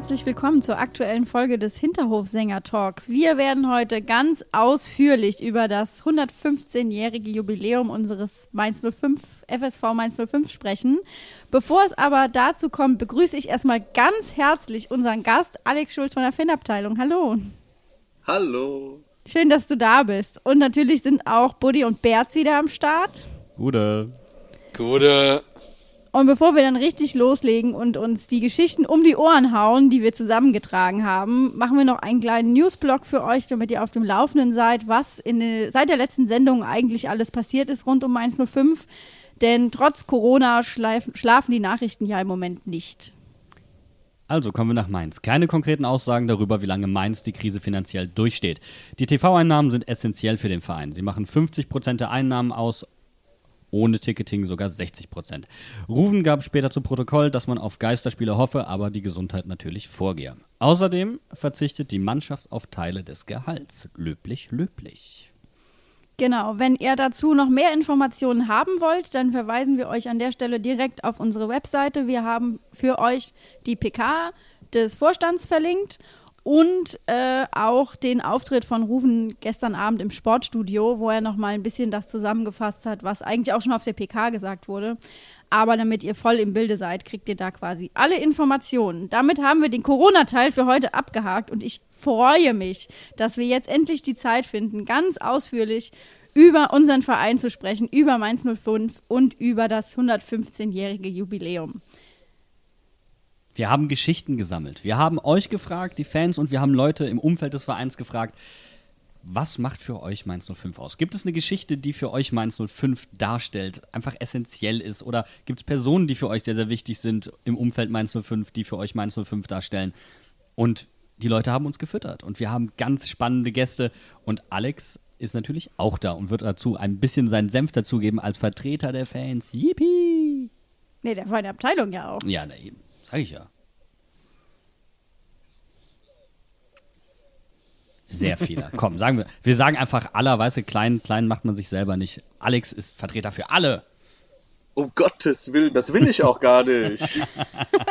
Herzlich willkommen zur aktuellen Folge des Hinterhofsänger Talks. Wir werden heute ganz ausführlich über das 115-jährige Jubiläum unseres Mainz 05 FSV Mainz 05 sprechen. Bevor es aber dazu kommt, begrüße ich erstmal ganz herzlich unseren Gast Alex Schulz von der Fanabteilung. Hallo. Hallo. Schön, dass du da bist. Und natürlich sind auch Buddy und Berz wieder am Start. Gute. Gute. Und bevor wir dann richtig loslegen und uns die Geschichten um die Ohren hauen, die wir zusammengetragen haben, machen wir noch einen kleinen Newsblock für euch, damit ihr auf dem Laufenden seid, was in seit der letzten Sendung eigentlich alles passiert ist rund um Mainz 05. Denn trotz Corona schleif, schlafen die Nachrichten ja im Moment nicht. Also kommen wir nach Mainz. Keine konkreten Aussagen darüber, wie lange Mainz die Krise finanziell durchsteht. Die TV-Einnahmen sind essentiell für den Verein. Sie machen 50 Prozent der Einnahmen aus, ohne Ticketing sogar 60 Prozent. Rufen gab später zu Protokoll, dass man auf Geisterspiele hoffe, aber die Gesundheit natürlich vorgehe. Außerdem verzichtet die Mannschaft auf Teile des Gehalts. Löblich, löblich. Genau, wenn ihr dazu noch mehr Informationen haben wollt, dann verweisen wir euch an der Stelle direkt auf unsere Webseite. Wir haben für euch die PK des Vorstands verlinkt und äh, auch den Auftritt von Rufen gestern Abend im Sportstudio, wo er nochmal ein bisschen das zusammengefasst hat, was eigentlich auch schon auf der PK gesagt wurde. Aber damit ihr voll im Bilde seid, kriegt ihr da quasi alle Informationen. Damit haben wir den Corona-Teil für heute abgehakt und ich freue mich, dass wir jetzt endlich die Zeit finden, ganz ausführlich über unseren Verein zu sprechen, über Mainz 05 und über das 115-jährige Jubiläum. Wir haben Geschichten gesammelt. Wir haben euch gefragt, die Fans, und wir haben Leute im Umfeld des Vereins gefragt, was macht für euch Mainz 05 aus? Gibt es eine Geschichte, die für euch Mainz 05 darstellt, einfach essentiell ist? Oder gibt es Personen, die für euch sehr, sehr wichtig sind im Umfeld Mainz 05, die für euch Mainz 05 darstellen? Und die Leute haben uns gefüttert und wir haben ganz spannende Gäste und Alex ist natürlich auch da und wird dazu ein bisschen seinen Senf dazugeben als Vertreter der Fans. Yippie! Nee, der war in der Abteilung ja auch. Ja, na eben. Sag ich ja. Sehr viele. Komm, sagen wir. Wir sagen einfach aller, weißt du, klein, klein macht man sich selber nicht. Alex ist Vertreter für alle. Um Gottes Willen, das will ich auch gar nicht.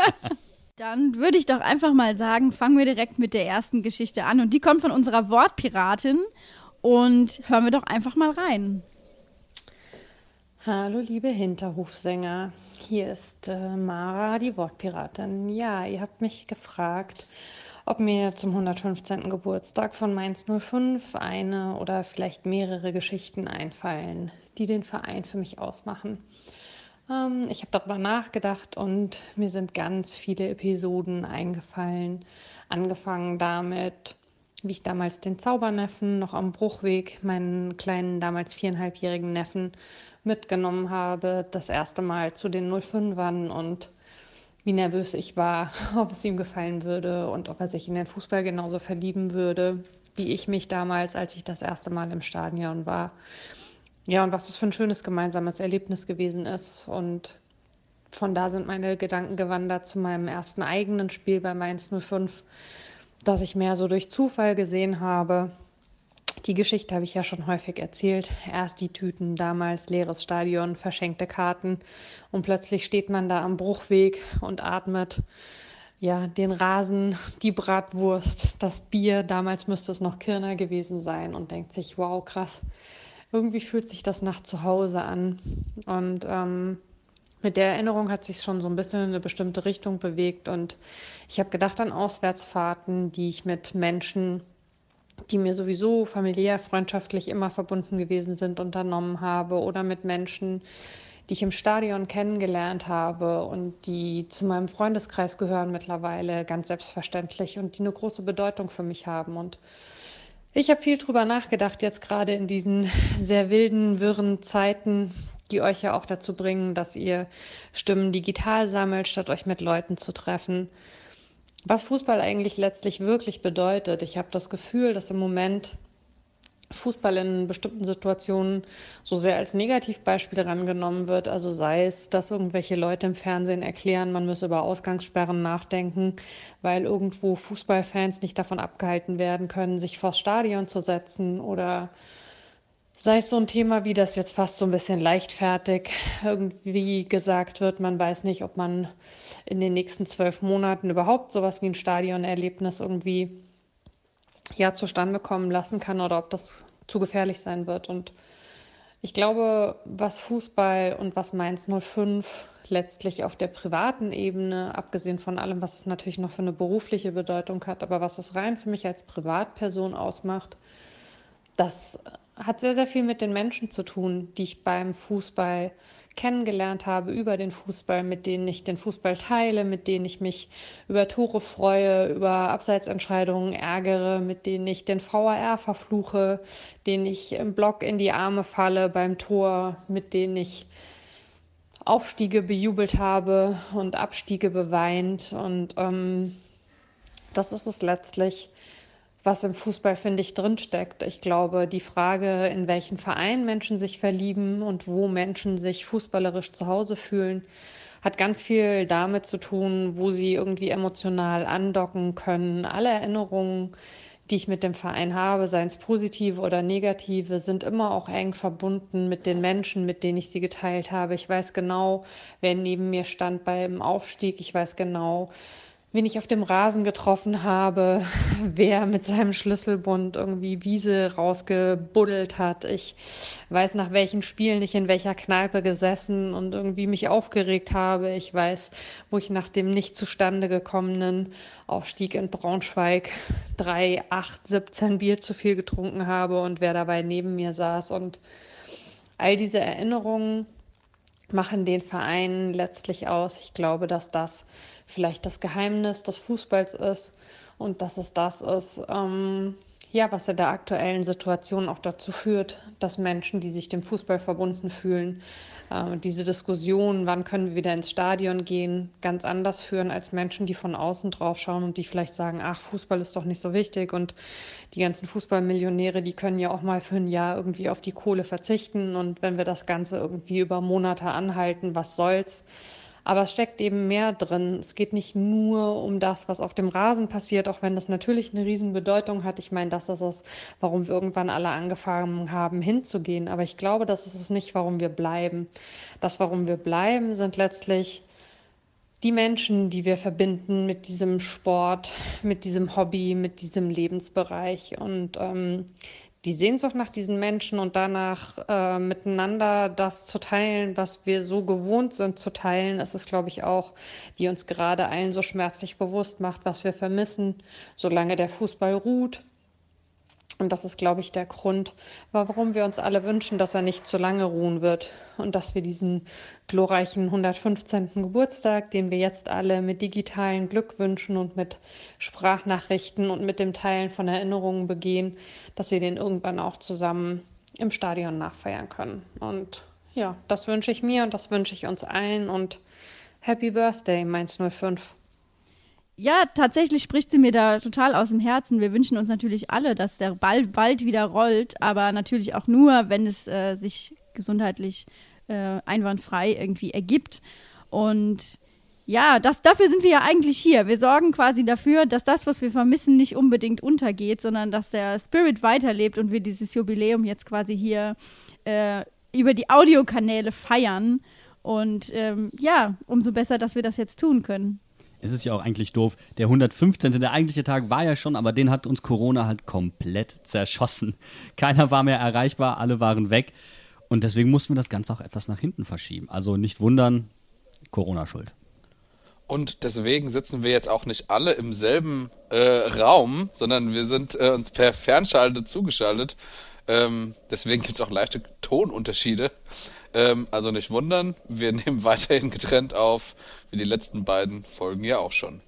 Dann würde ich doch einfach mal sagen, fangen wir direkt mit der ersten Geschichte an. Und die kommt von unserer Wortpiratin. Und hören wir doch einfach mal rein. Hallo liebe Hinterhofsänger, hier ist äh, Mara, die Wortpiratin. Ja, ihr habt mich gefragt, ob mir zum 115. Geburtstag von Mainz 05 eine oder vielleicht mehrere Geschichten einfallen, die den Verein für mich ausmachen. Ähm, ich habe darüber nachgedacht und mir sind ganz viele Episoden eingefallen. Angefangen damit, wie ich damals den Zauberneffen noch am Bruchweg, meinen kleinen, damals viereinhalbjährigen Neffen, mitgenommen habe, das erste Mal zu den 05ern und wie nervös ich war, ob es ihm gefallen würde und ob er sich in den Fußball genauso verlieben würde, wie ich mich damals, als ich das erste Mal im Stadion war. Ja, und was das für ein schönes gemeinsames Erlebnis gewesen ist. Und von da sind meine Gedanken gewandert zu meinem ersten eigenen Spiel bei Mainz 05, das ich mehr so durch Zufall gesehen habe. Die Geschichte habe ich ja schon häufig erzählt. Erst die Tüten, damals leeres Stadion, verschenkte Karten und plötzlich steht man da am Bruchweg und atmet ja den Rasen, die Bratwurst, das Bier, damals müsste es noch Kirner gewesen sein und denkt sich, wow, krass. Irgendwie fühlt sich das nach zu Hause an. Und ähm, mit der Erinnerung hat sich schon so ein bisschen in eine bestimmte Richtung bewegt. Und ich habe gedacht an Auswärtsfahrten, die ich mit Menschen, die mir sowieso familiär, freundschaftlich immer verbunden gewesen sind, unternommen habe. Oder mit Menschen, die ich im Stadion kennengelernt habe und die zu meinem Freundeskreis gehören mittlerweile ganz selbstverständlich und die eine große Bedeutung für mich haben. Und ich habe viel drüber nachgedacht, jetzt gerade in diesen sehr wilden, wirren Zeiten, die euch ja auch dazu bringen, dass ihr Stimmen digital sammelt, statt euch mit Leuten zu treffen. Was Fußball eigentlich letztlich wirklich bedeutet. Ich habe das Gefühl, dass im Moment Fußball in bestimmten Situationen so sehr als Negativbeispiel rangenommen wird. Also sei es, dass irgendwelche Leute im Fernsehen erklären, man müsse über Ausgangssperren nachdenken, weil irgendwo Fußballfans nicht davon abgehalten werden können, sich vors Stadion zu setzen oder sei es so ein Thema, wie das jetzt fast so ein bisschen leichtfertig irgendwie gesagt wird. Man weiß nicht, ob man in den nächsten zwölf Monaten überhaupt sowas wie ein Stadionerlebnis irgendwie ja zustande kommen lassen kann oder ob das zu gefährlich sein wird. Und ich glaube, was Fußball und was Mainz 05 letztlich auf der privaten Ebene, abgesehen von allem, was es natürlich noch für eine berufliche Bedeutung hat, aber was es rein für mich als Privatperson ausmacht, das hat sehr, sehr viel mit den Menschen zu tun, die ich beim Fußball kennengelernt habe über den Fußball, mit denen ich den Fußball teile, mit denen ich mich über Tore freue, über Abseitsentscheidungen ärgere, mit denen ich den VAR verfluche, denen ich im Block in die Arme falle beim Tor, mit denen ich Aufstiege bejubelt habe und Abstiege beweint. Und ähm, das ist es letztlich, was im Fußball, finde ich, drinsteckt. Ich glaube, die Frage, in welchen Verein Menschen sich verlieben und wo Menschen sich fußballerisch zu Hause fühlen, hat ganz viel damit zu tun, wo sie irgendwie emotional andocken können. Alle Erinnerungen, die ich mit dem Verein habe, seien es positive oder negative, sind immer auch eng verbunden mit den Menschen, mit denen ich sie geteilt habe. Ich weiß genau, wer neben mir stand beim Aufstieg. Ich weiß genau, wen ich auf dem Rasen getroffen habe, wer mit seinem Schlüsselbund irgendwie Wiese rausgebuddelt hat. Ich weiß, nach welchen Spielen ich in welcher Kneipe gesessen und irgendwie mich aufgeregt habe. Ich weiß, wo ich nach dem nicht zustande gekommenen Aufstieg in Braunschweig drei, acht, 17 Bier zu viel getrunken habe und wer dabei neben mir saß. Und all diese Erinnerungen machen den Verein letztlich aus. Ich glaube, dass das vielleicht das Geheimnis des Fußballs ist und dass es das ist, ähm, ja, was in der aktuellen Situation auch dazu führt, dass Menschen, die sich dem Fußball verbunden fühlen, äh, diese Diskussion, wann können wir wieder ins Stadion gehen, ganz anders führen als Menschen, die von außen drauf schauen und die vielleicht sagen, ach, Fußball ist doch nicht so wichtig und die ganzen Fußballmillionäre, die können ja auch mal für ein Jahr irgendwie auf die Kohle verzichten und wenn wir das Ganze irgendwie über Monate anhalten, was soll's? Aber es steckt eben mehr drin. Es geht nicht nur um das, was auf dem Rasen passiert, auch wenn das natürlich eine Riesenbedeutung hat. Ich meine, das ist es, warum wir irgendwann alle angefangen haben, hinzugehen. Aber ich glaube, das ist es nicht, warum wir bleiben. Das, warum wir bleiben, sind letztlich die Menschen, die wir verbinden mit diesem Sport, mit diesem Hobby, mit diesem Lebensbereich. Und ähm, die Sehnsucht nach diesen Menschen und danach äh, miteinander das zu teilen, was wir so gewohnt sind zu teilen, ist es, glaube ich, auch, die uns gerade allen so schmerzlich bewusst macht, was wir vermissen, solange der Fußball ruht, und das ist, glaube ich, der Grund, warum wir uns alle wünschen, dass er nicht zu lange ruhen wird und dass wir diesen glorreichen 115. Geburtstag, den wir jetzt alle mit digitalen Glückwünschen und mit Sprachnachrichten und mit dem Teilen von Erinnerungen begehen, dass wir den irgendwann auch zusammen im Stadion nachfeiern können. Und ja, das wünsche ich mir und das wünsche ich uns allen und Happy Birthday, Mainz 05. Ja, tatsächlich spricht sie mir da total aus dem Herzen. Wir wünschen uns natürlich alle, dass der Ball bald wieder rollt, aber natürlich auch nur, wenn es äh, sich gesundheitlich äh, einwandfrei irgendwie ergibt. Und ja, das, dafür sind wir ja eigentlich hier. Wir sorgen quasi dafür, dass das, was wir vermissen, nicht unbedingt untergeht, sondern dass der Spirit weiterlebt und wir dieses Jubiläum jetzt quasi hier äh, über die Audiokanäle feiern. Und ähm, ja, umso besser, dass wir das jetzt tun können es ist ja auch eigentlich doof. Der 115. Der eigentliche Tag war ja schon, aber den hat uns Corona halt komplett zerschossen. Keiner war mehr erreichbar, alle waren weg. Und deswegen mussten wir das Ganze auch etwas nach hinten verschieben. Also nicht wundern, Corona schuld. Und deswegen sitzen wir jetzt auch nicht alle im selben äh, Raum, sondern wir sind äh, uns per Fernschalte zugeschaltet. Ähm, deswegen gibt es auch leichte Tonunterschiede. Ähm, also nicht wundern, wir nehmen weiterhin getrennt auf, wie die letzten beiden Folgen ja auch schon.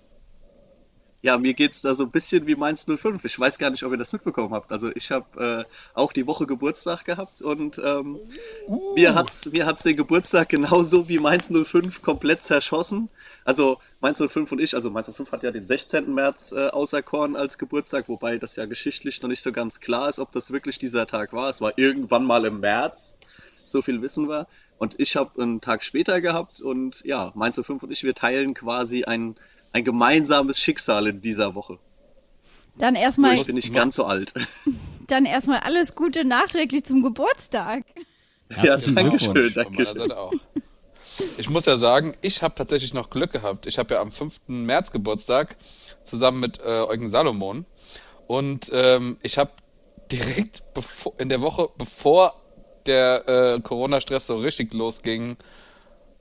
Ja, mir geht's da so ein bisschen wie Mainz 05. Ich weiß gar nicht, ob ihr das mitbekommen habt. Also ich habe äh, auch die Woche Geburtstag gehabt und ähm, uh. mir hat's mir hat's den Geburtstag genauso wie Mainz 05 komplett zerschossen. Also Mainz 05 und ich, also Mainz 05 hat ja den 16. März äh, auserkoren als Geburtstag, wobei das ja geschichtlich noch nicht so ganz klar ist, ob das wirklich dieser Tag war. Es war irgendwann mal im März, so viel wissen wir. Und ich habe einen Tag später gehabt und ja, Mainz 05 und ich, wir teilen quasi ein ein gemeinsames Schicksal in dieser Woche. Dann erstmal. Ich bin nicht ganz so alt. Dann erstmal alles Gute nachträglich zum Geburtstag. Ja, danke schön, danke schön. Ich muss ja sagen, ich habe tatsächlich noch Glück gehabt. Ich habe ja am 5. März Geburtstag zusammen mit äh, Eugen Salomon. Und ähm, ich habe direkt in der Woche, bevor der äh, Corona-Stress so richtig losging,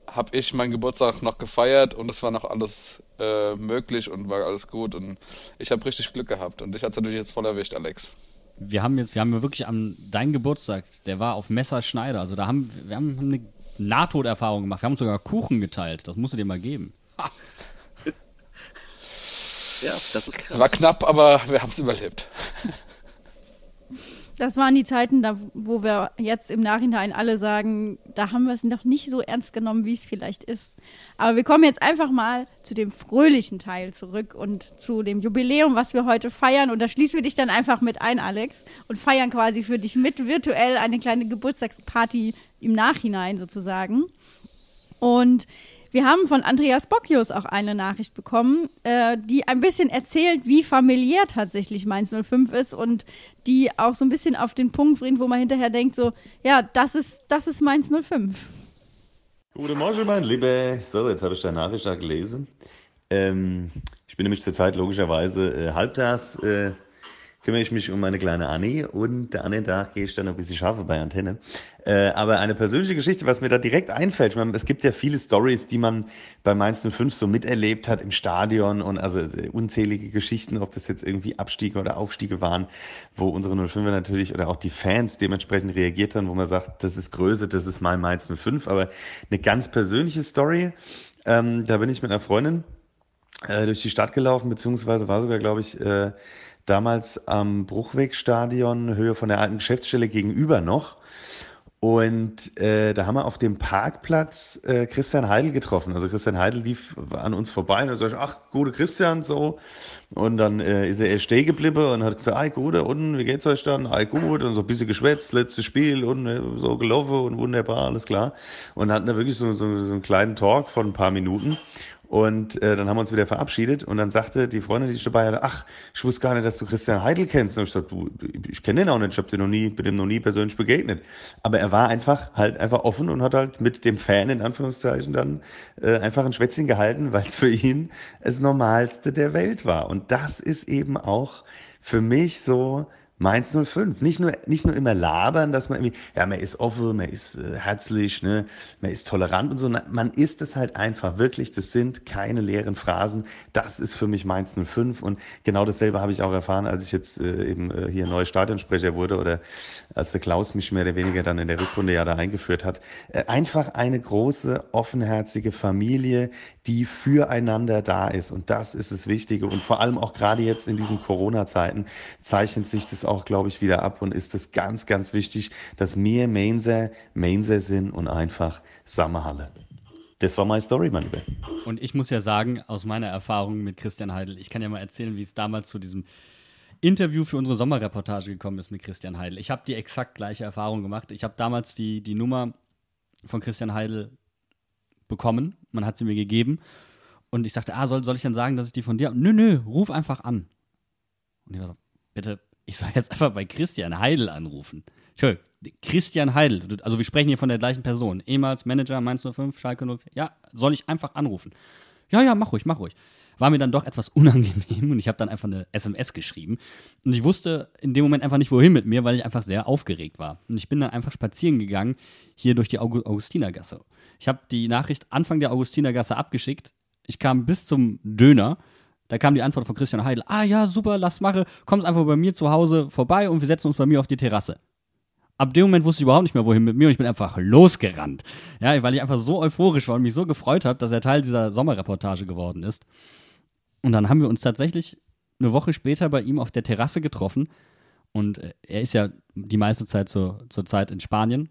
habe ich meinen Geburtstag noch gefeiert und es war noch alles äh, möglich und war alles gut und ich habe richtig Glück gehabt und ich hatte natürlich jetzt voll erwischt, Alex. Wir haben jetzt, wir haben wirklich am deinen Geburtstag, der war auf Messerschneider, also da haben wir haben eine Nahtoderfahrung gemacht. Wir haben sogar Kuchen geteilt. Das musst du dir mal geben. Ha. Ja, das ist krass. War knapp, aber wir haben es überlebt. Das waren die Zeiten, da, wo wir jetzt im Nachhinein alle sagen, da haben wir es noch nicht so ernst genommen, wie es vielleicht ist. Aber wir kommen jetzt einfach mal zu dem fröhlichen Teil zurück und zu dem Jubiläum, was wir heute feiern. Und da schließen wir dich dann einfach mit ein, Alex, und feiern quasi für dich mit virtuell eine kleine Geburtstagsparty im Nachhinein sozusagen. Und wir haben von Andreas Bocchius auch eine Nachricht bekommen, äh, die ein bisschen erzählt, wie familiär tatsächlich Mainz 05 ist und die auch so ein bisschen auf den Punkt bringt, wo man hinterher denkt, so, ja, das ist, das ist Mainz 05. Guten Morgen, mein Lieber. So, jetzt habe ich deine Nachricht da gelesen. Ähm, ich bin nämlich zurzeit logischerweise äh, halbtags äh, kümmere ich mich um meine kleine Annie und der anderen Tag gehe ich dann ein bisschen scharfe bei Antenne. Äh, aber eine persönliche Geschichte, was mir da direkt einfällt, ich meine, es gibt ja viele Stories, die man bei Mainz 05 so miterlebt hat im Stadion und also äh, unzählige Geschichten, ob das jetzt irgendwie Abstiege oder Aufstiege waren, wo unsere 05er natürlich oder auch die Fans dementsprechend reagiert haben, wo man sagt, das ist Größe, das ist mein Mainz 05, aber eine ganz persönliche Story, ähm, da bin ich mit einer Freundin äh, durch die Stadt gelaufen, beziehungsweise war sogar, glaube ich, äh, damals am Bruchwegstadion, Höhe von der alten Geschäftsstelle gegenüber noch. Und äh, da haben wir auf dem Parkplatz äh, Christian Heidel getroffen. Also Christian Heidel lief an uns vorbei und er sagt, ach, gute Christian, so. Und dann äh, ist er stehen geblieben und hat gesagt, ey, gute, und wie geht's euch dann? Ey, gut, und so ein bisschen geschwätzt, letztes Spiel und äh, so gelaufen und wunderbar, alles klar. Und hatten da wirklich so, so, so einen kleinen Talk von ein paar Minuten. Und äh, dann haben wir uns wieder verabschiedet und dann sagte die Freundin, die ich dabei hatte, ach, ich wusste gar nicht, dass du Christian Heidel kennst. Und ich dachte, du, ich kenne den auch nicht, ich habe den noch nie, bin dem noch nie persönlich begegnet. Aber er war einfach halt einfach offen und hat halt mit dem Fan in Anführungszeichen dann äh, einfach ein Schwätzchen gehalten, weil es für ihn das Normalste der Welt war. Und das ist eben auch für mich so Mainz 05. Nicht nur, nicht nur immer labern, dass man irgendwie, ja, man ist offen, man ist äh, herzlich, ne, man ist tolerant und so. Man ist es halt einfach wirklich. Das sind keine leeren Phrasen. Das ist für mich Mainz 05. Und genau dasselbe habe ich auch erfahren, als ich jetzt äh, eben äh, hier neuer Stadionsprecher wurde oder als der Klaus mich mehr oder weniger dann in der Rückrunde ja da eingeführt hat. Äh, einfach eine große, offenherzige Familie, die füreinander da ist. Und das ist das Wichtige. Und vor allem auch gerade jetzt in diesen Corona-Zeiten zeichnet sich das glaube ich, wieder ab und ist es ganz, ganz wichtig, dass wir Mainzer Mainzer sind und einfach Sammerhalle. Das war meine Story, mein Lieber. Und ich muss ja sagen, aus meiner Erfahrung mit Christian Heidel, ich kann ja mal erzählen, wie es damals zu diesem Interview für unsere Sommerreportage gekommen ist mit Christian Heidel. Ich habe die exakt gleiche Erfahrung gemacht. Ich habe damals die, die Nummer von Christian Heidel bekommen. Man hat sie mir gegeben. Und ich sagte, ah, soll, soll ich dann sagen, dass ich die von dir habe? Nö, nö, ruf einfach an. Und ich war so, bitte, ich soll jetzt einfach bei Christian Heidel anrufen. Entschuldigung, Christian Heidel, also wir sprechen hier von der gleichen Person. Ehemals Manager Mainz 05, Schalke 04. Ja, soll ich einfach anrufen? Ja, ja, mach ruhig, mach ruhig. War mir dann doch etwas unangenehm und ich habe dann einfach eine SMS geschrieben. Und ich wusste in dem Moment einfach nicht, wohin mit mir, weil ich einfach sehr aufgeregt war. Und ich bin dann einfach spazieren gegangen, hier durch die Augustinergasse. Ich habe die Nachricht Anfang der Augustinergasse abgeschickt. Ich kam bis zum Döner da kam die Antwort von Christian Heidel: Ah ja, super, lass mache. Kommst einfach bei mir zu Hause vorbei und wir setzen uns bei mir auf die Terrasse. ab dem Moment wusste ich überhaupt nicht mehr, wohin mit mir und ich bin einfach losgerannt. Ja, weil ich einfach so euphorisch war und mich so gefreut habe, dass er Teil dieser Sommerreportage geworden ist. Und dann haben wir uns tatsächlich eine Woche später bei ihm auf der Terrasse getroffen. Und äh, er ist ja die meiste Zeit zur, zur Zeit in Spanien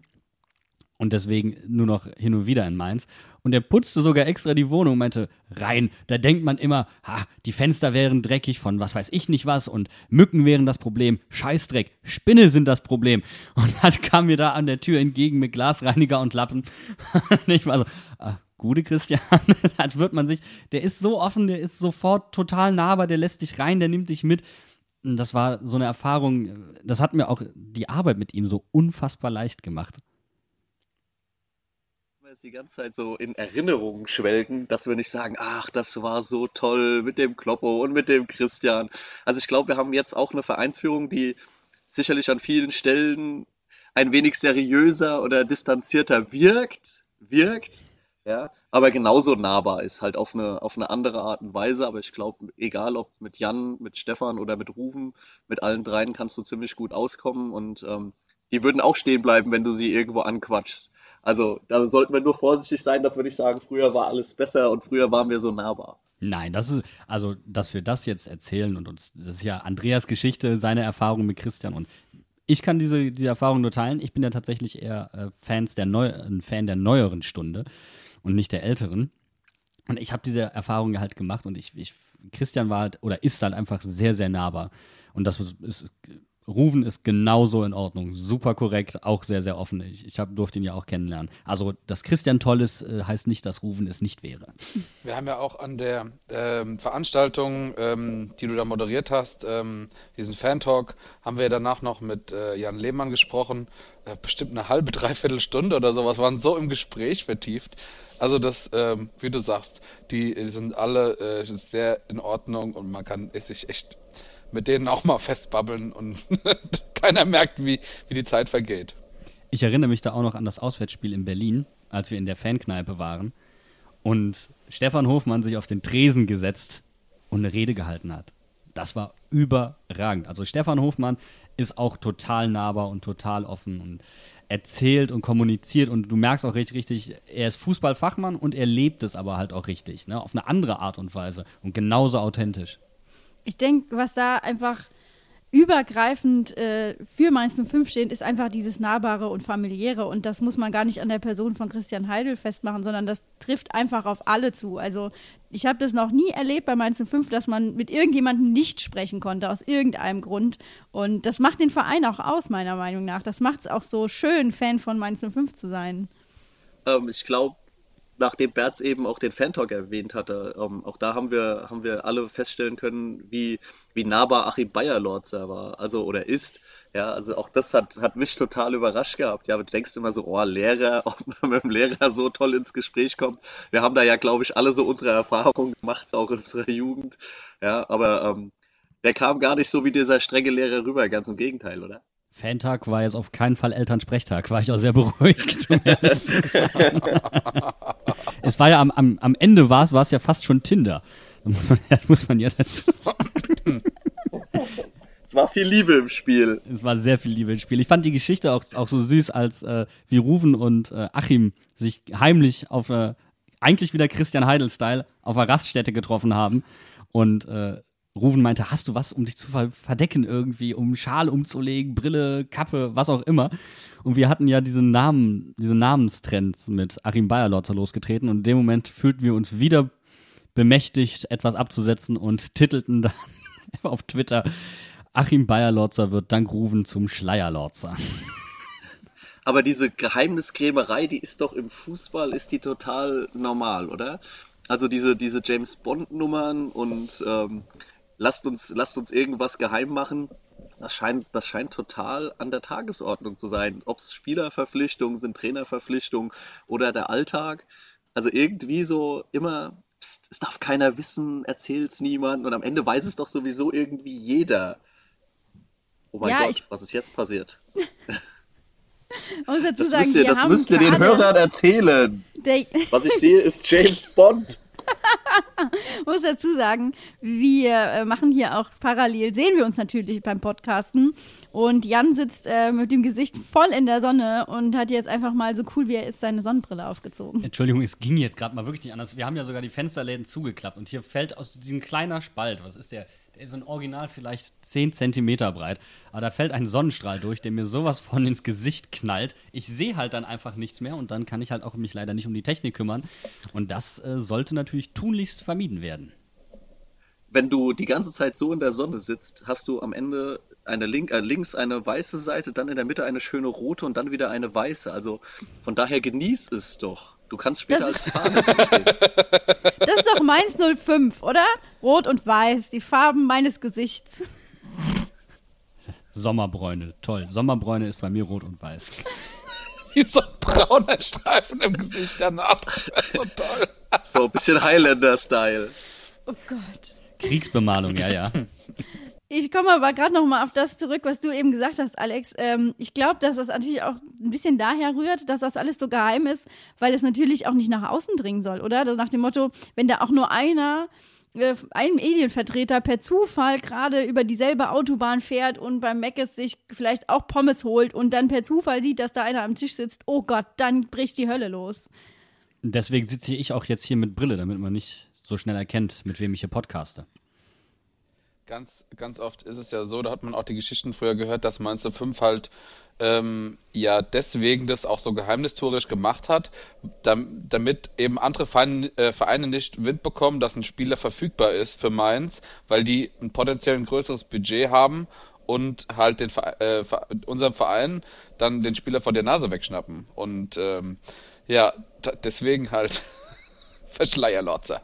und deswegen nur noch hin und wieder in Mainz. Und er putzte sogar extra die Wohnung meinte, rein, da denkt man immer, ha, die Fenster wären dreckig von was weiß ich nicht was und Mücken wären das Problem, Scheißdreck, Spinne sind das Problem. Und dann kam mir da an der Tür entgegen mit Glasreiniger und Lappen. und ich war so, ah, gute Christian, als wird man sich, der ist so offen, der ist sofort total nahbar, der lässt dich rein, der nimmt dich mit. Das war so eine Erfahrung, das hat mir auch die Arbeit mit ihm so unfassbar leicht gemacht jetzt die ganze Zeit so in Erinnerungen schwelgen, dass wir nicht sagen, ach, das war so toll mit dem Kloppo und mit dem Christian. Also ich glaube, wir haben jetzt auch eine Vereinsführung, die sicherlich an vielen Stellen ein wenig seriöser oder distanzierter wirkt, wirkt, ja, aber genauso nahbar ist, halt auf eine, auf eine andere Art und Weise. Aber ich glaube, egal ob mit Jan, mit Stefan oder mit Rufen, mit allen dreien kannst du ziemlich gut auskommen und ähm, die würden auch stehen bleiben, wenn du sie irgendwo anquatschst. Also da sollten wir nur vorsichtig sein, dass wir nicht sagen, früher war alles besser und früher waren wir so nahbar. Nein, das ist, also, dass wir das jetzt erzählen und uns, das ist ja Andreas Geschichte, seine Erfahrung mit Christian und ich kann diese, diese Erfahrung nur teilen. Ich bin ja tatsächlich eher äh, Fans der Neu ein Fan der neueren Stunde und nicht der älteren. Und ich habe diese Erfahrung halt gemacht und ich, ich, Christian war halt oder ist halt einfach sehr, sehr nahbar. Und das ist Ruven ist genauso in Ordnung, super korrekt, auch sehr, sehr offen. Ich, ich hab, durfte ihn ja auch kennenlernen. Also, dass Christian toll ist, äh, heißt nicht, dass Ruven es nicht wäre. Wir haben ja auch an der ähm, Veranstaltung, ähm, die du da moderiert hast, ähm, diesen Fan-Talk, haben wir danach noch mit äh, Jan Lehmann gesprochen. Äh, bestimmt eine halbe, dreiviertel Stunde oder sowas, waren so im Gespräch vertieft. Also das, ähm, wie du sagst, die, die sind alle äh, sehr in Ordnung und man kann sich echt mit denen auch mal festbabbeln und keiner merkt, wie, wie die Zeit vergeht. Ich erinnere mich da auch noch an das Auswärtsspiel in Berlin, als wir in der Fankneipe waren und Stefan Hofmann sich auf den Tresen gesetzt und eine Rede gehalten hat. Das war überragend. Also Stefan Hofmann ist auch total nahbar und total offen und erzählt und kommuniziert und du merkst auch richtig, richtig, er ist Fußballfachmann und er lebt es aber halt auch richtig, ne? auf eine andere Art und Weise und genauso authentisch ich denke, was da einfach übergreifend äh, für Mainz 05 steht, ist einfach dieses Nahbare und Familiäre. Und das muss man gar nicht an der Person von Christian Heidel festmachen, sondern das trifft einfach auf alle zu. Also ich habe das noch nie erlebt bei Mainz 05, dass man mit irgendjemandem nicht sprechen konnte, aus irgendeinem Grund. Und das macht den Verein auch aus, meiner Meinung nach. Das macht es auch so schön, Fan von Mainz 05 zu sein. Ähm, ich glaube, nachdem Berz eben auch den Fan-Talk erwähnt hatte, ähm, auch da haben wir, haben wir alle feststellen können, wie, wie nahbar Achim Bayer-Lorzer war, also oder ist. Ja, also auch das hat, hat mich total überrascht gehabt. Ja, du denkst immer so, oh, Lehrer, ob man mit dem Lehrer so toll ins Gespräch kommt. Wir haben da ja, glaube ich, alle so unsere Erfahrungen gemacht, auch in unserer Jugend. Ja, aber ähm, der kam gar nicht so wie dieser strenge Lehrer rüber, ganz im Gegenteil, oder? Fantag war jetzt auf keinen Fall Elternsprechtag, war ich auch sehr beruhigt. es war ja am, am, am Ende war es, war es ja fast schon Tinder. Das muss man, das muss man ja dazu Es war viel Liebe im Spiel. Es war sehr viel Liebe im Spiel. Ich fand die Geschichte auch, auch so süß, als äh, wie Ruven und äh, Achim sich heimlich auf äh, eigentlich wieder Christian Heidel-Style auf einer Raststätte getroffen haben und äh, Ruven meinte, hast du was, um dich zu verdecken irgendwie, um Schal umzulegen, Brille, Kappe, was auch immer. Und wir hatten ja diesen Namen, diese Namenstrends mit Achim Bayerlotzer losgetreten und in dem Moment fühlten wir uns wieder bemächtigt, etwas abzusetzen und titelten dann auf Twitter, Achim Bayerlotzer wird dank Ruven zum Schleierlotzer. Aber diese Geheimniskrämerei, die ist doch im Fußball, ist die total normal, oder? Also diese, diese James Bond-Nummern und ähm, lasst uns, lasst uns irgendwas geheim machen. Das scheint, das scheint total an der Tagesordnung zu sein. Ob es Spielerverpflichtungen sind, Trainerverpflichtungen oder der Alltag. Also irgendwie so immer, pst, es darf keiner wissen, erzählt es niemand und am Ende weiß es doch sowieso irgendwie jeder. Oh mein ja, Gott, ich... was ist jetzt passiert? das sagen, müsst ihr, das müsst ihr den Hörern erzählen. Der... Was ich sehe, ist James Bond. muss dazu sagen, wir äh, machen hier auch parallel, sehen wir uns natürlich beim Podcasten. Und Jan sitzt äh, mit dem Gesicht voll in der Sonne und hat jetzt einfach mal so cool wie er ist seine Sonnenbrille aufgezogen. Entschuldigung, es ging jetzt gerade mal wirklich nicht anders. Wir haben ja sogar die Fensterläden zugeklappt und hier fällt aus diesem kleiner Spalt, was ist der? Ist ein Original vielleicht 10 Zentimeter breit. Aber da fällt ein Sonnenstrahl durch, der mir sowas von ins Gesicht knallt. Ich sehe halt dann einfach nichts mehr und dann kann ich halt auch mich leider nicht um die Technik kümmern. Und das äh, sollte natürlich tunlichst vermieden werden. Wenn du die ganze Zeit so in der Sonne sitzt, hast du am Ende eine link, äh, links eine weiße Seite, dann in der Mitte eine schöne rote und dann wieder eine weiße. Also von daher genieß es doch. Du kannst später Das als Farbe stehen. Das ist doch meins 05, oder? Rot und weiß, die Farben meines Gesichts. Sommerbräune, toll. Sommerbräune ist bei mir rot und weiß. Wie so ein brauner Streifen im Gesicht danach. Das so toll. So ein bisschen Highlander-Style. Oh Gott. Kriegsbemalung, ja, ja. Ich komme aber gerade noch mal auf das zurück, was du eben gesagt hast, Alex. Ähm, ich glaube, dass das natürlich auch ein bisschen daher rührt, dass das alles so geheim ist, weil es natürlich auch nicht nach außen dringen soll, oder? Also nach dem Motto, wenn da auch nur einer, äh, ein Medienvertreter per Zufall gerade über dieselbe Autobahn fährt und beim Meckes sich vielleicht auch Pommes holt und dann per Zufall sieht, dass da einer am Tisch sitzt, oh Gott, dann bricht die Hölle los. Deswegen sitze ich auch jetzt hier mit Brille, damit man nicht so schnell erkennt, mit wem ich hier podcaste. Ganz, ganz oft ist es ja so, da hat man auch die Geschichten früher gehört, dass Mainz 05 halt ähm, ja deswegen das auch so geheimnistorisch gemacht hat, dam damit eben andere Vereine, äh, Vereine nicht Wind bekommen, dass ein Spieler verfügbar ist für Mainz, weil die ein potenziell ein größeres Budget haben und halt den äh, unserem Verein dann den Spieler vor der Nase wegschnappen. Und ähm, ja, deswegen halt Verschleierlotzer.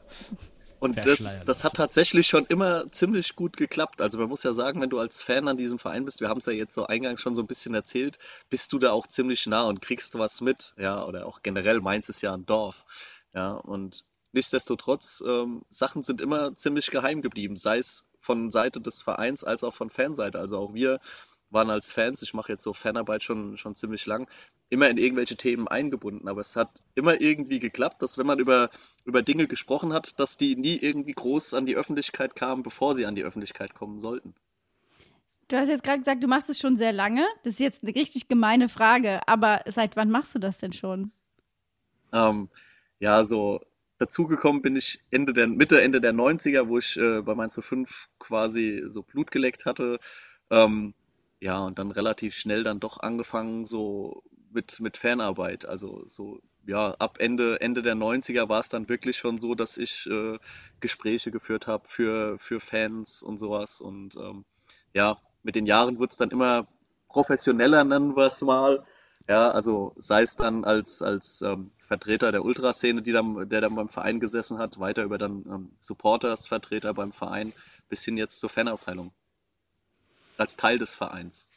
Und das, das hat tatsächlich schon immer ziemlich gut geklappt. Also man muss ja sagen, wenn du als Fan an diesem Verein bist, wir haben es ja jetzt so eingangs schon so ein bisschen erzählt, bist du da auch ziemlich nah und kriegst was mit. Ja, oder auch generell, Mainz ist ja ein Dorf. Ja, und nichtsdestotrotz, ähm, Sachen sind immer ziemlich geheim geblieben, sei es von Seite des Vereins als auch von Fanseite. Also auch wir waren als Fans, ich mache jetzt so Fanarbeit schon, schon ziemlich lang, immer in irgendwelche Themen eingebunden. Aber es hat immer irgendwie geklappt, dass wenn man über, über Dinge gesprochen hat, dass die nie irgendwie groß an die Öffentlichkeit kamen, bevor sie an die Öffentlichkeit kommen sollten. Du hast jetzt gerade gesagt, du machst es schon sehr lange. Das ist jetzt eine richtig gemeine Frage, aber seit wann machst du das denn schon? Ähm, ja, so dazugekommen bin ich Ende der, Mitte, Ende der 90er, wo ich äh, bei Mainz 05 quasi so Blut geleckt hatte. Ähm, ja, und dann relativ schnell dann doch angefangen so mit, mit Fanarbeit. Also so, ja, ab Ende, Ende der 90er war es dann wirklich schon so, dass ich äh, Gespräche geführt habe für, für Fans und sowas. Und ähm, ja, mit den Jahren wurde es dann immer professioneller, nennen wir es mal. Ja, also sei es dann als, als ähm, Vertreter der Ultraszene, die dann, der dann beim Verein gesessen hat, weiter über dann ähm, Supporters-Vertreter beim Verein, bis hin jetzt zur Fanabteilung. Als Teil des Vereins.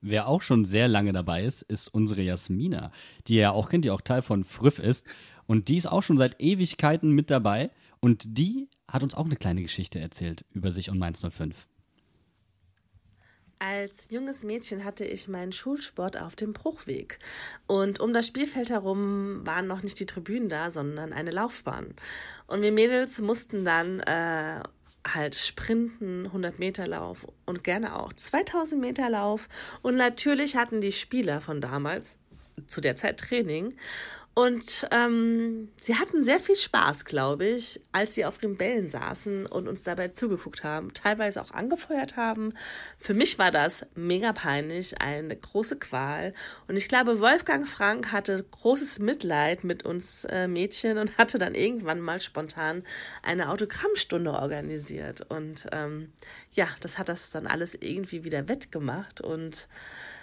Wer auch schon sehr lange dabei ist, ist unsere Jasmina, die ihr ja auch kennt, die auch Teil von Früff ist. Und die ist auch schon seit Ewigkeiten mit dabei. Und die hat uns auch eine kleine Geschichte erzählt über sich und Mainz 05. Als junges Mädchen hatte ich meinen Schulsport auf dem Bruchweg. Und um das Spielfeld herum waren noch nicht die Tribünen da, sondern eine Laufbahn. Und wir Mädels mussten dann äh, halt sprinten, 100 Meter Lauf und gerne auch 2000 Meter Lauf. Und natürlich hatten die Spieler von damals zu der Zeit Training. Und ähm, sie hatten sehr viel Spaß, glaube ich, als sie auf ihren Bällen saßen und uns dabei zugeguckt haben, teilweise auch angefeuert haben. Für mich war das mega peinlich, eine große Qual. Und ich glaube, Wolfgang Frank hatte großes Mitleid mit uns äh, Mädchen und hatte dann irgendwann mal spontan eine Autogrammstunde organisiert. Und ähm, ja, das hat das dann alles irgendwie wieder wettgemacht und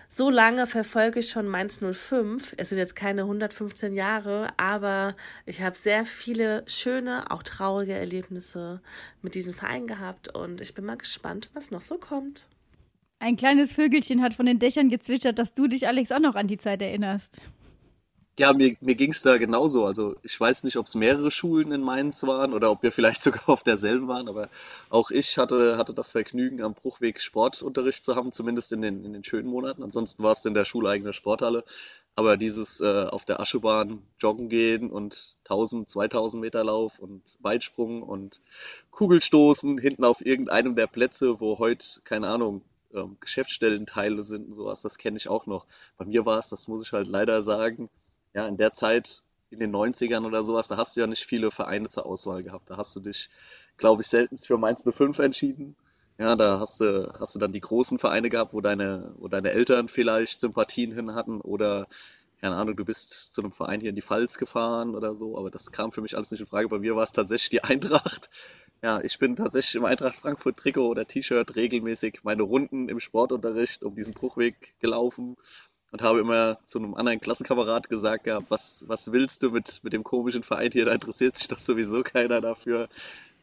so lange verfolge ich schon Mainz 05. Es sind jetzt keine 115 Jahre, aber ich habe sehr viele schöne, auch traurige Erlebnisse mit diesem Verein gehabt und ich bin mal gespannt, was noch so kommt. Ein kleines Vögelchen hat von den Dächern gezwitschert, dass du dich, Alex, auch noch an die Zeit erinnerst. Ja, mir, mir ging es da genauso. Also ich weiß nicht, ob es mehrere Schulen in Mainz waren oder ob wir vielleicht sogar auf derselben waren, aber auch ich hatte, hatte das Vergnügen, am Bruchweg Sportunterricht zu haben, zumindest in den, in den schönen Monaten. Ansonsten war es in der schuleigene Sporthalle. Aber dieses äh, auf der Aschebahn joggen gehen und 1000, 2000 Meter Lauf und Weitsprung und Kugelstoßen hinten auf irgendeinem der Plätze, wo heute, keine Ahnung, ähm, Geschäftsstellenteile sind und sowas, das kenne ich auch noch. Bei mir war es, das muss ich halt leider sagen, ja, in der Zeit, in den 90ern oder sowas, da hast du ja nicht viele Vereine zur Auswahl gehabt. Da hast du dich, glaube ich, selten für Mainz 05 entschieden. Ja, da hast du, hast du dann die großen Vereine gehabt, wo deine, wo deine Eltern vielleicht Sympathien hin hatten oder, keine Ahnung, du bist zu einem Verein hier in die Pfalz gefahren oder so, aber das kam für mich alles nicht in Frage. Bei mir war es tatsächlich die Eintracht. Ja, ich bin tatsächlich im Eintracht Frankfurt Trikot oder T-Shirt regelmäßig meine Runden im Sportunterricht um diesen Bruchweg gelaufen und habe immer zu einem anderen Klassenkamerad gesagt, ja, was, was willst du mit, mit dem komischen Verein hier? Da interessiert sich doch sowieso keiner dafür.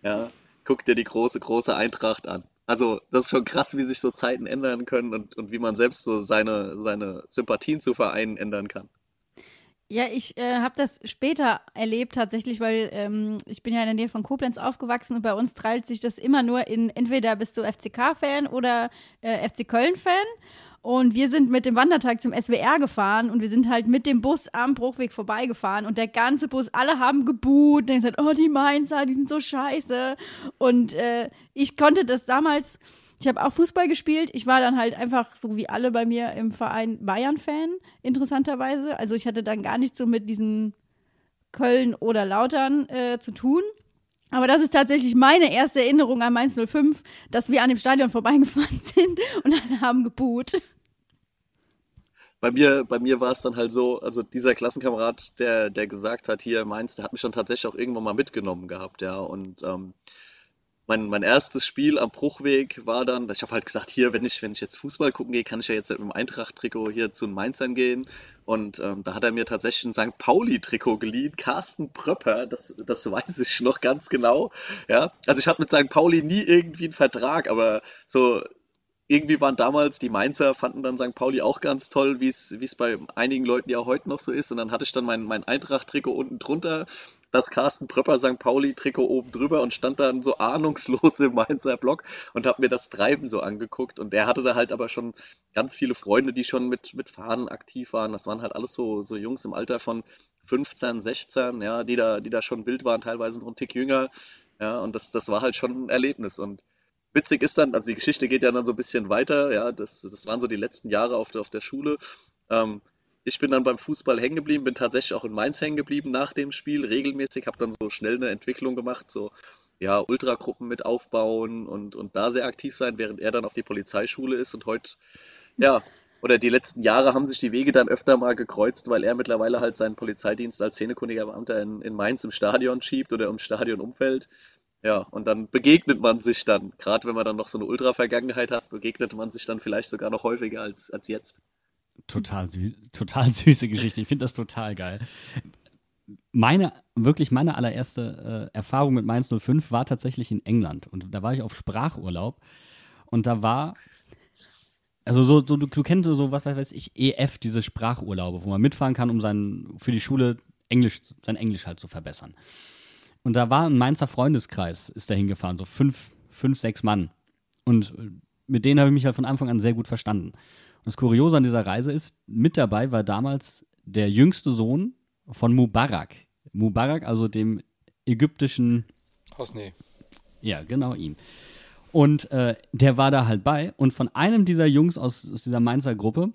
Ja, guck dir die große, große Eintracht an. Also, das ist schon krass, wie sich so Zeiten ändern können und, und wie man selbst so seine, seine Sympathien zu Vereinen ändern kann. Ja, ich äh, habe das später erlebt tatsächlich, weil ähm, ich bin ja in der Nähe von Koblenz aufgewachsen und bei uns teilt sich das immer nur in entweder bist du FCK-Fan oder äh, FC Köln-Fan. Und wir sind mit dem Wandertag zum SWR gefahren und wir sind halt mit dem Bus am Bruchweg vorbeigefahren und der ganze Bus, alle haben geboot und gesagt, oh, die Mainzer, die sind so scheiße. Und äh, ich konnte das damals, ich habe auch Fußball gespielt. Ich war dann halt einfach so wie alle bei mir im Verein Bayern-Fan, interessanterweise. Also ich hatte dann gar nichts so mit diesen Köln oder Lautern äh, zu tun. Aber das ist tatsächlich meine erste Erinnerung an Mainz 05, dass wir an dem Stadion vorbeigefahren sind und alle haben geboot bei mir, bei mir war es dann halt so, also dieser Klassenkamerad, der, der gesagt hat, hier Mainz, der hat mich dann tatsächlich auch irgendwann mal mitgenommen gehabt, ja. Und ähm, mein, mein erstes Spiel am Bruchweg war dann, ich habe halt gesagt, hier, wenn ich, wenn ich jetzt Fußball gucken gehe, kann ich ja jetzt mit dem Eintracht-Trikot hier zu den Mainzern gehen. Und ähm, da hat er mir tatsächlich ein St. Pauli-Trikot geliehen, Carsten Pröpper, das, das weiß ich noch ganz genau. Ja, also ich habe mit St. Pauli nie irgendwie einen Vertrag, aber so irgendwie waren damals die Mainzer, fanden dann St. Pauli auch ganz toll, wie es bei einigen Leuten ja heute noch so ist. Und dann hatte ich dann mein, mein Eintracht-Trikot unten drunter, das Carsten Pröpper St. Pauli-Trikot oben drüber und stand dann so ahnungslos im Mainzer Block und habe mir das Treiben so angeguckt. Und der hatte da halt aber schon ganz viele Freunde, die schon mit, mit Fahnen aktiv waren. Das waren halt alles so, so Jungs im Alter von 15, 16, ja, die da, die da schon wild waren, teilweise noch einen Tick jünger. Ja, und das, das war halt schon ein Erlebnis. Und witzig ist dann, also die Geschichte geht ja dann so ein bisschen weiter, ja, das, das waren so die letzten Jahre auf der, auf der Schule. Ähm, ich bin dann beim Fußball hängen geblieben, bin tatsächlich auch in Mainz hängen geblieben nach dem Spiel, regelmäßig, habe dann so schnell eine Entwicklung gemacht, so ja, Ultragruppen mit aufbauen und, und da sehr aktiv sein, während er dann auf die Polizeischule ist und heute, ja, oder die letzten Jahre haben sich die Wege dann öfter mal gekreuzt, weil er mittlerweile halt seinen Polizeidienst als szenekundiger Beamter in, in Mainz im Stadion schiebt oder im Stadionumfeld. Ja, und dann begegnet man sich dann, gerade wenn man dann noch so eine Ultra-Vergangenheit hat, begegnet man sich dann vielleicht sogar noch häufiger als, als jetzt. Total, total süße Geschichte. Ich finde das total geil. Meine, wirklich meine allererste äh, Erfahrung mit Mainz 05 war tatsächlich in England. Und da war ich auf Sprachurlaub. Und da war, also so, so du, du kennst so, was weiß ich, EF, diese Sprachurlaube, wo man mitfahren kann, um sein, für die Schule Englisch, sein Englisch halt zu verbessern. Und da war ein Mainzer Freundeskreis, ist da hingefahren, so fünf, fünf, sechs Mann. Und mit denen habe ich mich halt von Anfang an sehr gut verstanden. Und das Kuriose an dieser Reise ist, mit dabei war damals der jüngste Sohn von Mubarak. Mubarak, also dem ägyptischen. Hosni. Ja, genau ihm. Und äh, der war da halt bei. Und von einem dieser Jungs aus, aus dieser Mainzer Gruppe,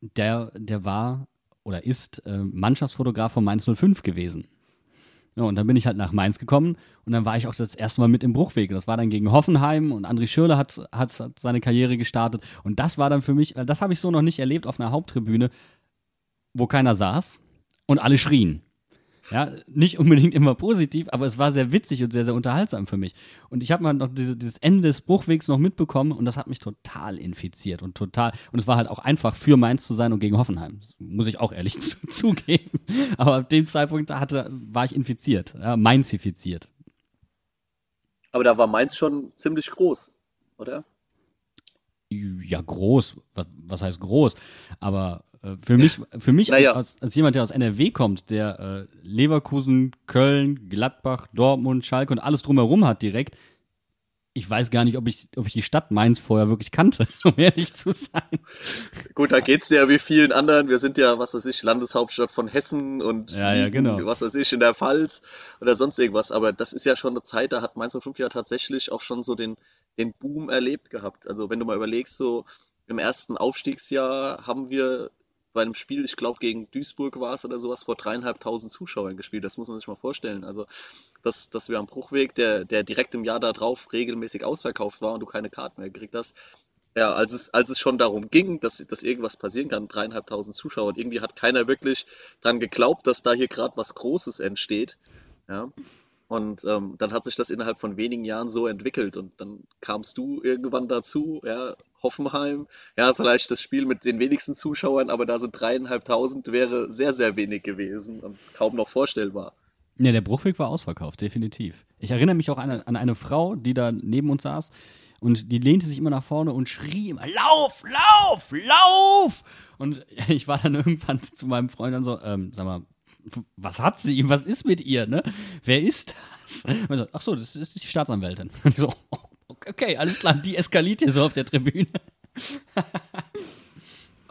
der, der war oder ist äh, Mannschaftsfotograf von Mainz 05 gewesen. Ja, und dann bin ich halt nach Mainz gekommen und dann war ich auch das erste Mal mit im Bruchweg. Das war dann gegen Hoffenheim und André Schürle hat, hat, hat seine Karriere gestartet. Und das war dann für mich, das habe ich so noch nicht erlebt auf einer Haupttribüne, wo keiner saß und alle schrien. Ja, nicht unbedingt immer positiv, aber es war sehr witzig und sehr, sehr unterhaltsam für mich. Und ich habe mal noch diese, dieses Ende des Bruchwegs noch mitbekommen und das hat mich total infiziert und total. Und es war halt auch einfach für Mainz zu sein und gegen Hoffenheim. Das muss ich auch ehrlich zugeben. Aber ab dem Zeitpunkt hatte, war ich infiziert, ja, Mainzifiziert. Aber da war Mainz schon ziemlich groß, oder? Ja, groß. Was, was heißt groß? Aber für mich, für mich Naja. als, als jemand, der aus NRW kommt, der äh, Leverkusen, Köln, Gladbach, Dortmund, Schalke und alles drumherum hat direkt, ich weiß gar nicht, ob ich, ob ich die Stadt Mainz vorher wirklich kannte, um ehrlich zu sein. Gut, da geht's ja wie vielen anderen. Wir sind ja, was weiß ich, Landeshauptstadt von Hessen und Ja, ja, liegen, genau. was weiß ich, in der Pfalz oder sonst irgendwas. Aber das ist ja schon eine Zeit, da hat Mainz 05 ja tatsächlich auch schon so den, den Boom erlebt gehabt. Also wenn du mal überlegst, so im ersten Aufstiegsjahr haben wir bei einem Spiel, ich glaube gegen Duisburg war es oder sowas, vor dreieinhalbtausend Zuschauern gespielt. Das muss man sich mal vorstellen. Also, dass, dass wir am Bruchweg, der, der direkt im Jahr darauf regelmäßig ausverkauft war und du keine Karten mehr gekriegt hast, ja, als es, als es schon darum ging, dass, dass irgendwas passieren kann, dreieinhalbtausend Zuschauer, und irgendwie hat keiner wirklich dran geglaubt, dass da hier gerade was Großes entsteht. Ja. Und ähm, dann hat sich das innerhalb von wenigen Jahren so entwickelt und dann kamst du irgendwann dazu, ja, Hoffenheim, ja, vielleicht das Spiel mit den wenigsten Zuschauern, aber da sind dreieinhalbtausend wäre sehr, sehr wenig gewesen und kaum noch vorstellbar. Ja, der Bruchweg war ausverkauft, definitiv. Ich erinnere mich auch an eine, an eine Frau, die da neben uns saß und die lehnte sich immer nach vorne und schrie immer, Lauf, Lauf, Lauf! Und ich war dann irgendwann zu meinem Freund dann so, ähm, sag mal, was hat sie? Was ist mit ihr, ne? Wer ist das? So, Ach so, das ist die Staatsanwältin. Und ich so, oh, okay, alles klar, die eskaliert hier so auf der Tribüne.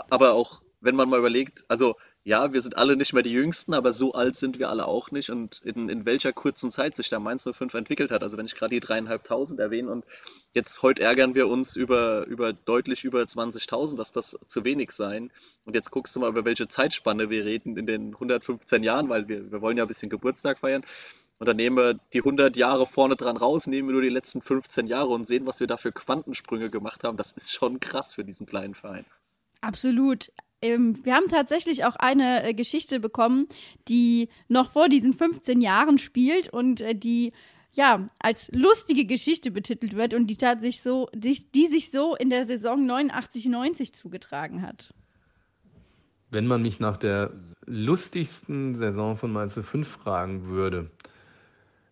Aber auch, wenn man mal überlegt, also ja, wir sind alle nicht mehr die Jüngsten, aber so alt sind wir alle auch nicht und in, in welcher kurzen Zeit sich der Mainz 05 entwickelt hat. Also wenn ich gerade die dreieinhalbtausend erwähne und jetzt heute ärgern wir uns über, über deutlich über 20.000, dass das zu wenig sein. Und jetzt guckst du mal, über welche Zeitspanne wir reden in den 115 Jahren, weil wir, wir wollen ja ein bisschen Geburtstag feiern. Und dann nehmen wir die 100 Jahre vorne dran raus, nehmen wir nur die letzten 15 Jahre und sehen, was wir da für Quantensprünge gemacht haben. Das ist schon krass für diesen kleinen Verein. Absolut. Ähm, wir haben tatsächlich auch eine äh, Geschichte bekommen, die noch vor diesen 15 Jahren spielt und äh, die ja als lustige Geschichte betitelt wird und die, tatsächlich so, die, die sich so in der Saison 89-90 zugetragen hat. Wenn man mich nach der lustigsten Saison von Mainz 05 fragen würde,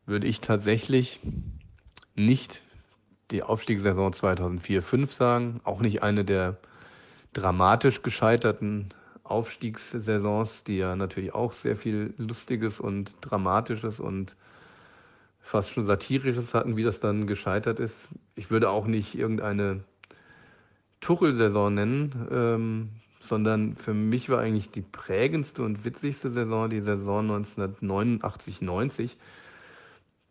würde ich tatsächlich nicht die Aufstiegssaison 2004-05 sagen, auch nicht eine der dramatisch gescheiterten Aufstiegssaisons, die ja natürlich auch sehr viel Lustiges und Dramatisches und fast schon Satirisches hatten, wie das dann gescheitert ist. Ich würde auch nicht irgendeine Tuchel-Saison nennen, ähm, sondern für mich war eigentlich die prägendste und witzigste Saison die Saison 1989-90.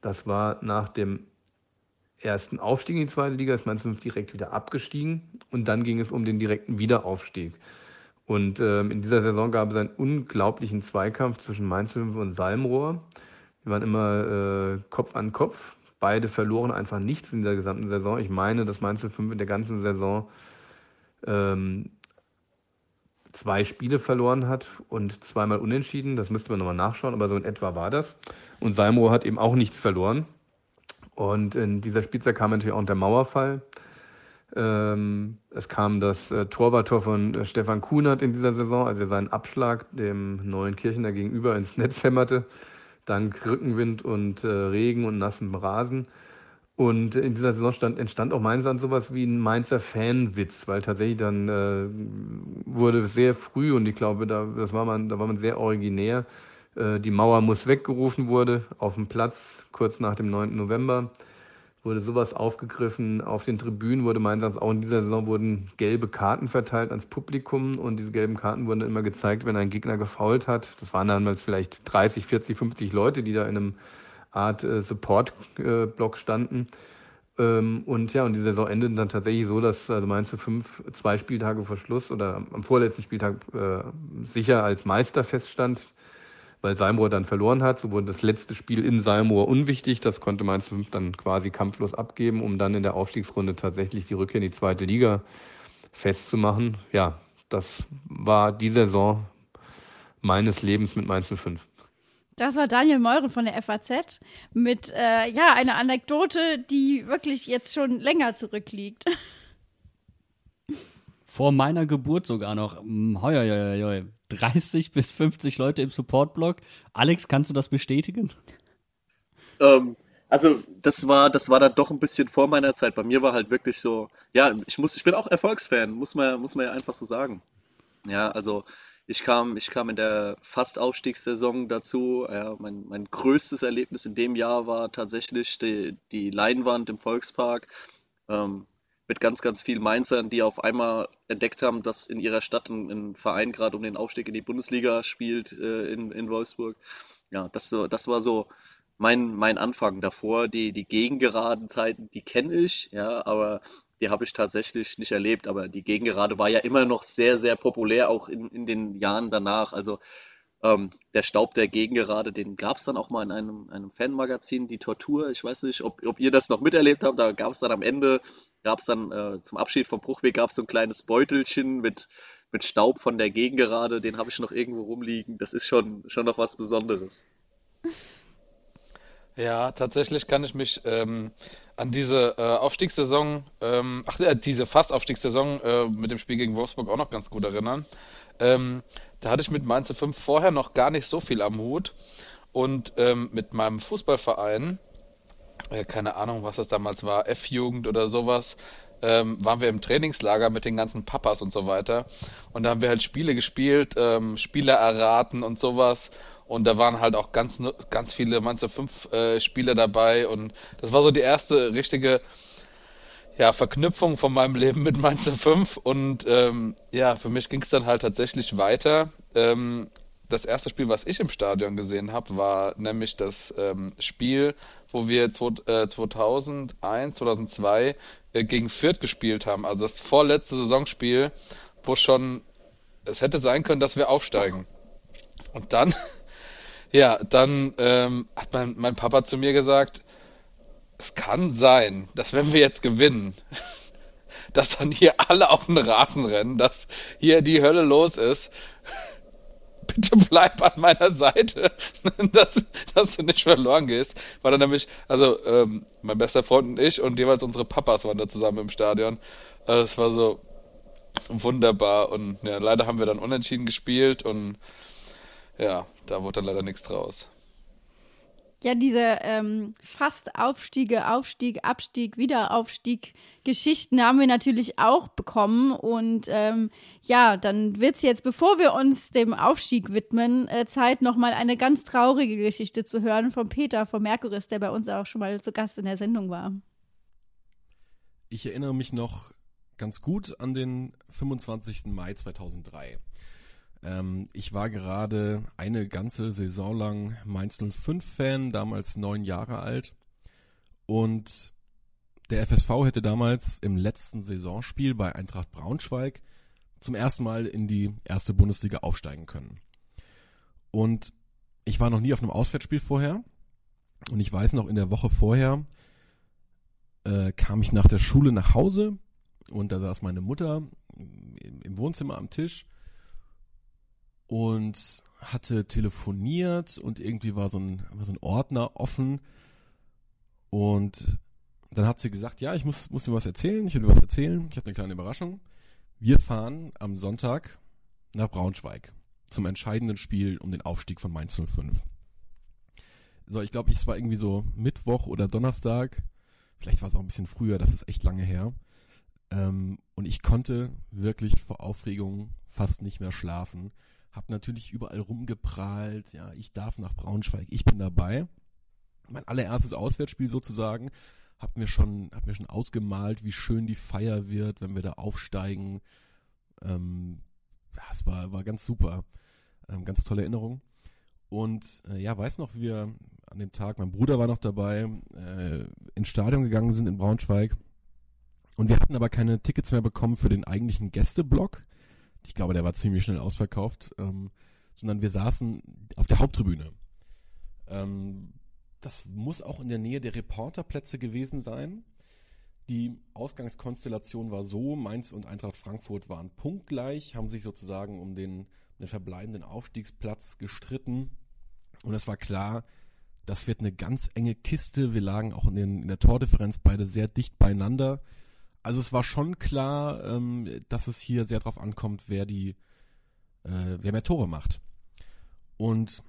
Das war nach dem ersten Aufstieg in die zweite Liga, ist Mainz 05 direkt wieder abgestiegen und dann ging es um den direkten Wiederaufstieg. Und ähm, in dieser Saison gab es einen unglaublichen Zweikampf zwischen Mainz 05 und Salmrohr. Wir waren immer äh, Kopf an Kopf. Beide verloren einfach nichts in dieser gesamten Saison. Ich meine, dass Mainz 05 in der ganzen Saison ähm, zwei Spiele verloren hat und zweimal unentschieden. Das müsste man nochmal nachschauen, aber so in etwa war das. Und Salmrohr hat eben auch nichts verloren. Und in dieser Spielzeit kam natürlich auch der Mauerfall. Ähm, es kam das äh, Torwarttor von äh, Stefan Kunert in dieser Saison, als er seinen Abschlag dem neuen Kirchener gegenüber ins Netz hämmerte, dank Rückenwind und äh, Regen und nassem Rasen. Und in dieser Saison stand, entstand auch meines Erachtens sowas wie ein Mainzer Fanwitz, weil tatsächlich dann äh, wurde sehr früh und ich glaube, da, das war man, da war man sehr originär. Äh, die Mauer muss weggerufen wurde auf dem Platz kurz nach dem 9. November wurde sowas aufgegriffen. Auf den Tribünen wurde Erachtens auch in dieser Saison wurden gelbe Karten verteilt ans Publikum und diese gelben Karten wurden dann immer gezeigt, wenn ein Gegner gefault hat. Das waren damals vielleicht 30, 40, 50 Leute, die da in einem Art äh, Support-Block standen. Ähm, und ja, und die Saison endete dann tatsächlich so, dass also Mainz für fünf, zwei Spieltage vor Schluss oder am vorletzten Spieltag äh, sicher als Meister feststand, weil Salmrohr dann verloren hat. So wurde das letzte Spiel in Salmrohr unwichtig. Das konnte Mainz 5 dann quasi kampflos abgeben, um dann in der Aufstiegsrunde tatsächlich die Rückkehr in die zweite Liga festzumachen. Ja, das war die Saison meines Lebens mit Mainz 05. Das war Daniel Meuren von der FAZ mit äh, ja einer Anekdote, die wirklich jetzt schon länger zurückliegt. Vor meiner Geburt sogar noch. Hoi, hoi, hoi, hoi. 30 bis 50 Leute im Support-Blog. Alex, kannst du das bestätigen? Ähm, also das war, das war dann doch ein bisschen vor meiner Zeit. Bei mir war halt wirklich so, ja, ich muss, ich bin auch Erfolgsfan, muss man, muss man ja einfach so sagen. Ja, also ich kam, ich kam in der Fast-Aufstiegssaison dazu. Ja, mein, mein größtes Erlebnis in dem Jahr war tatsächlich die, die Leinwand im Volkspark. Ähm, mit ganz, ganz vielen Mainzern, die auf einmal entdeckt haben, dass in ihrer Stadt ein, ein Verein gerade um den Aufstieg in die Bundesliga spielt äh, in, in Wolfsburg. Ja, das, das war so mein, mein Anfang davor. Die, die gegengeraden Zeiten, die kenne ich, ja, aber die habe ich tatsächlich nicht erlebt. Aber die Gegengerade war ja immer noch sehr, sehr populär, auch in, in den Jahren danach. Also ähm, der Staub der Gegengerade, den gab es dann auch mal in einem, einem Fanmagazin, die Tortur. Ich weiß nicht, ob, ob ihr das noch miterlebt habt. Da gab es dann am Ende, gab es dann äh, zum Abschied vom Bruchweg, gab es so ein kleines Beutelchen mit, mit Staub von der Gegengerade. Den habe ich noch irgendwo rumliegen. Das ist schon, schon noch was Besonderes. Ja, tatsächlich kann ich mich ähm, an diese äh, Aufstiegssaison, ähm, ach, äh, diese Fast-Aufstiegssaison äh, mit dem Spiel gegen Wolfsburg auch noch ganz gut erinnern. Ähm, da hatte ich mit Mainz 5 vorher noch gar nicht so viel am Hut und ähm, mit meinem Fußballverein, äh, keine Ahnung, was das damals war, F-Jugend oder sowas, ähm, waren wir im Trainingslager mit den ganzen Papas und so weiter. Und da haben wir halt Spiele gespielt, ähm, Spieler erraten und sowas. Und da waren halt auch ganz, ganz viele Mainzer 5 äh, Spieler dabei. Und das war so die erste richtige ja, Verknüpfung von meinem Leben mit Mainzer 5. Und ähm, ja, für mich ging es dann halt tatsächlich weiter. Ähm, das erste Spiel, was ich im Stadion gesehen habe, war nämlich das ähm, Spiel, wo wir äh, 2001, 2002 äh, gegen Fürth gespielt haben. Also das vorletzte Saisonspiel, wo schon es hätte sein können, dass wir aufsteigen. Und dann ja, dann ähm, hat mein, mein Papa zu mir gesagt, es kann sein, dass wenn wir jetzt gewinnen, dass dann hier alle auf den Rasen rennen, dass hier die Hölle los ist. Bitte bleib an meiner Seite, dass, dass du nicht verloren gehst. War dann nämlich, also ähm, mein bester Freund und ich und jeweils unsere Papas waren da zusammen im Stadion. Also es war so wunderbar und ja, leider haben wir dann unentschieden gespielt und ja, da wurde dann leider nichts draus. Ja, diese ähm, fast Aufstiege, Aufstieg, Abstieg, Wiederaufstieg Geschichten haben wir natürlich auch bekommen. Und ähm, ja, dann wird es jetzt, bevor wir uns dem Aufstieg widmen, äh, Zeit, nochmal eine ganz traurige Geschichte zu hören von Peter von Merkuris, der bei uns auch schon mal zu Gast in der Sendung war. Ich erinnere mich noch ganz gut an den 25. Mai 2003. Ähm, ich war gerade eine ganze Saison lang Mainz 05 Fan, damals neun Jahre alt. Und der FSV hätte damals im letzten Saisonspiel bei Eintracht Braunschweig zum ersten Mal in die erste Bundesliga aufsteigen können. Und ich war noch nie auf einem Auswärtsspiel vorher. Und ich weiß noch, in der Woche vorher äh, kam ich nach der Schule nach Hause und da saß meine Mutter im Wohnzimmer am Tisch und hatte telefoniert und irgendwie war so ein, war so ein Ordner offen und dann hat sie gesagt, ja, ich muss, muss dir was erzählen, ich will dir was erzählen, ich habe eine kleine Überraschung. Wir fahren am Sonntag nach Braunschweig zum entscheidenden Spiel um den Aufstieg von Mainz 05. So, ich glaube, es war irgendwie so Mittwoch oder Donnerstag, vielleicht war es auch ein bisschen früher, das ist echt lange her. Ähm, und ich konnte wirklich vor Aufregung fast nicht mehr schlafen hab natürlich überall rumgeprahlt, ja, ich darf nach Braunschweig, ich bin dabei. Mein allererstes Auswärtsspiel sozusagen, hab mir schon, hab mir schon ausgemalt, wie schön die Feier wird, wenn wir da aufsteigen. Ähm, das war, war ganz super. Ähm, ganz tolle Erinnerung. Und äh, ja, weiß noch, wir an dem Tag, mein Bruder war noch dabei, äh, ins Stadion gegangen sind in Braunschweig. Und wir hatten aber keine Tickets mehr bekommen für den eigentlichen Gästeblock ich glaube, der war ziemlich schnell ausverkauft, ähm, sondern wir saßen auf der Haupttribüne. Ähm, das muss auch in der Nähe der Reporterplätze gewesen sein. Die Ausgangskonstellation war so, Mainz und Eintracht Frankfurt waren punktgleich, haben sich sozusagen um den, den verbleibenden Aufstiegsplatz gestritten. Und es war klar, das wird eine ganz enge Kiste. Wir lagen auch in, den, in der Tordifferenz beide sehr dicht beieinander. Also es war schon klar, ähm, dass es hier sehr drauf ankommt, wer die, äh, wer mehr Tore macht. Und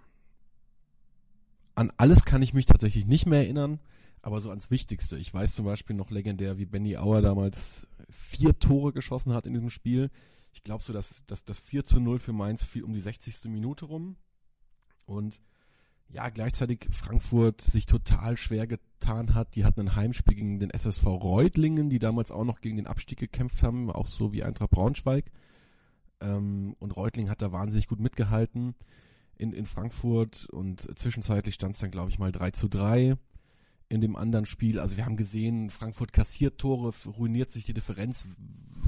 an alles kann ich mich tatsächlich nicht mehr erinnern, aber so ans Wichtigste. Ich weiß zum Beispiel noch legendär, wie Benny Auer damals vier Tore geschossen hat in diesem Spiel. Ich glaube so, dass, dass das 4 zu 0 für Mainz fiel um die 60. Minute rum. Und ja, gleichzeitig Frankfurt sich total schwer getan hat. Die hatten ein Heimspiel gegen den SSV Reutlingen, die damals auch noch gegen den Abstieg gekämpft haben, auch so wie Eintracht Braunschweig. Ähm, und Reutlingen hat da wahnsinnig gut mitgehalten in, in Frankfurt und zwischenzeitlich stand es dann, glaube ich, mal 3 zu 3 in dem anderen Spiel. Also wir haben gesehen, Frankfurt kassiert Tore, ruiniert sich die Differenz,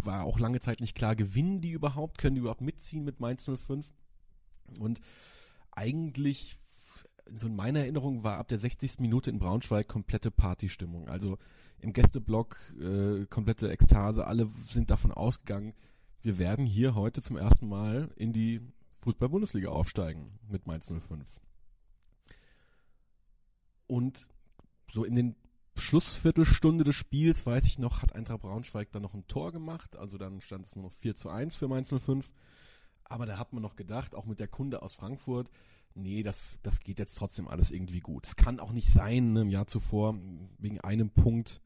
war auch lange Zeit nicht klar, gewinnen die überhaupt, können die überhaupt mitziehen mit Mainz 05? Und eigentlich, so in meiner Erinnerung, war ab der 60. Minute in Braunschweig komplette Partystimmung. Also im Gästeblock äh, komplette Ekstase, alle sind davon ausgegangen, wir werden hier heute zum ersten Mal in die Fußball-Bundesliga aufsteigen mit Mainz 05. Und so in den Schlussviertelstunde des Spiels, weiß ich noch, hat Eintracht Braunschweig dann noch ein Tor gemacht. Also dann stand es nur noch 4 zu 1 für Mainz 05. Aber da hat man noch gedacht, auch mit der Kunde aus Frankfurt, nee, das, das geht jetzt trotzdem alles irgendwie gut. Es kann auch nicht sein, ne, im Jahr zuvor, wegen einem Punkt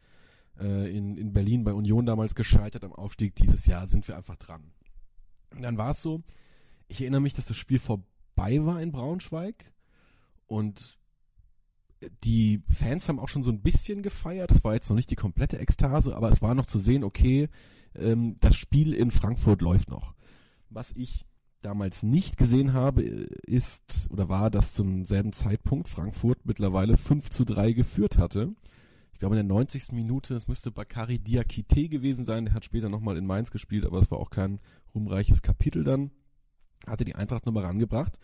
äh, in, in Berlin bei Union damals gescheitert am Aufstieg. Dieses Jahr sind wir einfach dran. Und dann war es so, ich erinnere mich, dass das Spiel vorbei war in Braunschweig und die Fans haben auch schon so ein bisschen gefeiert. Das war jetzt noch nicht die komplette Ekstase, aber es war noch zu sehen, okay, ähm, das Spiel in Frankfurt läuft noch. Was ich damals nicht gesehen habe, ist oder war, dass zum selben Zeitpunkt Frankfurt mittlerweile 5 zu 3 geführt hatte. Ich glaube in der 90. Minute, es müsste Bakari Diakite gewesen sein, der hat später nochmal in Mainz gespielt, aber es war auch kein ruhmreiches Kapitel dann. Hatte die Eintracht nochmal rangebracht.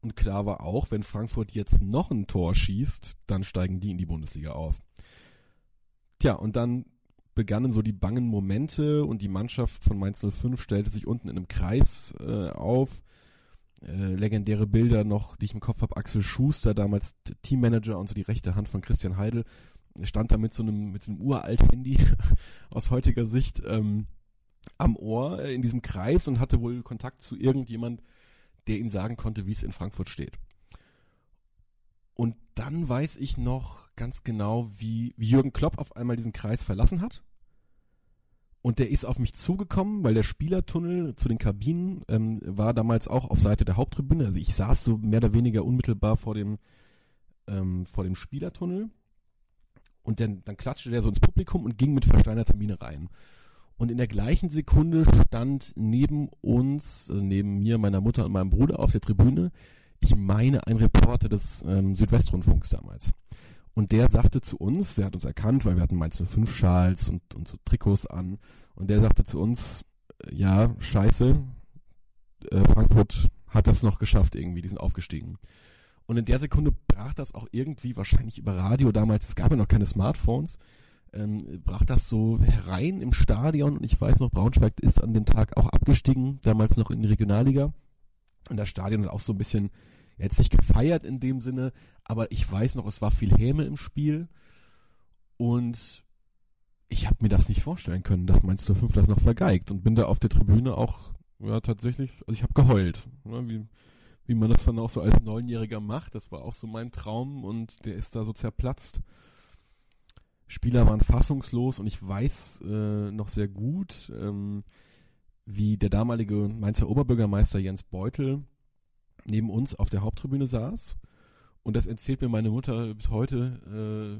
Und klar war auch, wenn Frankfurt jetzt noch ein Tor schießt, dann steigen die in die Bundesliga auf. Tja, und dann begannen so die bangen Momente und die Mannschaft von Mainz 05 stellte sich unten in einem Kreis äh, auf. Äh, legendäre Bilder noch, die ich im Kopf habe, Axel Schuster, damals Teammanager und so die rechte Hand von Christian Heidel, stand da mit so einem, mit so einem uralt Handy aus heutiger Sicht ähm, am Ohr äh, in diesem Kreis und hatte wohl Kontakt zu irgendjemand, der ihm sagen konnte, wie es in Frankfurt steht. Und dann weiß ich noch ganz genau, wie, wie Jürgen Klopp auf einmal diesen Kreis verlassen hat. Und der ist auf mich zugekommen, weil der Spielertunnel zu den Kabinen ähm, war damals auch auf Seite der Haupttribüne. Also ich saß so mehr oder weniger unmittelbar vor dem, ähm, vor dem Spielertunnel. Und dann, dann klatschte der so ins Publikum und ging mit versteinerter Miene rein. Und in der gleichen Sekunde stand neben uns, also neben mir, meiner Mutter und meinem Bruder auf der Tribüne, ich meine, ein Reporter des ähm, Südwestrundfunks damals. Und der sagte zu uns, der hat uns erkannt, weil wir hatten Mainz 05 Schals und, und so Trikots an. Und der sagte zu uns, äh, ja, scheiße, äh, Frankfurt hat das noch geschafft irgendwie, die sind aufgestiegen. Und in der Sekunde brach das auch irgendwie, wahrscheinlich über Radio damals, es gab ja noch keine Smartphones, ähm, brach das so herein im Stadion und ich weiß noch, Braunschweig ist an dem Tag auch abgestiegen, damals noch in die Regionalliga. Und das Stadion hat auch so ein bisschen, jetzt nicht gefeiert in dem Sinne, aber ich weiß noch, es war viel Häme im Spiel. Und ich habe mir das nicht vorstellen können, dass Mainz 05 das noch vergeigt. Und bin da auf der Tribüne auch, ja tatsächlich, also ich habe geheult, ne, wie, wie man das dann auch so als Neunjähriger macht, das war auch so mein Traum und der ist da so zerplatzt. Spieler waren fassungslos und ich weiß äh, noch sehr gut, ähm, wie der damalige Mainzer Oberbürgermeister Jens Beutel neben uns auf der Haupttribüne saß. Und das erzählt mir meine Mutter bis heute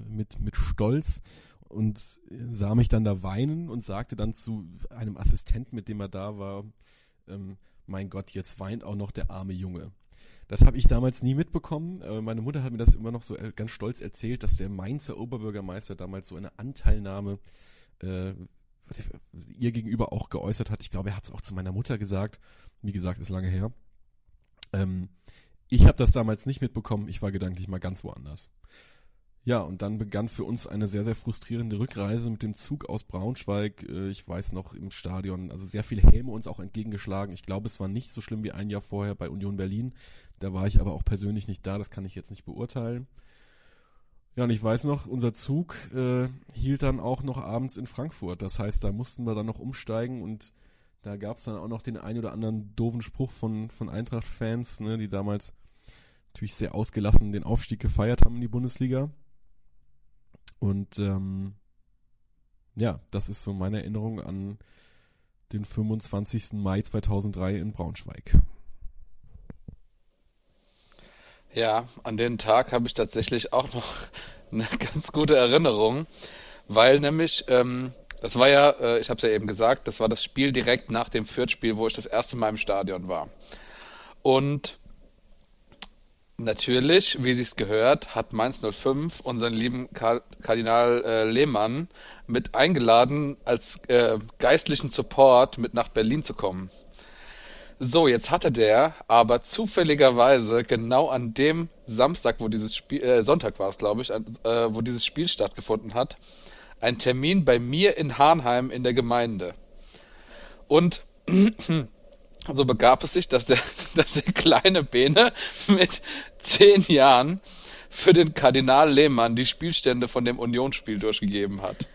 äh, mit, mit Stolz und sah mich dann da weinen und sagte dann zu einem Assistenten, mit dem er da war, ähm, mein Gott, jetzt weint auch noch der arme Junge. Das habe ich damals nie mitbekommen. Meine Mutter hat mir das immer noch so äh, ganz stolz erzählt, dass der Mainzer Oberbürgermeister damals so eine Anteilnahme äh, ihr gegenüber auch geäußert hat. Ich glaube, er hat es auch zu meiner Mutter gesagt. Wie gesagt, ist lange her. Ähm, ich habe das damals nicht mitbekommen. Ich war gedanklich mal ganz woanders. Ja, und dann begann für uns eine sehr, sehr frustrierende Rückreise mit dem Zug aus Braunschweig. Äh, ich weiß noch im Stadion, also sehr viele Häme uns auch entgegengeschlagen. Ich glaube, es war nicht so schlimm wie ein Jahr vorher bei Union Berlin. Da war ich aber auch persönlich nicht da, das kann ich jetzt nicht beurteilen. Ja, und ich weiß noch, unser Zug äh, hielt dann auch noch abends in Frankfurt. Das heißt, da mussten wir dann noch umsteigen und da gab es dann auch noch den ein oder anderen doofen Spruch von, von Eintracht-Fans, ne, die damals natürlich sehr ausgelassen den Aufstieg gefeiert haben in die Bundesliga. Und ähm, ja, das ist so meine Erinnerung an den 25. Mai 2003 in Braunschweig. Ja, an den Tag habe ich tatsächlich auch noch eine ganz gute Erinnerung, weil nämlich, ähm, das war ja, äh, ich habe es ja eben gesagt, das war das Spiel direkt nach dem Fürth-Spiel, wo ich das erste Mal im Stadion war. Und natürlich, wie sich's gehört, hat Mainz 05 unseren lieben Kar Kardinal äh, Lehmann mit eingeladen, als äh, geistlichen Support mit nach Berlin zu kommen. So, jetzt hatte der aber zufälligerweise genau an dem Samstag, wo dieses Spiel, äh, Sonntag war es, glaube ich, äh, wo dieses Spiel stattgefunden hat, einen Termin bei mir in Harnheim in der Gemeinde. Und so begab es sich, dass der, dass der kleine Bene mit zehn Jahren für den Kardinal Lehmann die Spielstände von dem Unionsspiel durchgegeben hat.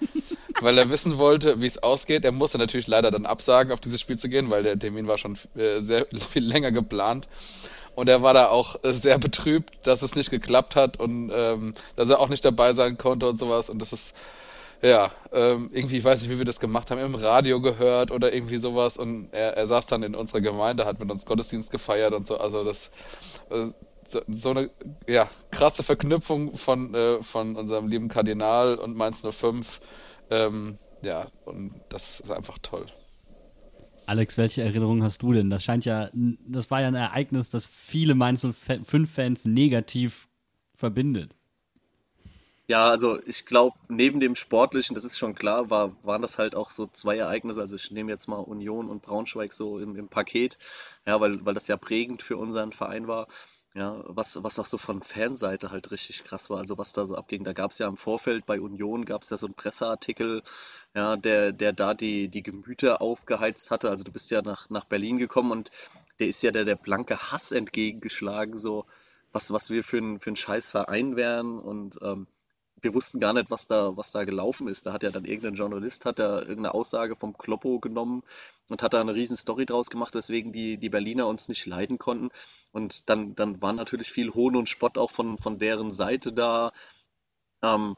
weil er wissen wollte, wie es ausgeht. Er musste natürlich leider dann absagen, auf dieses Spiel zu gehen, weil der Termin war schon äh, sehr viel länger geplant. Und er war da auch äh, sehr betrübt, dass es nicht geklappt hat und ähm, dass er auch nicht dabei sein konnte und sowas. Und das ist, ja, ähm, irgendwie, ich weiß nicht, wie wir das gemacht haben, im Radio gehört oder irgendwie sowas. Und er, er saß dann in unserer Gemeinde, hat mit uns Gottesdienst gefeiert und so. Also das, äh, so, so eine ja, krasse Verknüpfung von, äh, von unserem lieben Kardinal und Mainz 05 ähm, ja, und das ist einfach toll. Alex, welche Erinnerungen hast du denn? Das scheint ja, das war ja ein Ereignis, das viele Mainz 05-Fans negativ verbindet. Ja, also ich glaube, neben dem Sportlichen, das ist schon klar, war, waren das halt auch so zwei Ereignisse. Also ich nehme jetzt mal Union und Braunschweig so im, im Paket, ja, weil, weil das ja prägend für unseren Verein war. Ja, was, was auch so von Fanseite halt richtig krass war, also was da so abging. Da gab es ja im Vorfeld bei Union gab es ja so einen Presseartikel, ja, der, der da die, die Gemüter aufgeheizt hatte. Also du bist ja nach, nach Berlin gekommen und der ist ja der, der blanke Hass entgegengeschlagen, so was, was wir für ein, für ein scheiß Verein wären und ähm, wir wussten gar nicht, was da, was da gelaufen ist. Da hat ja dann irgendein Journalist, hat da irgendeine Aussage vom Kloppo genommen und hat da eine riesen Story draus gemacht, weswegen die, die Berliner uns nicht leiden konnten. Und dann, dann war natürlich viel Hohn und Spott auch von, von deren Seite da, ähm,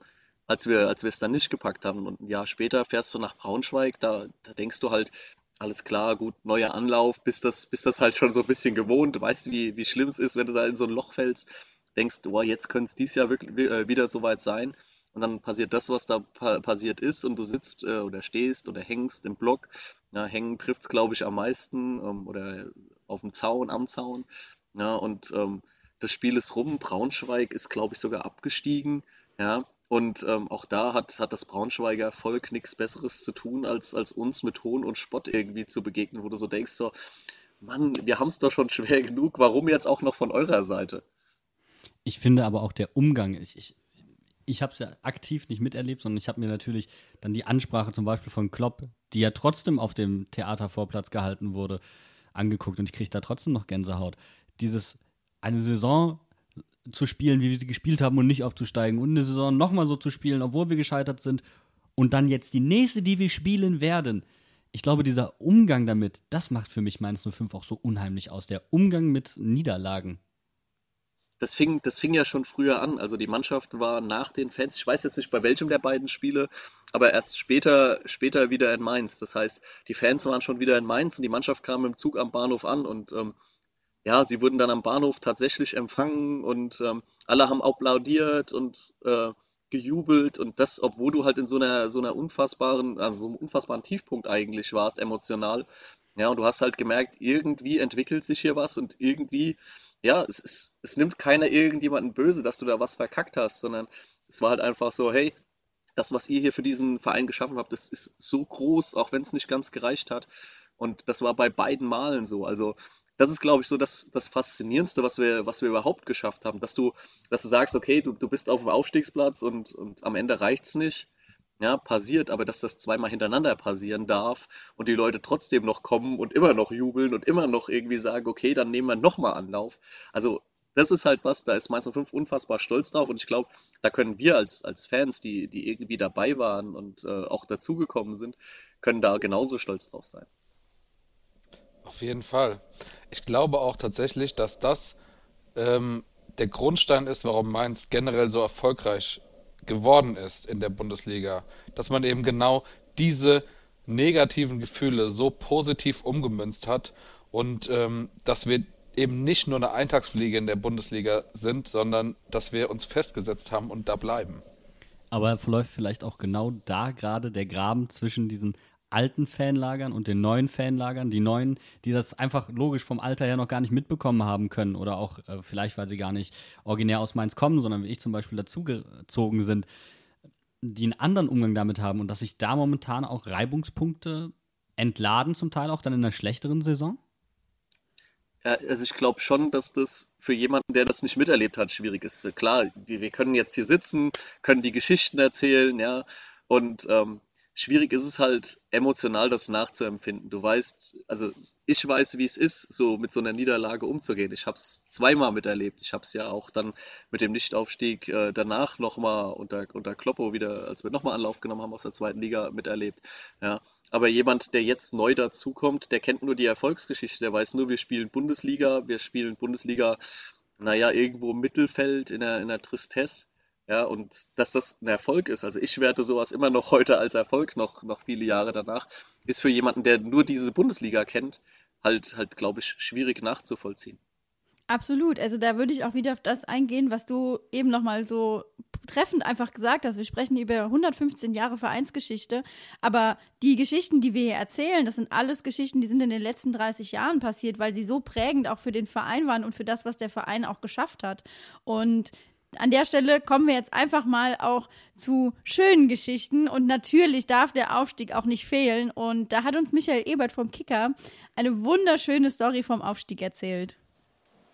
als wir, als wir es dann nicht gepackt haben. Und ein Jahr später fährst du nach Braunschweig, da, da denkst du halt, alles klar, gut, neuer Anlauf, bist das, bist das halt schon so ein bisschen gewohnt, weißt du, wie, wie schlimm es ist, wenn du da in so ein Loch fällst denkst, oh, jetzt könnte es dies Jahr wirklich, äh, wieder soweit sein. Und dann passiert das, was da pa passiert ist, und du sitzt äh, oder stehst oder hängst im Block. Ja, hängen trifft es, glaube ich, am meisten ähm, oder auf dem Zaun, am Zaun. Ja, und ähm, das Spiel ist rum. Braunschweig ist, glaube ich, sogar abgestiegen. Ja, und ähm, auch da hat, hat das Braunschweiger Volk nichts Besseres zu tun, als, als uns mit Hohn und Spott irgendwie zu begegnen, wo du so denkst, so, Mann, wir haben es doch schon schwer genug, warum jetzt auch noch von eurer Seite? Ich finde aber auch der Umgang, ich, ich, ich habe es ja aktiv nicht miterlebt, sondern ich habe mir natürlich dann die Ansprache zum Beispiel von Klopp, die ja trotzdem auf dem Theatervorplatz gehalten wurde, angeguckt und ich kriege da trotzdem noch Gänsehaut. Dieses, eine Saison zu spielen, wie wir sie gespielt haben und nicht aufzusteigen und eine Saison nochmal so zu spielen, obwohl wir gescheitert sind und dann jetzt die nächste, die wir spielen werden. Ich glaube, dieser Umgang damit, das macht für mich Mainz 05 auch so unheimlich aus. Der Umgang mit Niederlagen das fing, das fing ja schon früher an. Also die Mannschaft war nach den Fans, ich weiß jetzt nicht bei welchem der beiden Spiele, aber erst später, später wieder in Mainz. Das heißt, die Fans waren schon wieder in Mainz und die Mannschaft kam im Zug am Bahnhof an und ähm, ja, sie wurden dann am Bahnhof tatsächlich empfangen und ähm, alle haben applaudiert und äh, gejubelt und das, obwohl du halt in so einer, so einer unfassbaren, also so einem unfassbaren Tiefpunkt eigentlich warst, emotional. Ja, und du hast halt gemerkt, irgendwie entwickelt sich hier was und irgendwie ja, es, es, es nimmt keiner irgendjemanden böse, dass du da was verkackt hast, sondern es war halt einfach so, hey, das, was ihr hier für diesen Verein geschaffen habt, das ist so groß, auch wenn es nicht ganz gereicht hat. Und das war bei beiden Malen so. Also, das ist, glaube ich, so das, das Faszinierendste, was wir, was wir überhaupt geschafft haben. Dass du, dass du sagst, okay, du, du bist auf dem Aufstiegsplatz und, und am Ende reicht es nicht ja, passiert, aber dass das zweimal hintereinander passieren darf und die Leute trotzdem noch kommen und immer noch jubeln und immer noch irgendwie sagen, okay, dann nehmen wir nochmal Anlauf. Also das ist halt was, da ist Mainz 05 unfassbar stolz drauf und ich glaube, da können wir als, als Fans, die, die irgendwie dabei waren und äh, auch dazugekommen sind, können da genauso stolz drauf sein. Auf jeden Fall. Ich glaube auch tatsächlich, dass das ähm, der Grundstein ist, warum Mainz generell so erfolgreich geworden ist in der Bundesliga. Dass man eben genau diese negativen Gefühle so positiv umgemünzt hat und ähm, dass wir eben nicht nur eine Eintagsfliege in der Bundesliga sind, sondern dass wir uns festgesetzt haben und da bleiben. Aber verläuft vielleicht auch genau da gerade der Graben zwischen diesen alten Fanlagern und den neuen Fanlagern. Die neuen, die das einfach logisch vom Alter her noch gar nicht mitbekommen haben können oder auch äh, vielleicht, weil sie gar nicht originär aus Mainz kommen, sondern wie ich zum Beispiel dazugezogen sind, die einen anderen Umgang damit haben und dass sich da momentan auch Reibungspunkte entladen, zum Teil auch dann in einer schlechteren Saison? Ja, also ich glaube schon, dass das für jemanden, der das nicht miterlebt hat, schwierig ist. Klar, wir, wir können jetzt hier sitzen, können die Geschichten erzählen, ja, und ähm, schwierig ist es halt, emotional das nachzuempfinden. Du weißt, also ich weiß, wie es ist, so mit so einer Niederlage umzugehen. Ich habe es zweimal miterlebt. Ich habe es ja auch dann mit dem Nichtaufstieg äh, danach nochmal unter, unter Kloppo wieder, als wir nochmal Anlauf genommen haben aus der zweiten Liga, miterlebt. Ja. Aber jemand, der jetzt neu dazukommt, der kennt nur die Erfolgsgeschichte. Der weiß nur, wir spielen Bundesliga, wir spielen Bundesliga, naja, irgendwo im Mittelfeld in der, in der Tristesse. Ja, und dass das ein Erfolg ist, also ich werte sowas immer noch heute als Erfolg, noch, noch viele Jahre danach, ist für jemanden, der nur diese Bundesliga kennt, halt, halt, glaube ich, schwierig nachzuvollziehen. Absolut. Also da würde ich auch wieder auf das eingehen, was du eben nochmal so treffend einfach gesagt hast. Wir sprechen über 115 Jahre Vereinsgeschichte, aber die Geschichten, die wir hier erzählen, das sind alles Geschichten, die sind in den letzten 30 Jahren passiert, weil sie so prägend auch für den Verein waren und für das, was der Verein auch geschafft hat. Und an der Stelle kommen wir jetzt einfach mal auch zu schönen Geschichten und natürlich darf der Aufstieg auch nicht fehlen und da hat uns Michael Ebert vom Kicker eine wunderschöne Story vom Aufstieg erzählt.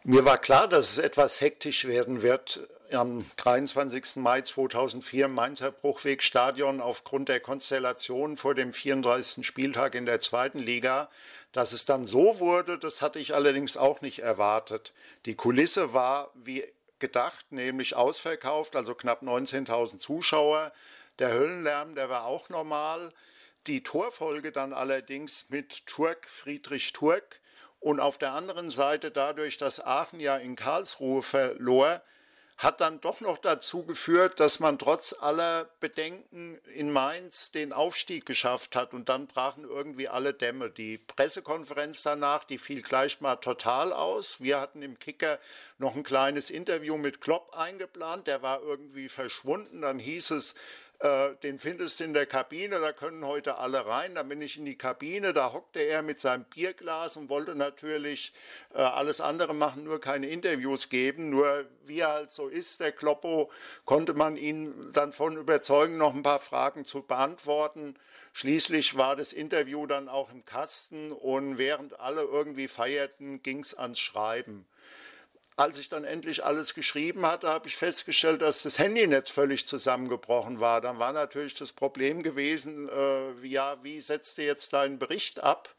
Mir war klar, dass es etwas hektisch werden wird am 23. Mai 2004 im Mainzer Bruchwegstadion aufgrund der Konstellation vor dem 34. Spieltag in der zweiten Liga. Dass es dann so wurde, das hatte ich allerdings auch nicht erwartet. Die Kulisse war wie gedacht, nämlich ausverkauft, also knapp 19.000 Zuschauer. Der Höllenlärm, der war auch normal. Die Torfolge dann allerdings mit Turk, Friedrich Turk. Und auf der anderen Seite dadurch, dass Aachen ja in Karlsruhe verlor, hat dann doch noch dazu geführt, dass man trotz aller Bedenken in Mainz den Aufstieg geschafft hat und dann brachen irgendwie alle Dämme. Die Pressekonferenz danach, die fiel gleich mal total aus. Wir hatten im Kicker noch ein kleines Interview mit Klopp eingeplant, der war irgendwie verschwunden. Dann hieß es, äh, den findest du in der Kabine, da können heute alle rein. Dann bin ich in die Kabine, da hockte er mit seinem Bierglas und wollte natürlich äh, alles andere machen, nur keine Interviews geben. Nur wie er halt so ist, der Kloppo, konnte man ihn dann von überzeugen, noch ein paar Fragen zu beantworten. Schließlich war das Interview dann auch im Kasten und während alle irgendwie feierten, ging es ans Schreiben als ich dann endlich alles geschrieben hatte, habe ich festgestellt, dass das Handynetz völlig zusammengebrochen war. Dann war natürlich das Problem gewesen, äh, ja, wie setzt ihr jetzt deinen Bericht ab?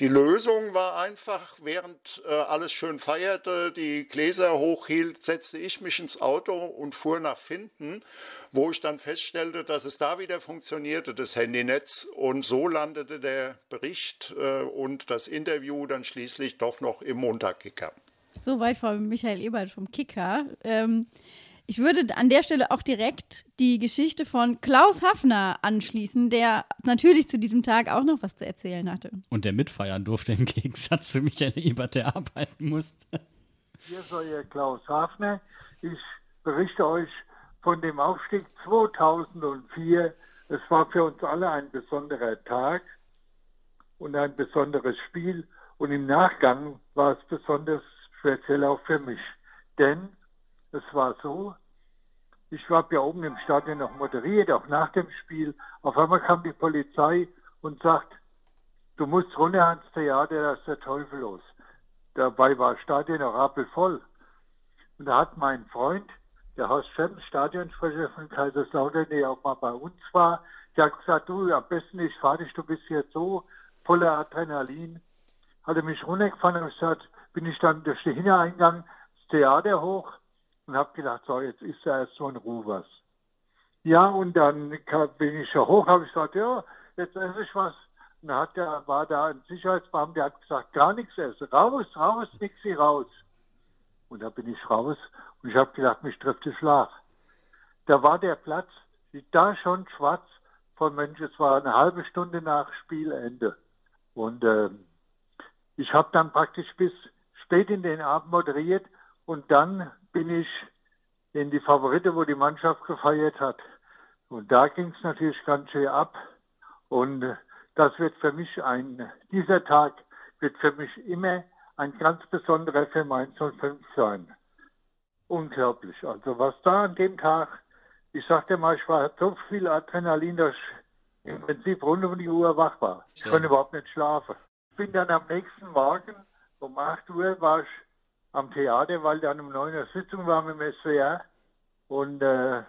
Die Lösung war einfach, während äh, alles schön feierte, die Gläser hochhielt, setzte ich mich ins Auto und fuhr nach Finden, wo ich dann feststellte, dass es da wieder funktionierte, das Handynetz. Und so landete der Bericht äh, und das Interview dann schließlich doch noch im Montagkicker. Soweit von Michael Ebert vom Kicker. Ähm, ich würde an der Stelle auch direkt die Geschichte von Klaus Hafner anschließen, der natürlich zu diesem Tag auch noch was zu erzählen hatte. Und der mitfeiern durfte im Gegensatz zu Michael Ebert, der arbeiten musste. Hier ist euer Klaus Hafner. Ich berichte euch von dem Aufstieg 2004. Es war für uns alle ein besonderer Tag und ein besonderes Spiel. Und im Nachgang war es besonders speziell auch für mich. Denn es war so, ich war ja oben im Stadion noch moderiert, auch nach dem Spiel. Auf einmal kam die Polizei und sagt, du musst runter ans Theater, da ist der Teufel los. Dabei war das Stadion noch rappelvoll. Und da hat mein Freund, der Horst Schemm, Stadionsprecher von Kaiserslautern, der auch mal bei uns war, der hat gesagt, du, am besten nicht fertig, du bist jetzt so voller Adrenalin. Hat er mich runtergefahren und gesagt, bin ich dann durch den Hintereingang das Theater hoch und habe gedacht, so, jetzt ist ja erst so ein Ruhe Ja, und dann bin ich ja hoch, habe ich gesagt, ja, jetzt esse ich was. Und dann hat der, war da ein Sicherheitsbeamter, der hat gesagt, gar nichts essen, raus, raus, nixi, raus. Und da bin ich raus und ich habe gedacht, mich trifft der Schlag. Da war der Platz, da schon schwarz von Menschen. Es war eine halbe Stunde nach Spielende. Und äh, ich habe dann praktisch bis spät in den Abend moderiert und dann bin ich in die Favorite, wo die Mannschaft gefeiert hat. Und da ging es natürlich ganz schön ab. Und das wird für mich ein, dieser Tag wird für mich immer ein ganz besonderer für Mainz 05 sein. Unglaublich. Also was da an dem Tag, ich sagte mal, ich war so viel Adrenalin, dass ich im Prinzip rund um die Uhr wach war. Ich konnte überhaupt nicht schlafen. Ich bin dann am nächsten Morgen um 8 Uhr war ich am Theater, weil dann um 9 Uhr Sitzung war mit dem SWR. Und äh,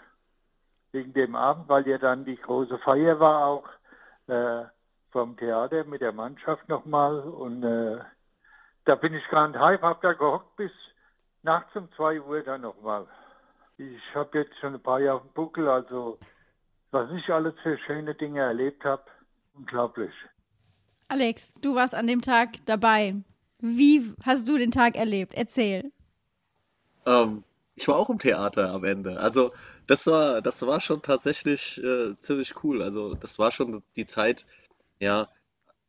wegen dem Abend, weil ja dann die große Feier war auch äh, vom Theater mit der Mannschaft nochmal. Und äh, da bin ich ganz halb, hab da gehockt bis nachts um 2 Uhr dann nochmal. Ich habe jetzt schon ein paar Jahre auf dem Buckel, also was ich alles für schöne Dinge erlebt habe, unglaublich. Alex, du warst an dem Tag dabei. Wie hast du den Tag erlebt? Erzähl. Ähm, ich war auch im Theater am Ende. Also das war, das war schon tatsächlich äh, ziemlich cool. Also das war schon die Zeit, ja,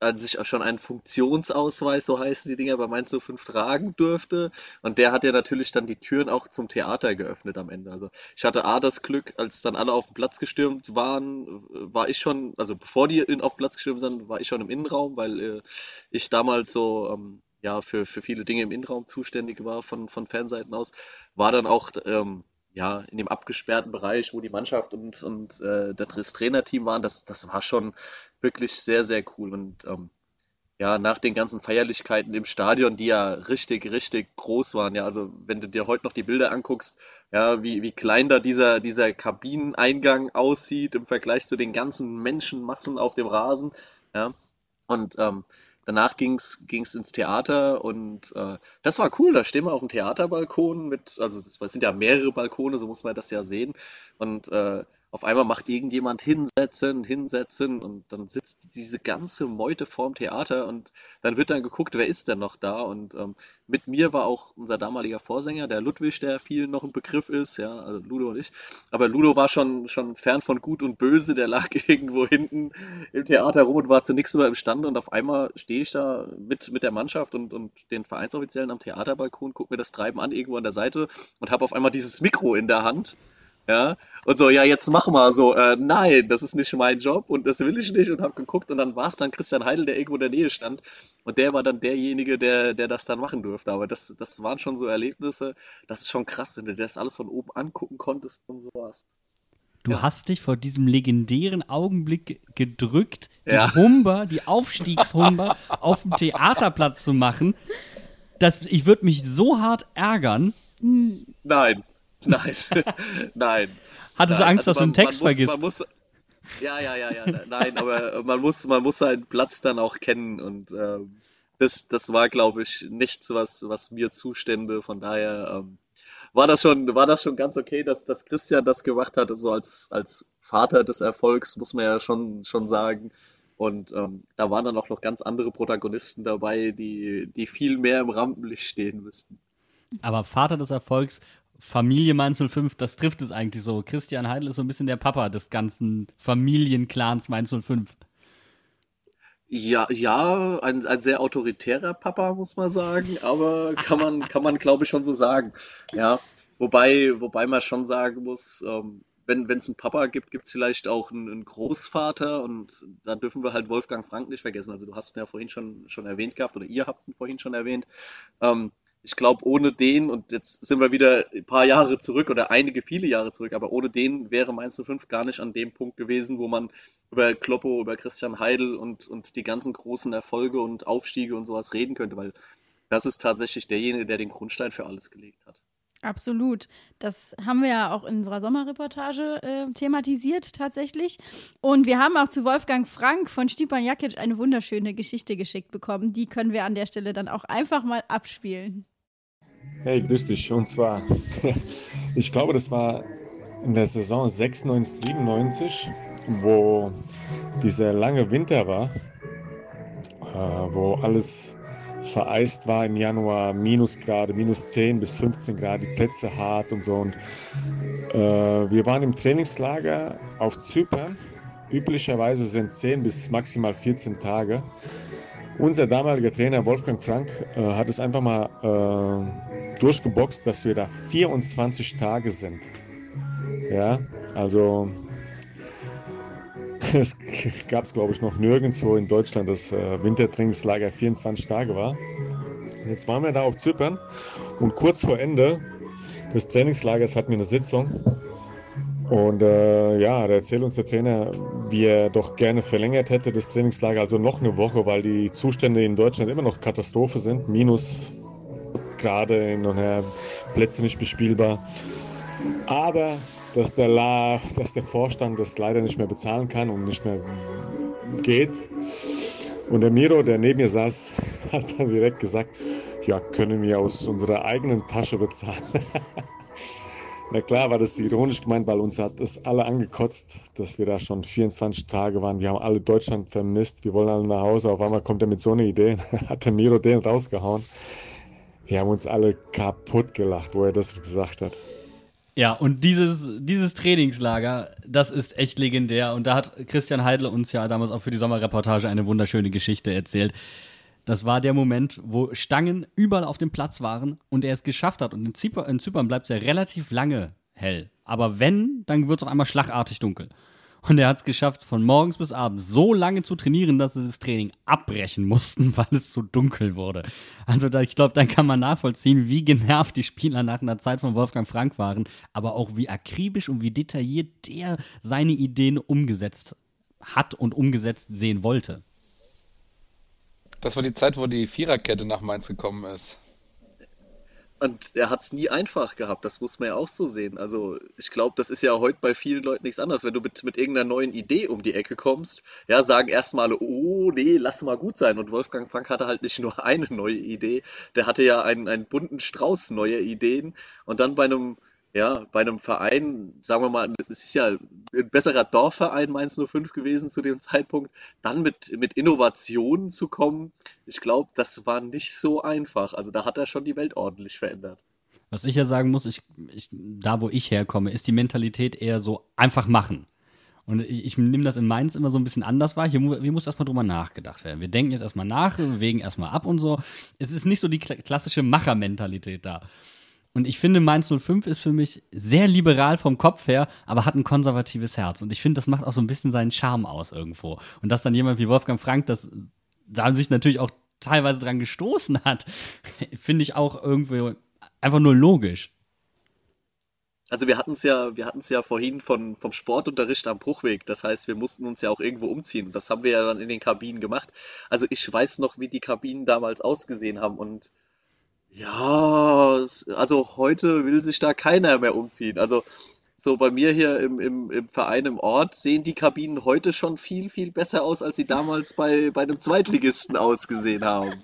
als ich auch schon einen Funktionsausweis, so heißen die Dinger, bei Mainz 05 tragen durfte. Und der hat ja natürlich dann die Türen auch zum Theater geöffnet am Ende. Also ich hatte A das Glück, als dann alle auf den Platz gestürmt waren, war ich schon, also bevor die auf den Platz gestürmt sind, war ich schon im Innenraum, weil äh, ich damals so ähm, ja für, für viele Dinge im Innenraum zuständig war von, von Fanseiten aus, war dann auch ähm, ja, in dem abgesperrten Bereich, wo die Mannschaft und, und äh, das Trainerteam waren, das, das war schon wirklich sehr, sehr cool. Und ähm, ja, nach den ganzen Feierlichkeiten im Stadion, die ja richtig, richtig groß waren, ja, also wenn du dir heute noch die Bilder anguckst, ja, wie, wie klein da dieser, dieser Kabineneingang aussieht im Vergleich zu den ganzen Menschenmassen auf dem Rasen, ja, und ähm, Danach ging es ins Theater und äh, das war cool. Da stehen wir auf dem Theaterbalkon mit, also das sind ja mehrere Balkone, so muss man das ja sehen. Und äh, auf einmal macht irgendjemand hinsetzen, hinsetzen und dann sitzt diese ganze Meute vorm Theater und dann wird dann geguckt, wer ist denn noch da? Und ähm, mit mir war auch unser damaliger Vorsänger, der Ludwig, der vielen noch ein Begriff ist, ja, also Ludo und ich, aber Ludo war schon, schon fern von Gut und Böse, der lag irgendwo hinten im Theater rum und war zunächst mal imstande und auf einmal stehe ich da mit, mit der Mannschaft und, und den Vereinsoffiziellen am Theaterbalkon, gucke mir das Treiben an irgendwo an der Seite und habe auf einmal dieses Mikro in der Hand ja, und so, ja, jetzt mach mal so, äh, nein, das ist nicht mein Job und das will ich nicht und hab geguckt und dann war es dann Christian Heidel, der irgendwo in der Nähe stand und der war dann derjenige, der, der das dann machen durfte. Aber das, das waren schon so Erlebnisse, das ist schon krass, wenn du das alles von oben angucken konntest und sowas. Du ja. hast dich vor diesem legendären Augenblick gedrückt, die Ja. Humber, die Aufstiegshumber auf dem Theaterplatz zu machen. Das, ich würde mich so hart ärgern. Nein, nein, nein. Hattest du Nein, Angst, dass du einen man- Text man muss, vergisst? Man muss, ja, ja, ja, ja, nein, aber man muss, man muss seinen Platz dann auch kennen und ähm, das, das war, glaube ich, nichts, was, was mir zustände. Von daher ähm, war das schon, war das schon ganz okay, dass, dass Christian das gemacht hat, so als, als Vater des Erfolgs, muss man ja schon, schon sagen. Und ähm, da waren dann auch noch ganz andere Protagonisten dabei, die, die viel mehr im Rampenlicht stehen müssten. Aber Vater des Erfolgs, Familie Mainz 05, das trifft es eigentlich so. Christian Heidel ist so ein bisschen der Papa des ganzen Familienclans Mainz 05. Ja, ja, ein, ein sehr autoritärer Papa, muss man sagen, aber kann man, kann man, glaube ich, schon so sagen. Ja, wobei, wobei man schon sagen muss, ähm, wenn es einen Papa gibt, gibt es vielleicht auch einen, einen Großvater und da dürfen wir halt Wolfgang Frank nicht vergessen. Also du hast ihn ja vorhin schon, schon erwähnt gehabt oder ihr habt ihn vorhin schon erwähnt. Ähm, ich glaube, ohne den, und jetzt sind wir wieder ein paar Jahre zurück oder einige, viele Jahre zurück, aber ohne den wäre Mainz 05 gar nicht an dem Punkt gewesen, wo man über Kloppo, über Christian Heidel und, und die ganzen großen Erfolge und Aufstiege und sowas reden könnte, weil das ist tatsächlich derjenige, der den Grundstein für alles gelegt hat. Absolut. Das haben wir ja auch in unserer Sommerreportage äh, thematisiert tatsächlich. Und wir haben auch zu Wolfgang Frank von Stipan Jakic eine wunderschöne Geschichte geschickt bekommen. Die können wir an der Stelle dann auch einfach mal abspielen. Hey, grüß dich. Und zwar, ich glaube, das war in der Saison 96, 97, wo dieser lange Winter war, äh, wo alles vereist war im Januar, Minusgrade, minus 10 bis 15 Grad, die Plätze hart und so. Und äh, wir waren im Trainingslager auf Zypern üblicherweise sind 10 bis maximal 14 Tage. Unser damaliger Trainer Wolfgang Frank äh, hat es einfach mal äh, durchgeboxt, dass wir da 24 Tage sind. Ja, also es gab es, glaube ich, noch nirgendwo in Deutschland, dass äh, Wintertrainingslager 24 Tage war. Jetzt waren wir da auf Zypern und kurz vor Ende des Trainingslagers hatten wir eine Sitzung. Und äh, ja, da erzählt uns der Trainer, wie er doch gerne verlängert hätte, das Trainingslager, also noch eine Woche, weil die Zustände in Deutschland immer noch Katastrophe sind. Minus gerade in nachher Plätze nicht bespielbar. Aber dass der, La, dass der Vorstand das leider nicht mehr bezahlen kann und nicht mehr geht. Und der Miro, der neben mir saß, hat dann direkt gesagt, ja, können wir aus unserer eigenen Tasche bezahlen. Na klar war das ironisch gemeint, weil uns hat das alle angekotzt, dass wir da schon 24 Tage waren. Wir haben alle Deutschland vermisst. Wir wollen alle nach Hause. Auf einmal kommt er mit so einer Idee. hat der Miro den rausgehauen. Wir haben uns alle kaputt gelacht, wo er das gesagt hat. Ja, und dieses, dieses Trainingslager, das ist echt legendär. Und da hat Christian Heidel uns ja damals auch für die Sommerreportage eine wunderschöne Geschichte erzählt. Das war der Moment, wo Stangen überall auf dem Platz waren und er es geschafft hat. Und in, Zypern, in Zypern bleibt es ja relativ lange hell. Aber wenn, dann wird es auf einmal schlagartig dunkel. Und er hat es geschafft, von morgens bis abends so lange zu trainieren, dass sie das Training abbrechen mussten, weil es zu dunkel wurde. Also da, ich glaube, dann kann man nachvollziehen, wie genervt die Spieler nach einer Zeit von Wolfgang Frank waren, aber auch wie akribisch und wie detailliert der seine Ideen umgesetzt hat und umgesetzt sehen wollte. Das war die Zeit, wo die Viererkette nach Mainz gekommen ist. Und er hat es nie einfach gehabt, das muss man ja auch so sehen. Also ich glaube, das ist ja heute bei vielen Leuten nichts anderes. Wenn du mit, mit irgendeiner neuen Idee um die Ecke kommst, ja, sagen erstmal, oh nee, lass mal gut sein. Und Wolfgang Frank hatte halt nicht nur eine neue Idee, der hatte ja einen, einen bunten Strauß neuer Ideen. Und dann bei einem ja, bei einem Verein, sagen wir mal, es ist ja ein besserer Dorfverein Mainz 05 gewesen zu dem Zeitpunkt, dann mit, mit Innovationen zu kommen, ich glaube, das war nicht so einfach. Also da hat er schon die Welt ordentlich verändert. Was ich ja sagen muss, ich, ich, da wo ich herkomme, ist die Mentalität eher so einfach machen. Und ich, ich nehme das in Mainz immer so ein bisschen anders wahr. Hier, hier muss erstmal drüber nachgedacht werden. Wir denken jetzt erstmal nach, wir wägen erstmal ab und so. Es ist nicht so die klassische Machermentalität da. Und ich finde, Mainz 05 ist für mich sehr liberal vom Kopf her, aber hat ein konservatives Herz. Und ich finde, das macht auch so ein bisschen seinen Charme aus irgendwo. Und dass dann jemand wie Wolfgang Frank das da sich natürlich auch teilweise dran gestoßen hat, finde ich auch irgendwie einfach nur logisch. Also wir hatten es ja, wir hatten es ja vorhin von, vom Sportunterricht am Bruchweg. Das heißt, wir mussten uns ja auch irgendwo umziehen. Das haben wir ja dann in den Kabinen gemacht. Also ich weiß noch, wie die Kabinen damals ausgesehen haben. Und ja, also heute will sich da keiner mehr umziehen. Also so bei mir hier im, im, im Verein im Ort sehen die Kabinen heute schon viel, viel besser aus, als sie damals bei, bei einem Zweitligisten ausgesehen haben.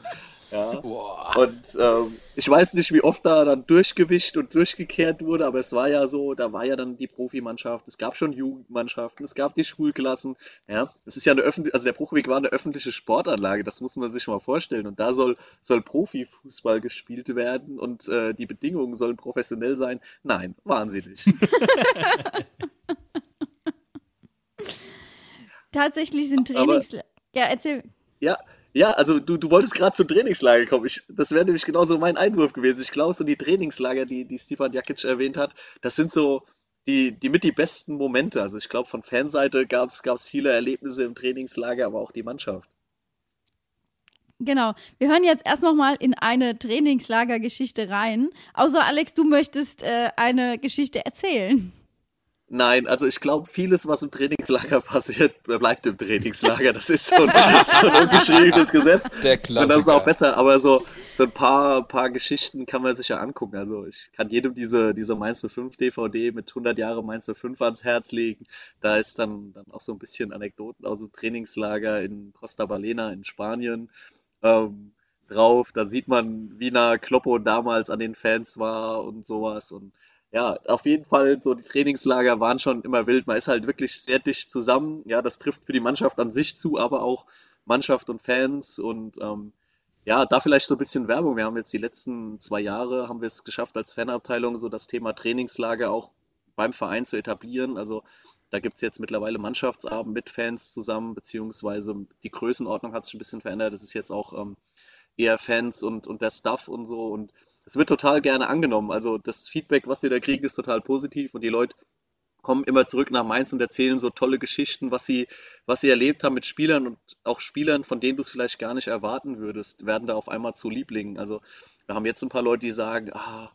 Ja. Und ähm, ich weiß nicht, wie oft da dann durchgewischt und durchgekehrt wurde, aber es war ja so, da war ja dann die Profimannschaft, es gab schon Jugendmannschaften, es gab die Schulklassen. Ja, es ist ja eine öffentliche, also der Bruchweg war eine öffentliche Sportanlage, das muss man sich mal vorstellen. Und da soll, soll Profifußball gespielt werden und äh, die Bedingungen sollen professionell sein. Nein, waren sie nicht. Tatsächlich sind Trainings. Aber, ja, erzähl. Ja, ja, also du, du wolltest gerade zum Trainingslager kommen. Ich, das wäre nämlich genauso mein Einwurf gewesen. Ich glaube, so die Trainingslager, die, die Stefan Jakic erwähnt hat, das sind so die, die mit die besten Momente. Also ich glaube, von Fanseite gab es viele Erlebnisse im Trainingslager, aber auch die Mannschaft. Genau. Wir hören jetzt erst noch mal in eine Trainingslagergeschichte rein. Außer Alex, du möchtest äh, eine Geschichte erzählen. Nein, also ich glaube, vieles, was im Trainingslager passiert, bleibt im Trainingslager. Das ist so ein, so ein ungeschriebenes Gesetz. Der Klassiker. Und das ist auch besser, aber so, so ein paar, paar Geschichten kann man sich ja angucken. Also ich kann jedem diese, diese Mainz 5 DVD mit 100 Jahre Mainz 5 ans Herz legen. Da ist dann, dann auch so ein bisschen Anekdoten aus dem Trainingslager in Costa Balena in Spanien. Ähm, drauf. Da sieht man, wie nah Kloppo damals an den Fans war und sowas. Und ja, auf jeden Fall, so die Trainingslager waren schon immer wild. Man ist halt wirklich sehr dicht zusammen. Ja, das trifft für die Mannschaft an sich zu, aber auch Mannschaft und Fans und ähm, ja, da vielleicht so ein bisschen Werbung. Wir haben jetzt die letzten zwei Jahre, haben wir es geschafft als Fanabteilung, so das Thema Trainingslager auch beim Verein zu etablieren. Also da gibt es jetzt mittlerweile Mannschaftsabend mit Fans zusammen, beziehungsweise die Größenordnung hat sich ein bisschen verändert. Das ist jetzt auch ähm, eher Fans und, und der Stuff und so. Und es wird total gerne angenommen. Also das Feedback, was wir da kriegen, ist total positiv und die Leute kommen immer zurück nach Mainz und erzählen so tolle Geschichten, was sie, was sie erlebt haben mit Spielern und auch Spielern, von denen du es vielleicht gar nicht erwarten würdest, werden da auf einmal zu Lieblingen. Also wir haben jetzt ein paar Leute, die sagen, ah,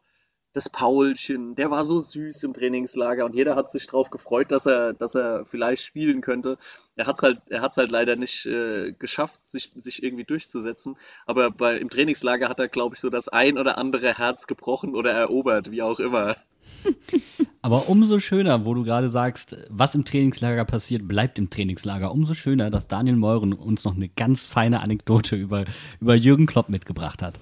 das Paulchen, der war so süß im Trainingslager und jeder hat sich darauf gefreut, dass er, dass er vielleicht spielen könnte. Er hat es halt, er hat's halt leider nicht äh, geschafft, sich, sich irgendwie durchzusetzen. Aber bei, im Trainingslager hat er, glaube ich, so das ein oder andere Herz gebrochen oder erobert, wie auch immer. Aber umso schöner, wo du gerade sagst, was im Trainingslager passiert, bleibt im Trainingslager. Umso schöner, dass Daniel Meuren uns noch eine ganz feine Anekdote über, über Jürgen Klopp mitgebracht hat.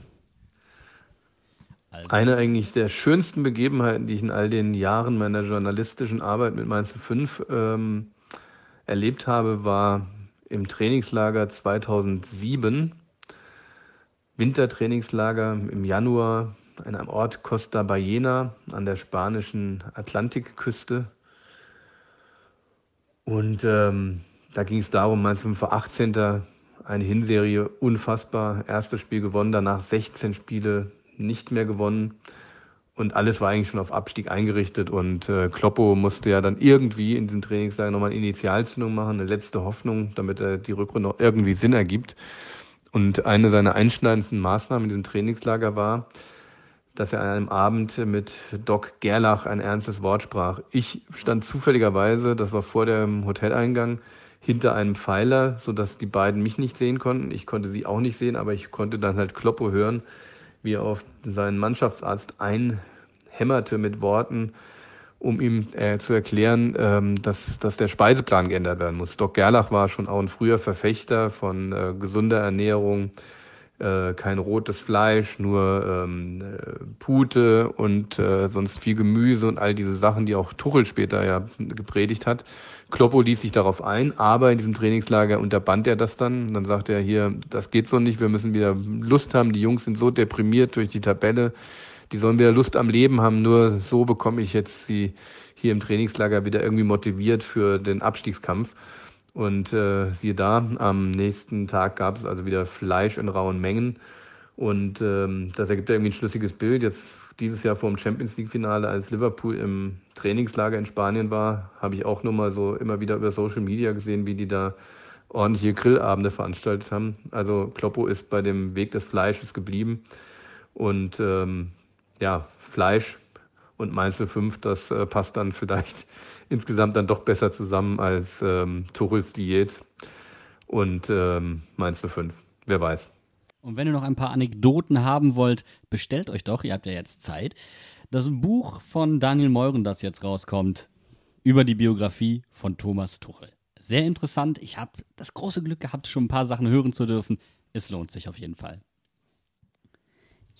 Also. Eine eigentlich der schönsten Begebenheiten, die ich in all den Jahren meiner journalistischen Arbeit mit Mainz 5 ähm, erlebt habe, war im Trainingslager 2007. Wintertrainingslager im Januar in einem Ort Costa Ballena an der spanischen Atlantikküste. Und ähm, da ging es darum, Mainz 5 war 18. Eine Hinserie, unfassbar. Erstes Spiel gewonnen, danach 16 Spiele nicht mehr gewonnen. Und alles war eigentlich schon auf Abstieg eingerichtet. Und äh, Kloppo musste ja dann irgendwie in diesem Trainingslager nochmal eine Initialzündung machen, eine letzte Hoffnung, damit er die Rückrunde noch irgendwie Sinn ergibt. Und eine seiner einschneidendsten Maßnahmen in diesem Trainingslager war, dass er an einem Abend mit Doc Gerlach ein ernstes Wort sprach. Ich stand zufälligerweise, das war vor dem Hoteleingang, hinter einem Pfeiler, sodass die beiden mich nicht sehen konnten. Ich konnte sie auch nicht sehen, aber ich konnte dann halt Kloppo hören, wie er auf seinen Mannschaftsarzt einhämmerte mit Worten, um ihm äh, zu erklären, ähm, dass, dass der Speiseplan geändert werden muss. Doc Gerlach war schon auch ein früher Verfechter von äh, gesunder Ernährung, äh, kein rotes Fleisch, nur ähm, äh, Pute und äh, sonst viel Gemüse und all diese Sachen, die auch Tuchel später ja gepredigt hat. Kloppo ließ sich darauf ein, aber in diesem Trainingslager unterband er das dann. Dann sagte er hier, das geht so nicht, wir müssen wieder Lust haben. Die Jungs sind so deprimiert durch die Tabelle, die sollen wieder Lust am Leben haben. Nur so bekomme ich jetzt sie hier im Trainingslager wieder irgendwie motiviert für den Abstiegskampf. Und äh, siehe da, am nächsten Tag gab es also wieder Fleisch in rauen Mengen. Und ähm, das ergibt ja irgendwie ein schlüssiges Bild. Jetzt dieses Jahr vor dem Champions League-Finale, als Liverpool im Trainingslager in Spanien war, habe ich auch nur mal so immer wieder über Social Media gesehen, wie die da ordentliche Grillabende veranstaltet haben. Also Kloppo ist bei dem Weg des Fleisches geblieben. Und ähm, ja, Fleisch und Mainz 5, das äh, passt dann vielleicht insgesamt dann doch besser zusammen als ähm, Tuchels Diät und ähm, Mainz 05. Wer weiß. Und wenn ihr noch ein paar Anekdoten haben wollt, bestellt euch doch, ihr habt ja jetzt Zeit, das Buch von Daniel Meuren, das jetzt rauskommt, über die Biografie von Thomas Tuchel. Sehr interessant. Ich habe das große Glück gehabt, schon ein paar Sachen hören zu dürfen. Es lohnt sich auf jeden Fall.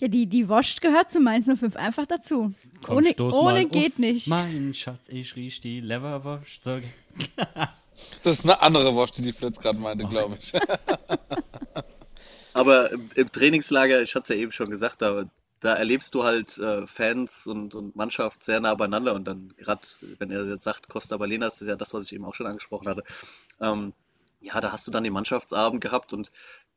Ja, die, die Wurst gehört zu Mainz 05 einfach dazu. Komm, ohne ohne geht nicht. Mein Schatz, ich riech die Leverwurst. das ist eine andere Wurst, die die Flitz gerade meinte, glaube ich. Aber im, im, Trainingslager, ich hatte es ja eben schon gesagt, da, da erlebst du halt äh, Fans und, und Mannschaft sehr nah beieinander und dann gerade, wenn er jetzt sagt, Costa Balena, das ist ja das, was ich eben auch schon angesprochen hatte, ähm, ja, da hast du dann den Mannschaftsabend gehabt und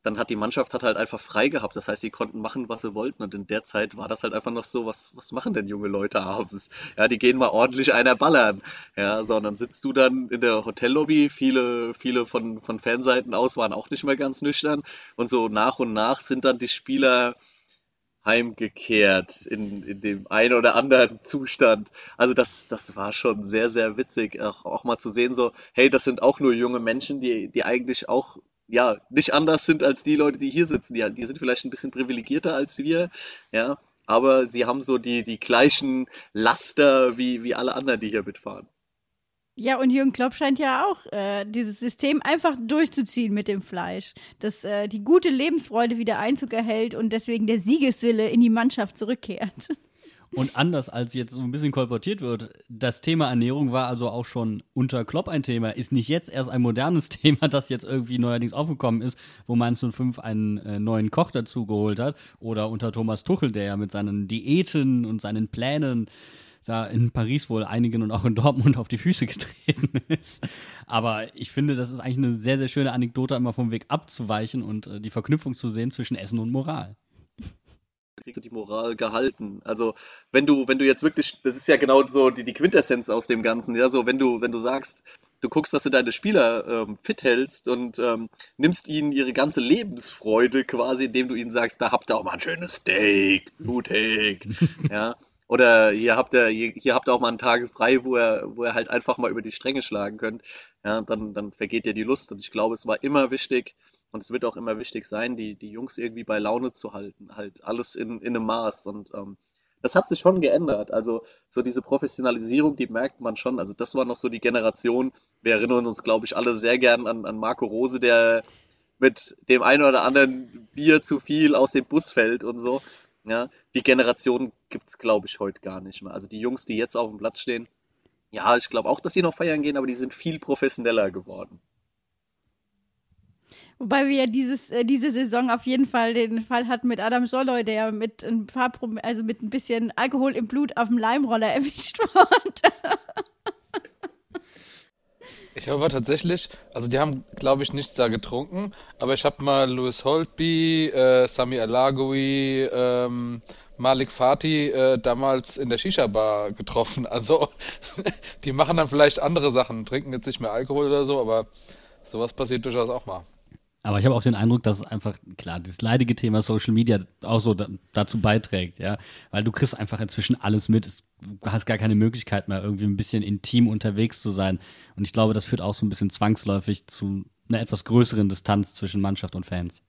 dann hat die Mannschaft hat halt einfach frei gehabt. Das heißt, sie konnten machen, was sie wollten. Und in der Zeit war das halt einfach noch so, was, was machen denn junge Leute abends? Ja, die gehen mal ordentlich einer ballern. Ja, so, und dann sitzt du dann in der Hotellobby. Viele, viele von, von Fanseiten aus waren auch nicht mehr ganz nüchtern. Und so nach und nach sind dann die Spieler heimgekehrt in, in dem einen oder anderen Zustand. Also das, das war schon sehr, sehr witzig, auch, auch mal zu sehen, so, hey, das sind auch nur junge Menschen, die, die eigentlich auch ja, nicht anders sind als die Leute, die hier sitzen. Die, die sind vielleicht ein bisschen privilegierter als wir, ja, aber sie haben so die, die gleichen Laster wie, wie alle anderen, die hier mitfahren. Ja, und Jürgen Klopp scheint ja auch äh, dieses System einfach durchzuziehen mit dem Fleisch, dass äh, die gute Lebensfreude wieder Einzug erhält und deswegen der Siegeswille in die Mannschaft zurückkehrt. Und anders als jetzt so ein bisschen kolportiert wird, das Thema Ernährung war also auch schon unter Klopp ein Thema, ist nicht jetzt erst ein modernes Thema, das jetzt irgendwie neuerdings aufgekommen ist, wo Mainz 05 einen äh, neuen Koch dazu geholt hat oder unter Thomas Tuchel, der ja mit seinen Diäten und seinen Plänen da in Paris wohl einigen und auch in Dortmund auf die Füße getreten ist. Aber ich finde, das ist eigentlich eine sehr, sehr schöne Anekdote, immer vom Weg abzuweichen und äh, die Verknüpfung zu sehen zwischen Essen und Moral kriegst du die Moral gehalten. Also wenn du, wenn du jetzt wirklich, das ist ja genau so die, die Quintessenz aus dem Ganzen, ja, so wenn du, wenn du sagst, du guckst, dass du deine Spieler ähm, fit hältst und ähm, nimmst ihnen ihre ganze Lebensfreude quasi, indem du ihnen sagst, da habt ihr auch mal ein schönes Steak, blutig, ja. Oder hier habt ihr, hier, hier habt ihr auch mal einen Tag frei, wo ihr, wo ihr halt einfach mal über die Stränge schlagen könnt. Ja, dann, dann vergeht dir die Lust. Und ich glaube, es war immer wichtig, und es wird auch immer wichtig sein, die, die Jungs irgendwie bei Laune zu halten. Halt alles in, in einem Maß. Und ähm, das hat sich schon geändert. Also so diese Professionalisierung, die merkt man schon. Also das war noch so die Generation. Wir erinnern uns, glaube ich, alle sehr gern an, an Marco Rose, der mit dem einen oder anderen Bier zu viel aus dem Bus fällt und so. Ja, die Generation gibt es, glaube ich, heute gar nicht mehr. Also die Jungs, die jetzt auf dem Platz stehen, ja, ich glaube auch, dass sie noch feiern gehen, aber die sind viel professioneller geworden. Wobei wir ja dieses, äh, diese Saison auf jeden Fall den Fall hatten mit Adam Scholloy, der mit ein paar, also mit ein bisschen Alkohol im Blut auf dem Leimroller erwischt wurde. Ich habe tatsächlich, also die haben, glaube ich, nichts da getrunken, aber ich habe mal Louis Holtby, äh, Sami Alagoui, ähm, Malik Fatih äh, damals in der Shisha-Bar getroffen. Also die machen dann vielleicht andere Sachen, trinken jetzt nicht mehr Alkohol oder so, aber sowas passiert durchaus auch mal. Aber ich habe auch den Eindruck, dass es einfach, klar, dieses leidige Thema Social Media auch so da, dazu beiträgt, ja. Weil du kriegst einfach inzwischen alles mit. du hast gar keine Möglichkeit mehr, irgendwie ein bisschen intim unterwegs zu sein. Und ich glaube, das führt auch so ein bisschen zwangsläufig zu einer etwas größeren Distanz zwischen Mannschaft und Fans.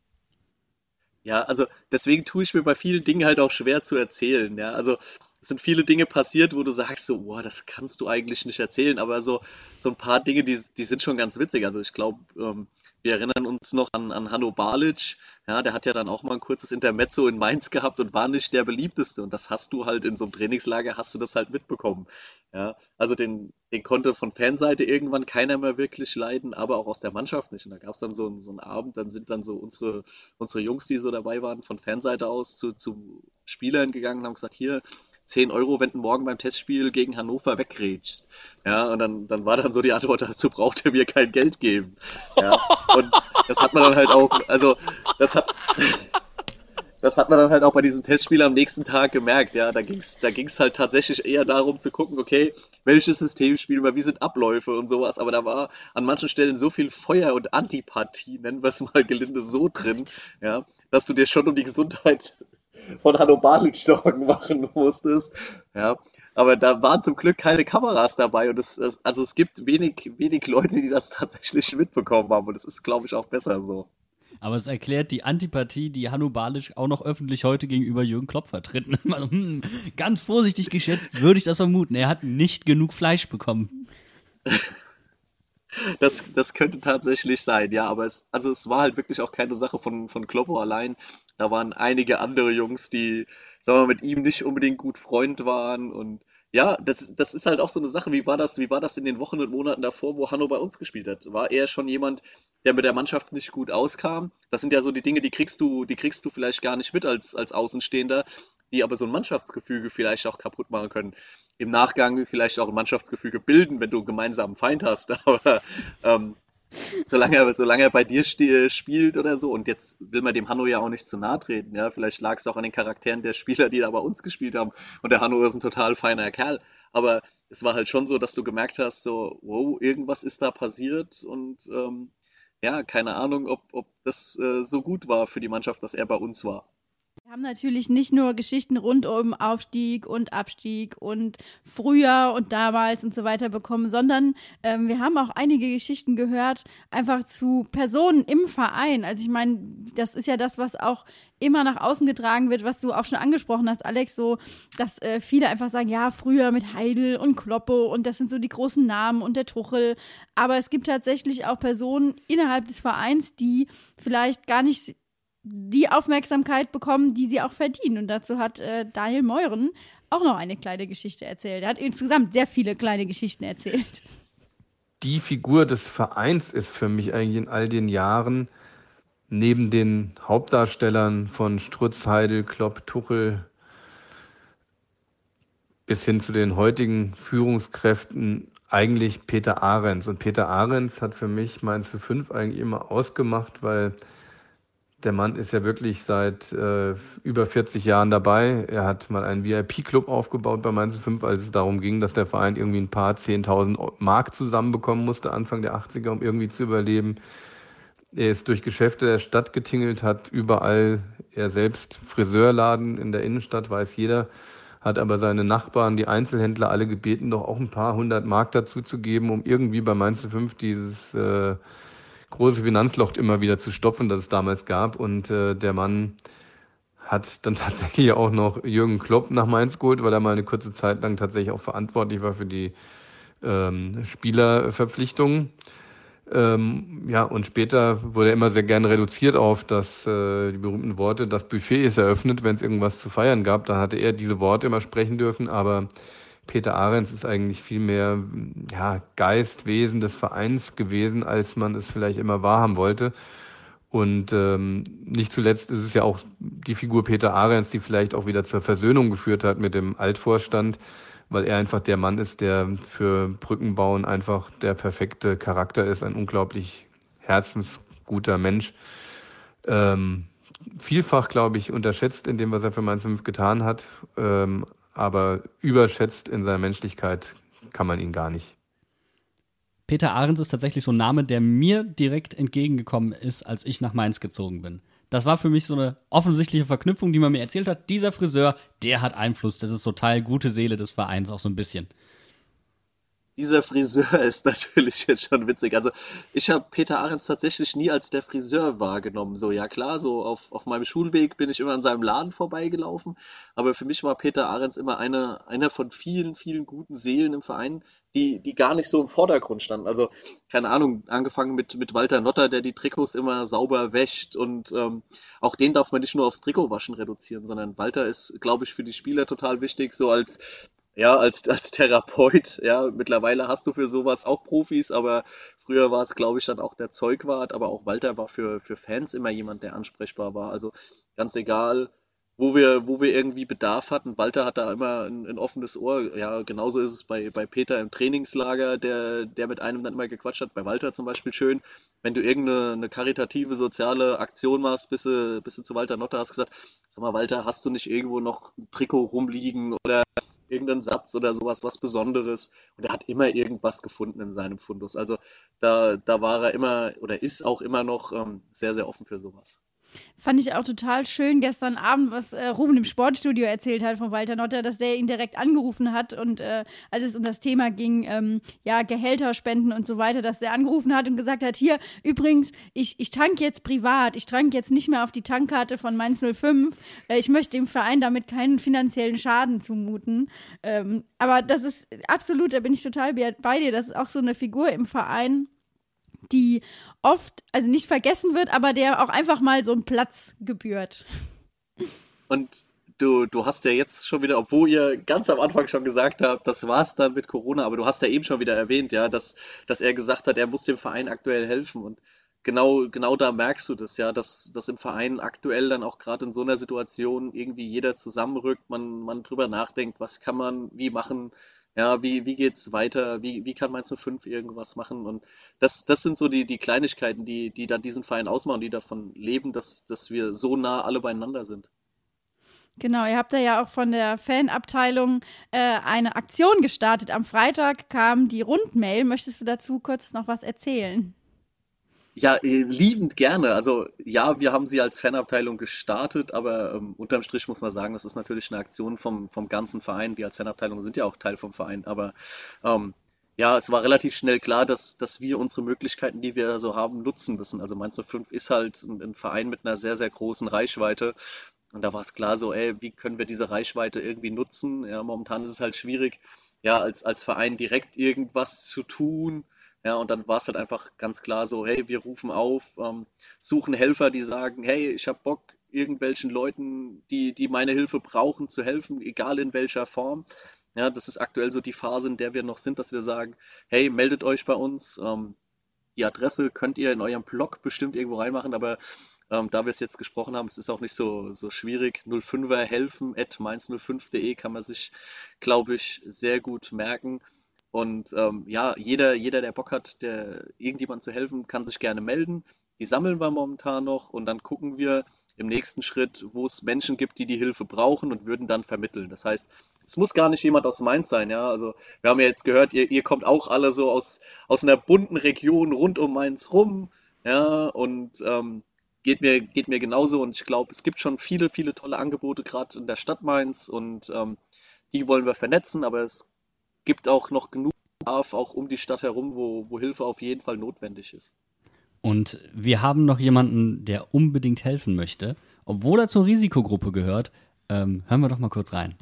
Ja, also deswegen tue ich mir bei vielen Dingen halt auch schwer zu erzählen, ja. Also es sind viele Dinge passiert, wo du sagst so, boah, das kannst du eigentlich nicht erzählen, aber so, so ein paar Dinge, die, die sind schon ganz witzig. Also ich glaube, ähm, wir erinnern uns noch an, an Hanno Balic, ja, der hat ja dann auch mal ein kurzes Intermezzo in Mainz gehabt und war nicht der beliebteste. Und das hast du halt in so einem Trainingslager, hast du das halt mitbekommen. Ja, also den, den konnte von Fanseite irgendwann keiner mehr wirklich leiden, aber auch aus der Mannschaft nicht. Und da gab es dann so, einen, so einen Abend, dann sind dann so unsere, unsere Jungs, die so dabei waren, von Fanseite aus zu, zu Spielern gegangen und haben gesagt, hier, 10 Euro, wenn du morgen beim Testspiel gegen Hannover wegrätschst. Ja, und dann, dann war dann so die Antwort, dazu braucht er mir kein Geld geben. Ja, und das hat man dann halt auch, also, das hat, das hat man dann halt auch bei diesem Testspiel am nächsten Tag gemerkt. Ja, da ging's, da ging's halt tatsächlich eher darum zu gucken, okay, welches System spielen wir, wie sind Abläufe und sowas. Aber da war an manchen Stellen so viel Feuer und Antipathie, nennen wir es mal gelinde so drin, ja, dass du dir schon um die Gesundheit von Hanno Balic Sorgen machen musstest. Ja, aber da waren zum Glück keine Kameras dabei und es, also es gibt wenig, wenig Leute, die das tatsächlich mitbekommen haben und es ist, glaube ich, auch besser so. Aber es erklärt die Antipathie, die Hanno Balic auch noch öffentlich heute gegenüber Jürgen Klopp vertritt. Hm, ganz vorsichtig geschätzt würde ich das vermuten. Er hat nicht genug Fleisch bekommen. Das, das könnte tatsächlich sein, ja, aber es, also es war halt wirklich auch keine Sache von, von Kloppo allein. Da waren einige andere Jungs, die, sagen wir mal, mit ihm nicht unbedingt gut Freund waren und ja, das, das ist halt auch so eine Sache. Wie war das, wie war das in den Wochen und Monaten davor, wo Hanno bei uns gespielt hat? War er schon jemand, der mit der Mannschaft nicht gut auskam? Das sind ja so die Dinge, die kriegst du, die kriegst du vielleicht gar nicht mit als, als Außenstehender, die aber so ein Mannschaftsgefüge vielleicht auch kaputt machen können. Im Nachgang vielleicht auch ein Mannschaftsgefüge bilden, wenn du einen gemeinsamen Feind hast. Aber ähm, solange, er, solange er bei dir spielt oder so. Und jetzt will man dem Hanno ja auch nicht zu nahe treten. Ja? Vielleicht lag es auch an den Charakteren der Spieler, die da bei uns gespielt haben. Und der Hanno ist ein total feiner Kerl. Aber es war halt schon so, dass du gemerkt hast, so, wow, irgendwas ist da passiert. Und ähm, ja, keine Ahnung, ob, ob das äh, so gut war für die Mannschaft, dass er bei uns war. Wir haben natürlich nicht nur Geschichten rund um Aufstieg und Abstieg und früher und damals und so weiter bekommen, sondern ähm, wir haben auch einige Geschichten gehört, einfach zu Personen im Verein. Also ich meine, das ist ja das, was auch immer nach außen getragen wird, was du auch schon angesprochen hast, Alex, so, dass äh, viele einfach sagen, ja, früher mit Heidel und Kloppe und das sind so die großen Namen und der Tuchel. Aber es gibt tatsächlich auch Personen innerhalb des Vereins, die vielleicht gar nicht die Aufmerksamkeit bekommen, die sie auch verdienen. Und dazu hat äh, Daniel Meuren auch noch eine kleine Geschichte erzählt. Er hat insgesamt sehr viele kleine Geschichten erzählt. Die Figur des Vereins ist für mich eigentlich in all den Jahren neben den Hauptdarstellern von Strutz, Heidel, Klopp, Tuchel bis hin zu den heutigen Führungskräften eigentlich Peter Ahrens. Und Peter Ahrens hat für mich Mainz 5 eigentlich immer ausgemacht, weil der Mann ist ja wirklich seit äh, über 40 Jahren dabei. Er hat mal einen VIP-Club aufgebaut bei Mainz 5, als es darum ging, dass der Verein irgendwie ein paar 10.000 Mark zusammenbekommen musste, Anfang der 80er, um irgendwie zu überleben. Er ist durch Geschäfte der Stadt getingelt, hat überall, er selbst Friseurladen in der Innenstadt, weiß jeder, hat aber seine Nachbarn, die Einzelhändler, alle gebeten, doch auch ein paar hundert Mark dazu zu geben, um irgendwie bei Mainz 5 dieses äh, große Finanzloch immer wieder zu stopfen, das es damals gab. Und äh, der Mann hat dann tatsächlich auch noch Jürgen Klopp nach Mainz geholt, weil er mal eine kurze Zeit lang tatsächlich auch verantwortlich war für die ähm, Spielerverpflichtungen. Ähm, ja, und später wurde er immer sehr gerne reduziert auf das, äh, die berühmten Worte, das Buffet ist eröffnet, wenn es irgendwas zu feiern gab. Da hatte er diese Worte immer sprechen dürfen, aber Peter Ahrens ist eigentlich viel mehr ja, Geist, Wesen des Vereins gewesen, als man es vielleicht immer wahrhaben wollte. Und ähm, nicht zuletzt ist es ja auch die Figur Peter Ahrens, die vielleicht auch wieder zur Versöhnung geführt hat mit dem Altvorstand, weil er einfach der Mann ist, der für Brückenbauen einfach der perfekte Charakter ist, ein unglaublich herzensguter Mensch. Ähm, vielfach, glaube ich, unterschätzt in dem, was er für Mainz 5 getan hat, ähm, aber überschätzt in seiner Menschlichkeit kann man ihn gar nicht. Peter Ahrens ist tatsächlich so ein Name, der mir direkt entgegengekommen ist, als ich nach Mainz gezogen bin. Das war für mich so eine offensichtliche Verknüpfung, die man mir erzählt hat. Dieser Friseur, der hat Einfluss. Das ist total gute Seele des Vereins, auch so ein bisschen. Dieser Friseur ist natürlich jetzt schon witzig. Also ich habe Peter Ahrens tatsächlich nie als der Friseur wahrgenommen. So, ja klar, so auf, auf meinem Schulweg bin ich immer an seinem Laden vorbeigelaufen. Aber für mich war Peter Ahrens immer einer, einer von vielen, vielen guten Seelen im Verein, die, die gar nicht so im Vordergrund standen. Also, keine Ahnung, angefangen mit, mit Walter Notter, der die Trikots immer sauber wäscht und ähm, auch den darf man nicht nur aufs Trikotwaschen reduzieren, sondern Walter ist, glaube ich, für die Spieler total wichtig, so als ja, als, als Therapeut, ja, mittlerweile hast du für sowas auch Profis, aber früher war es, glaube ich, dann auch der Zeugwart, aber auch Walter war für, für Fans immer jemand, der ansprechbar war. Also ganz egal, wo wir, wo wir irgendwie Bedarf hatten. Walter hat da immer ein, ein, offenes Ohr. Ja, genauso ist es bei, bei Peter im Trainingslager, der, der mit einem dann immer gequatscht hat. Bei Walter zum Beispiel schön, wenn du irgendeine eine karitative, soziale Aktion machst, bist du, bist du zu Walter Notter, hast gesagt, sag mal, Walter, hast du nicht irgendwo noch ein Trikot rumliegen oder irgendeinen Satz oder sowas, was Besonderes. Und er hat immer irgendwas gefunden in seinem Fundus. Also da, da war er immer oder ist auch immer noch ähm, sehr, sehr offen für sowas. Fand ich auch total schön gestern Abend, was äh, Ruben im Sportstudio erzählt hat von Walter Notter, dass der ihn direkt angerufen hat und äh, als es um das Thema ging, ähm, ja, Gehälter spenden und so weiter, dass der angerufen hat und gesagt hat, hier, übrigens, ich, ich tank jetzt privat, ich tank jetzt nicht mehr auf die Tankkarte von Mainz 05, äh, ich möchte dem Verein damit keinen finanziellen Schaden zumuten. Ähm, aber das ist absolut, da bin ich total bei dir, das ist auch so eine Figur im Verein, die oft, also nicht vergessen wird, aber der auch einfach mal so einen Platz gebührt. Und du, du hast ja jetzt schon wieder, obwohl ihr ganz am Anfang schon gesagt habt, das war's dann mit Corona, aber du hast ja eben schon wieder erwähnt, ja, dass, dass er gesagt hat, er muss dem Verein aktuell helfen. Und genau, genau da merkst du das, ja, dass, dass im Verein aktuell dann auch gerade in so einer Situation irgendwie jeder zusammenrückt, man, man drüber nachdenkt, was kann man wie machen, ja, wie, wie geht's weiter? Wie, wie kann Mainz 05 irgendwas machen? Und das, das sind so die, die Kleinigkeiten, die, die dann diesen Verein ausmachen, die davon leben, dass, dass wir so nah alle beieinander sind. Genau, ihr habt ja auch von der Fanabteilung äh, eine Aktion gestartet. Am Freitag kam die Rundmail. Möchtest du dazu kurz noch was erzählen? Ja, äh, liebend gerne. Also ja, wir haben sie als Fanabteilung gestartet, aber ähm, unterm Strich muss man sagen, das ist natürlich eine Aktion vom, vom ganzen Verein. Wir als Fanabteilung sind ja auch Teil vom Verein, aber ähm, ja, es war relativ schnell klar, dass, dass wir unsere Möglichkeiten, die wir so haben, nutzen müssen. Also Mainz 05 ist halt ein, ein Verein mit einer sehr, sehr großen Reichweite. Und da war es klar so, ey, wie können wir diese Reichweite irgendwie nutzen? Ja, momentan ist es halt schwierig, ja, als, als Verein direkt irgendwas zu tun ja, und dann war es halt einfach ganz klar so, hey, wir rufen auf, ähm, suchen Helfer, die sagen, hey, ich habe Bock, irgendwelchen Leuten, die, die meine Hilfe brauchen, zu helfen, egal in welcher Form. Ja, das ist aktuell so die Phase, in der wir noch sind, dass wir sagen, hey, meldet euch bei uns. Ähm, die Adresse könnt ihr in eurem Blog bestimmt irgendwo reinmachen, aber Ähm, da wir es jetzt gesprochen haben, es ist auch nicht so, so schwierig. 05er helfen at mainz05.de kann man sich, glaube ich, sehr gut merken. Und ähm, ja, jeder, jeder, der Bock hat, der irgendjemand zu helfen, kann sich gerne melden. Die sammeln wir momentan noch und dann gucken wir im nächsten Schritt, wo es Menschen gibt, die die Hilfe brauchen und würden dann vermitteln. Das heißt, es muss gar nicht jemand aus Mainz sein, ja. Also wir haben ja jetzt gehört, ihr, ihr kommt auch alle so aus, aus einer bunten Region rund um Mainz rum, ja, und ähm, geht mir, geht mir genauso und ich glaube, es gibt schon viele, viele tolle Angebote, gerade in der Stadt Mainz und ähm, die wollen wir vernetzen, aber es gibt auch noch genug Bedarf, auch um die Stadt herum, wo, wo Hilfe auf jeden Fall notwendig ist. Und wir haben noch jemanden, der unbedingt helfen möchte, obwohl er zur Risikogruppe gehört. Ähm, hören wir doch mal kurz rein.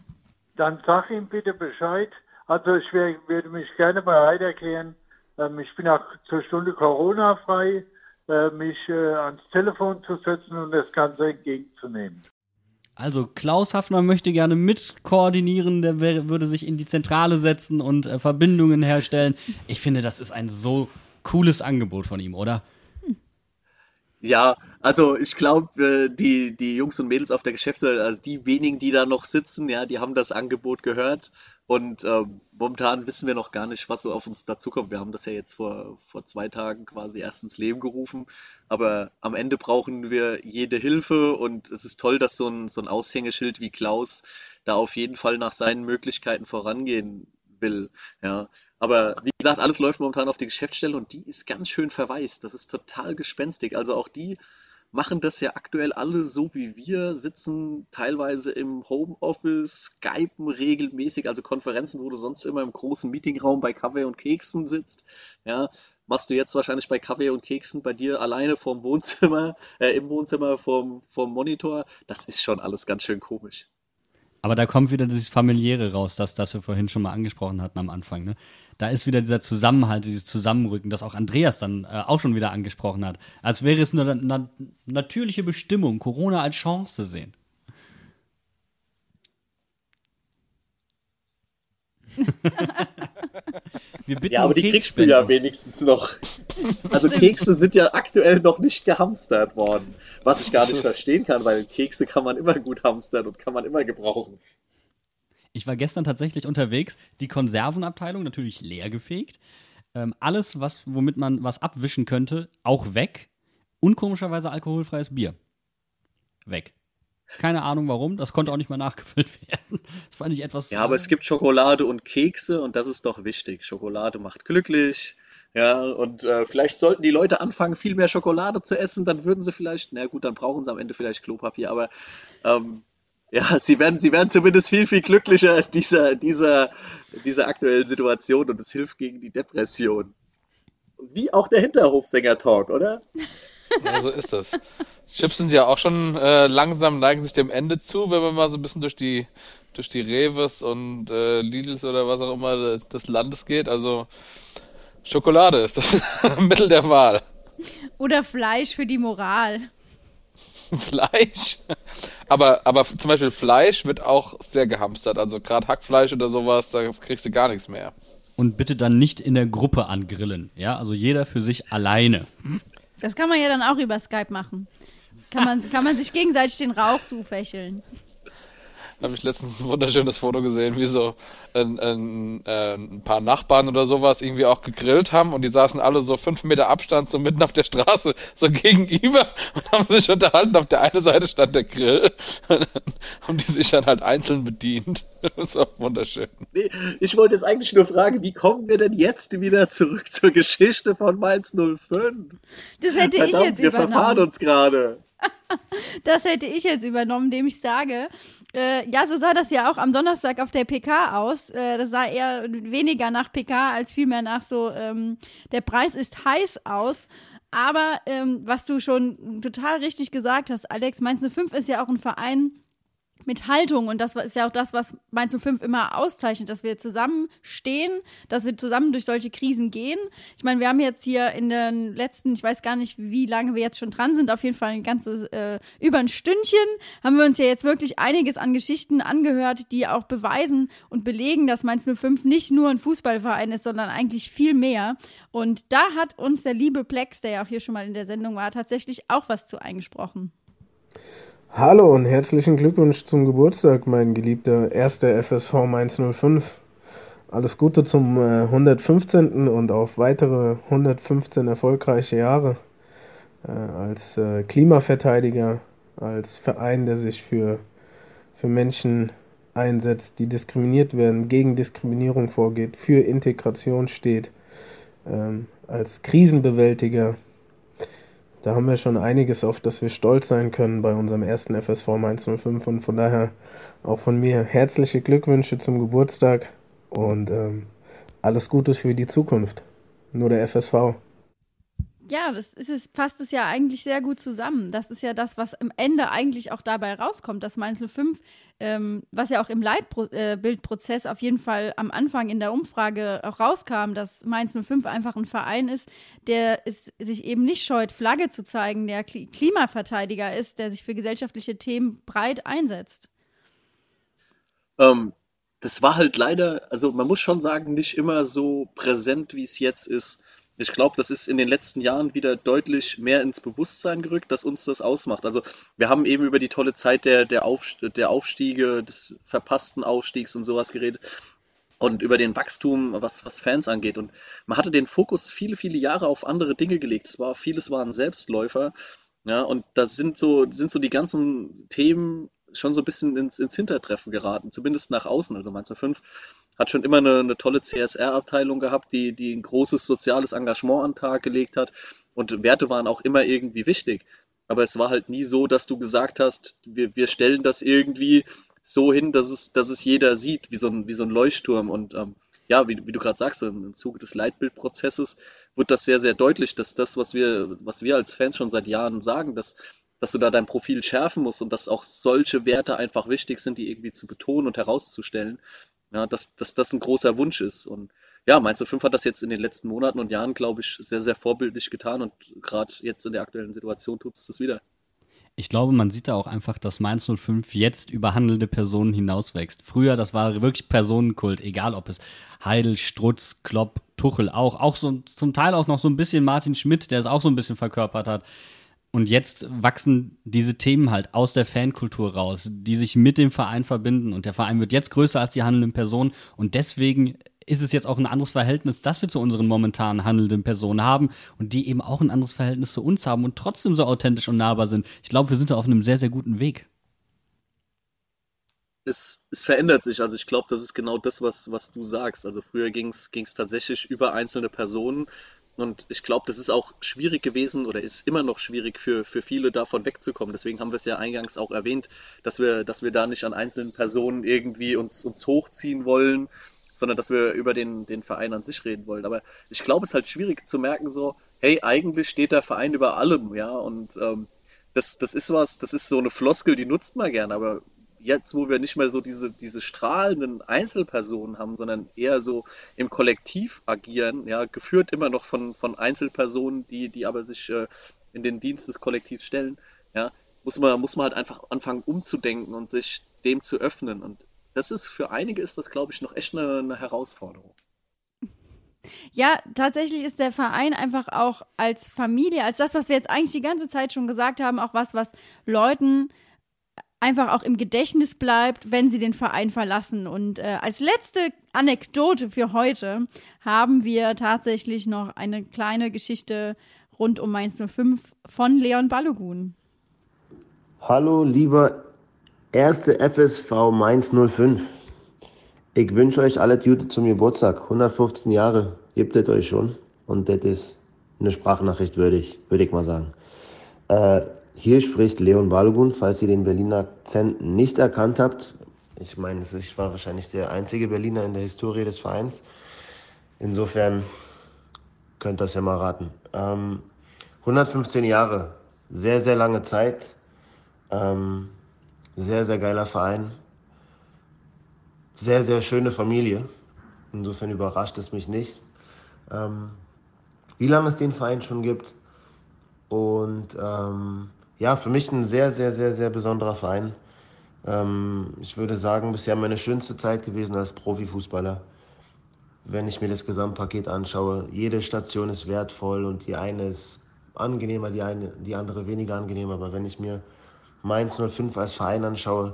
Dann sag ihm bitte Bescheid. Also ich wär, würde mich gerne bereit erklären. Ähm, ich bin auch zur Stunde Corona frei äh, mich äh, ans Telefon zu setzen und das Ganze entgegenzunehmen. Also Klaus Hafner möchte gerne mit koordinieren, der würde sich in die Zentrale setzen und äh, Verbindungen herstellen. Ich finde, das ist ein so cooles Angebot von ihm, oder? Ja, also ich glaube, äh, die, die Jungs und Mädels auf der Geschäftsstelle, also die wenigen, die da noch sitzen, ja, die haben das Angebot gehört. Und ähm, momentan wissen wir noch gar nicht, was so auf uns dazukommt. Wir haben das ja jetzt vor, vor zwei Tagen quasi erst ins Leben gerufen. Aber am Ende brauchen wir jede Hilfe und es ist toll, dass so ein, so ein Aushängeschild wie Klaus da auf jeden Fall nach seinen Möglichkeiten vorangehen will. Ja. Aber wie gesagt, alles läuft momentan auf die Geschäftsstelle und die ist ganz schön verwaist. Das ist total gespenstig. Also auch die machen das ja aktuell alle so wie wir, sitzen teilweise im Homeoffice, skypen regelmäßig, also Konferenzen, wo du sonst immer im großen Meetingraum bei Kaffee und Keksen sitzt. Ja, machst du jetzt wahrscheinlich bei Kaffee und Keksen bei dir alleine vorm Wohnzimmer, äh, im Wohnzimmer vorm, vorm Monitor. Das ist schon alles ganz schön komisch. Aber da kommt wieder dieses Familiäre raus, das, das wir vorhin schon mal angesprochen hatten am Anfang. Ne? Da ist wieder dieser Zusammenhalt, dieses Zusammenrücken, das auch Andreas dann äh, auch schon wieder angesprochen hat. Als wäre es eine, eine natürliche Bestimmung, Corona als Chance sehen. ja, aber die kriegst du ja wenigstens noch. Also Kekse sind ja aktuell noch nicht gehamstert worden. Was ich gar nicht verstehen kann, weil Kekse kann man immer gut hamstern und kann man immer gebrauchen. Ich war gestern tatsächlich unterwegs, die Konservenabteilung natürlich leer gefegt. Ähm, alles, was, womit man was abwischen könnte, auch weg. Und komischerweise alkoholfreies Bier. Weg. Keine Ahnung warum, das konnte auch nicht mal nachgefüllt werden. Das fand ich etwas. Ja, aber es gibt Schokolade und Kekse und das ist doch wichtig. Schokolade macht glücklich. Ja, und äh, vielleicht sollten die Leute anfangen, viel mehr Schokolade zu essen, dann würden sie vielleicht, na gut, dann brauchen sie am Ende vielleicht Klopapier, aber ähm, ja, sie werden, sie werden zumindest viel, viel glücklicher in dieser, dieser, dieser aktuellen Situation und es hilft gegen die Depression. Wie auch der Hinterhofsänger-Talk, oder? Ja, so ist das. Chips sind ja auch schon äh, langsam, neigen sich dem Ende zu, wenn man mal so ein bisschen durch die, durch die Reves und äh, Lidls oder was auch immer des Landes geht. Also Schokolade ist das Mittel der Wahl. Oder Fleisch für die Moral. Fleisch? Aber, aber zum Beispiel Fleisch wird auch sehr gehamstert. Also gerade Hackfleisch oder sowas, da kriegst du gar nichts mehr. Und bitte dann nicht in der Gruppe angrillen. Ja, also jeder für sich alleine. Das kann man ja dann auch über Skype machen. Kann man, kann man sich gegenseitig den Rauch zufächeln habe ich letztens ein wunderschönes Foto gesehen, wie so ein, ein, äh, ein, paar Nachbarn oder sowas irgendwie auch gegrillt haben und die saßen alle so fünf Meter Abstand so mitten auf der Straße so gegenüber und haben sich unterhalten. Auf der einen Seite stand der Grill und haben die sich dann halt einzeln bedient. Das war wunderschön. Nee, ich wollte jetzt eigentlich nur fragen, wie kommen wir denn jetzt wieder zurück zur Geschichte von Mainz 05? Das hätte Verdammt, ich jetzt wir übernommen. Wir verfahren uns gerade. das hätte ich jetzt übernommen, indem ich sage, äh, ja, so sah das ja auch am Donnerstag auf der PK aus. Äh, das sah eher weniger nach PK als vielmehr nach so, ähm, der Preis ist heiß aus. Aber ähm, was du schon total richtig gesagt hast, Alex, Mainz 05 ist ja auch ein Verein, mit Haltung und das ist ja auch das, was Mainz 05 immer auszeichnet, dass wir zusammenstehen, dass wir zusammen durch solche Krisen gehen. Ich meine, wir haben jetzt hier in den letzten, ich weiß gar nicht, wie lange wir jetzt schon dran sind, auf jeden Fall ein ganzes, äh, über ein Stündchen, haben wir uns ja jetzt wirklich einiges an Geschichten angehört, die auch beweisen und belegen, dass Mainz 05 nicht nur ein Fußballverein ist, sondern eigentlich viel mehr. Und da hat uns der liebe Plex, der ja auch hier schon mal in der Sendung war, tatsächlich auch was zu eingesprochen. Hallo und herzlichen Glückwunsch zum Geburtstag, mein geliebter erster FSV Mainz 05. Alles Gute zum äh, 115. und auf weitere 115 erfolgreiche Jahre äh, als äh, Klimaverteidiger, als Verein, der sich für, für Menschen einsetzt, die diskriminiert werden, gegen Diskriminierung vorgeht, für Integration steht, ähm, als Krisenbewältiger da haben wir schon einiges, auf das wir stolz sein können bei unserem ersten FSV Mainz 05 und von daher auch von mir herzliche Glückwünsche zum Geburtstag und ähm, alles Gute für die Zukunft. Nur der FSV ja, das ist es, passt es ja eigentlich sehr gut zusammen. Das ist ja das, was am Ende eigentlich auch dabei rauskommt, dass Mainz 05, ähm, was ja auch im Leitbildprozess auf jeden Fall am Anfang in der Umfrage auch rauskam, dass Mainz 05 einfach ein Verein ist, der es sich eben nicht scheut, Flagge zu zeigen, der Klimaverteidiger ist, der sich für gesellschaftliche Themen breit einsetzt. Ähm, das war halt leider, also man muss schon sagen, nicht immer so präsent, wie es jetzt ist. Ich glaube, das ist in den letzten Jahren wieder deutlich mehr ins Bewusstsein gerückt, dass uns das ausmacht. Also wir haben eben über die tolle Zeit der, der, Aufst der Aufstiege, des verpassten Aufstiegs und sowas geredet und über den Wachstum, was, was Fans angeht. Und man hatte den Fokus viele, viele Jahre auf andere Dinge gelegt. Es war, vieles waren Selbstläufer. Ja, und da sind so, sind so die ganzen Themen schon so ein bisschen ins, ins Hintertreffen geraten, zumindest nach außen. Also Mainz 05 hat schon immer eine, eine tolle CSR-Abteilung gehabt, die, die ein großes soziales Engagement an den Tag gelegt hat. Und Werte waren auch immer irgendwie wichtig. Aber es war halt nie so, dass du gesagt hast, wir, wir stellen das irgendwie so hin, dass es, dass es jeder sieht, wie so ein, wie so ein Leuchtturm. Und ähm, ja, wie, wie du gerade sagst, im Zuge des Leitbildprozesses wird das sehr, sehr deutlich, dass das, was wir, was wir als Fans schon seit Jahren sagen, dass dass du da dein Profil schärfen musst und dass auch solche Werte einfach wichtig sind, die irgendwie zu betonen und herauszustellen. Ja, dass, dass das ein großer Wunsch ist. Und ja, Mainz 05 hat das jetzt in den letzten Monaten und Jahren, glaube ich, sehr, sehr vorbildlich getan und gerade jetzt in der aktuellen Situation tut es das wieder. Ich glaube, man sieht da auch einfach, dass Mainz 05 jetzt über handelnde Personen hinauswächst. Früher, das war wirklich Personenkult, egal ob es Heidel, Strutz, Klopp, Tuchel auch, auch so zum Teil auch noch so ein bisschen Martin Schmidt, der es auch so ein bisschen verkörpert hat. Und jetzt wachsen diese Themen halt aus der Fankultur raus, die sich mit dem Verein verbinden. Und der Verein wird jetzt größer als die handelnden Personen. Und deswegen ist es jetzt auch ein anderes Verhältnis, das wir zu unseren momentan handelnden Personen haben und die eben auch ein anderes Verhältnis zu uns haben und trotzdem so authentisch und nahbar sind. Ich glaube, wir sind da auf einem sehr, sehr guten Weg. Es, es verändert sich. Also ich glaube, das ist genau das, was, was du sagst. Also früher ging es tatsächlich über einzelne Personen. Und ich glaube, das ist auch schwierig gewesen oder ist immer noch schwierig für, für viele davon wegzukommen. Deswegen haben wir es ja eingangs auch erwähnt, dass wir, dass wir da nicht an einzelnen Personen irgendwie uns, uns hochziehen wollen, sondern dass wir über den, den Verein an sich reden wollen. Aber ich glaube, es ist halt schwierig zu merken, so, hey, eigentlich steht der Verein über allem, ja. Und ähm, das, das ist was, das ist so eine Floskel, die nutzt man gern, aber jetzt, wo wir nicht mehr so diese, diese strahlenden Einzelpersonen haben, sondern eher so im Kollektiv agieren, ja, geführt immer noch von, von Einzelpersonen, die, die aber sich äh, in den Dienst des Kollektivs stellen, ja, muss man, muss man halt einfach anfangen umzudenken und sich dem zu öffnen. Und das ist für einige ist das, glaube ich, noch echt eine, eine Herausforderung. Ja, tatsächlich ist der Verein einfach auch als Familie, als das, was wir jetzt eigentlich die ganze Zeit schon gesagt haben, auch was, was Leuten einfach auch im Gedächtnis bleibt, wenn sie den Verein verlassen. Und äh, als letzte Anekdote für heute haben wir tatsächlich noch eine kleine Geschichte rund um Mainz 05 von Leon Balogun. Hallo, lieber erste FSV Mainz 05. Ich wünsche euch alle Gute zum Geburtstag. 115 Jahre gibt es euch schon. Und das ist eine Sprachnachricht würdig, würde ich mal sagen. Äh, hier spricht Leon Balogun, falls ihr den Berliner Akzent nicht erkannt habt. Ich meine, ich war wahrscheinlich der einzige Berliner in der Historie des Vereins. Insofern könnt ihr das ja mal raten. Ähm, 115 Jahre, sehr, sehr lange Zeit. Ähm, Sehr, sehr geiler Verein. Sehr, sehr schöne Familie. Insofern überrascht es mich nicht, ähm, wie lange es den Verein schon gibt. Und ähm, ja, für mich ein sehr, sehr, sehr, sehr besonderer Verein. Ähm, ich würde sagen, bisher meine schönste Zeit gewesen als Profifußballer. Wenn ich mir das Gesamtpaket anschaue, jede Station ist wertvoll und die eine ist angenehmer, die, eine, die andere weniger angenehm. Aber wenn ich mir Mainz 05 als Verein anschaue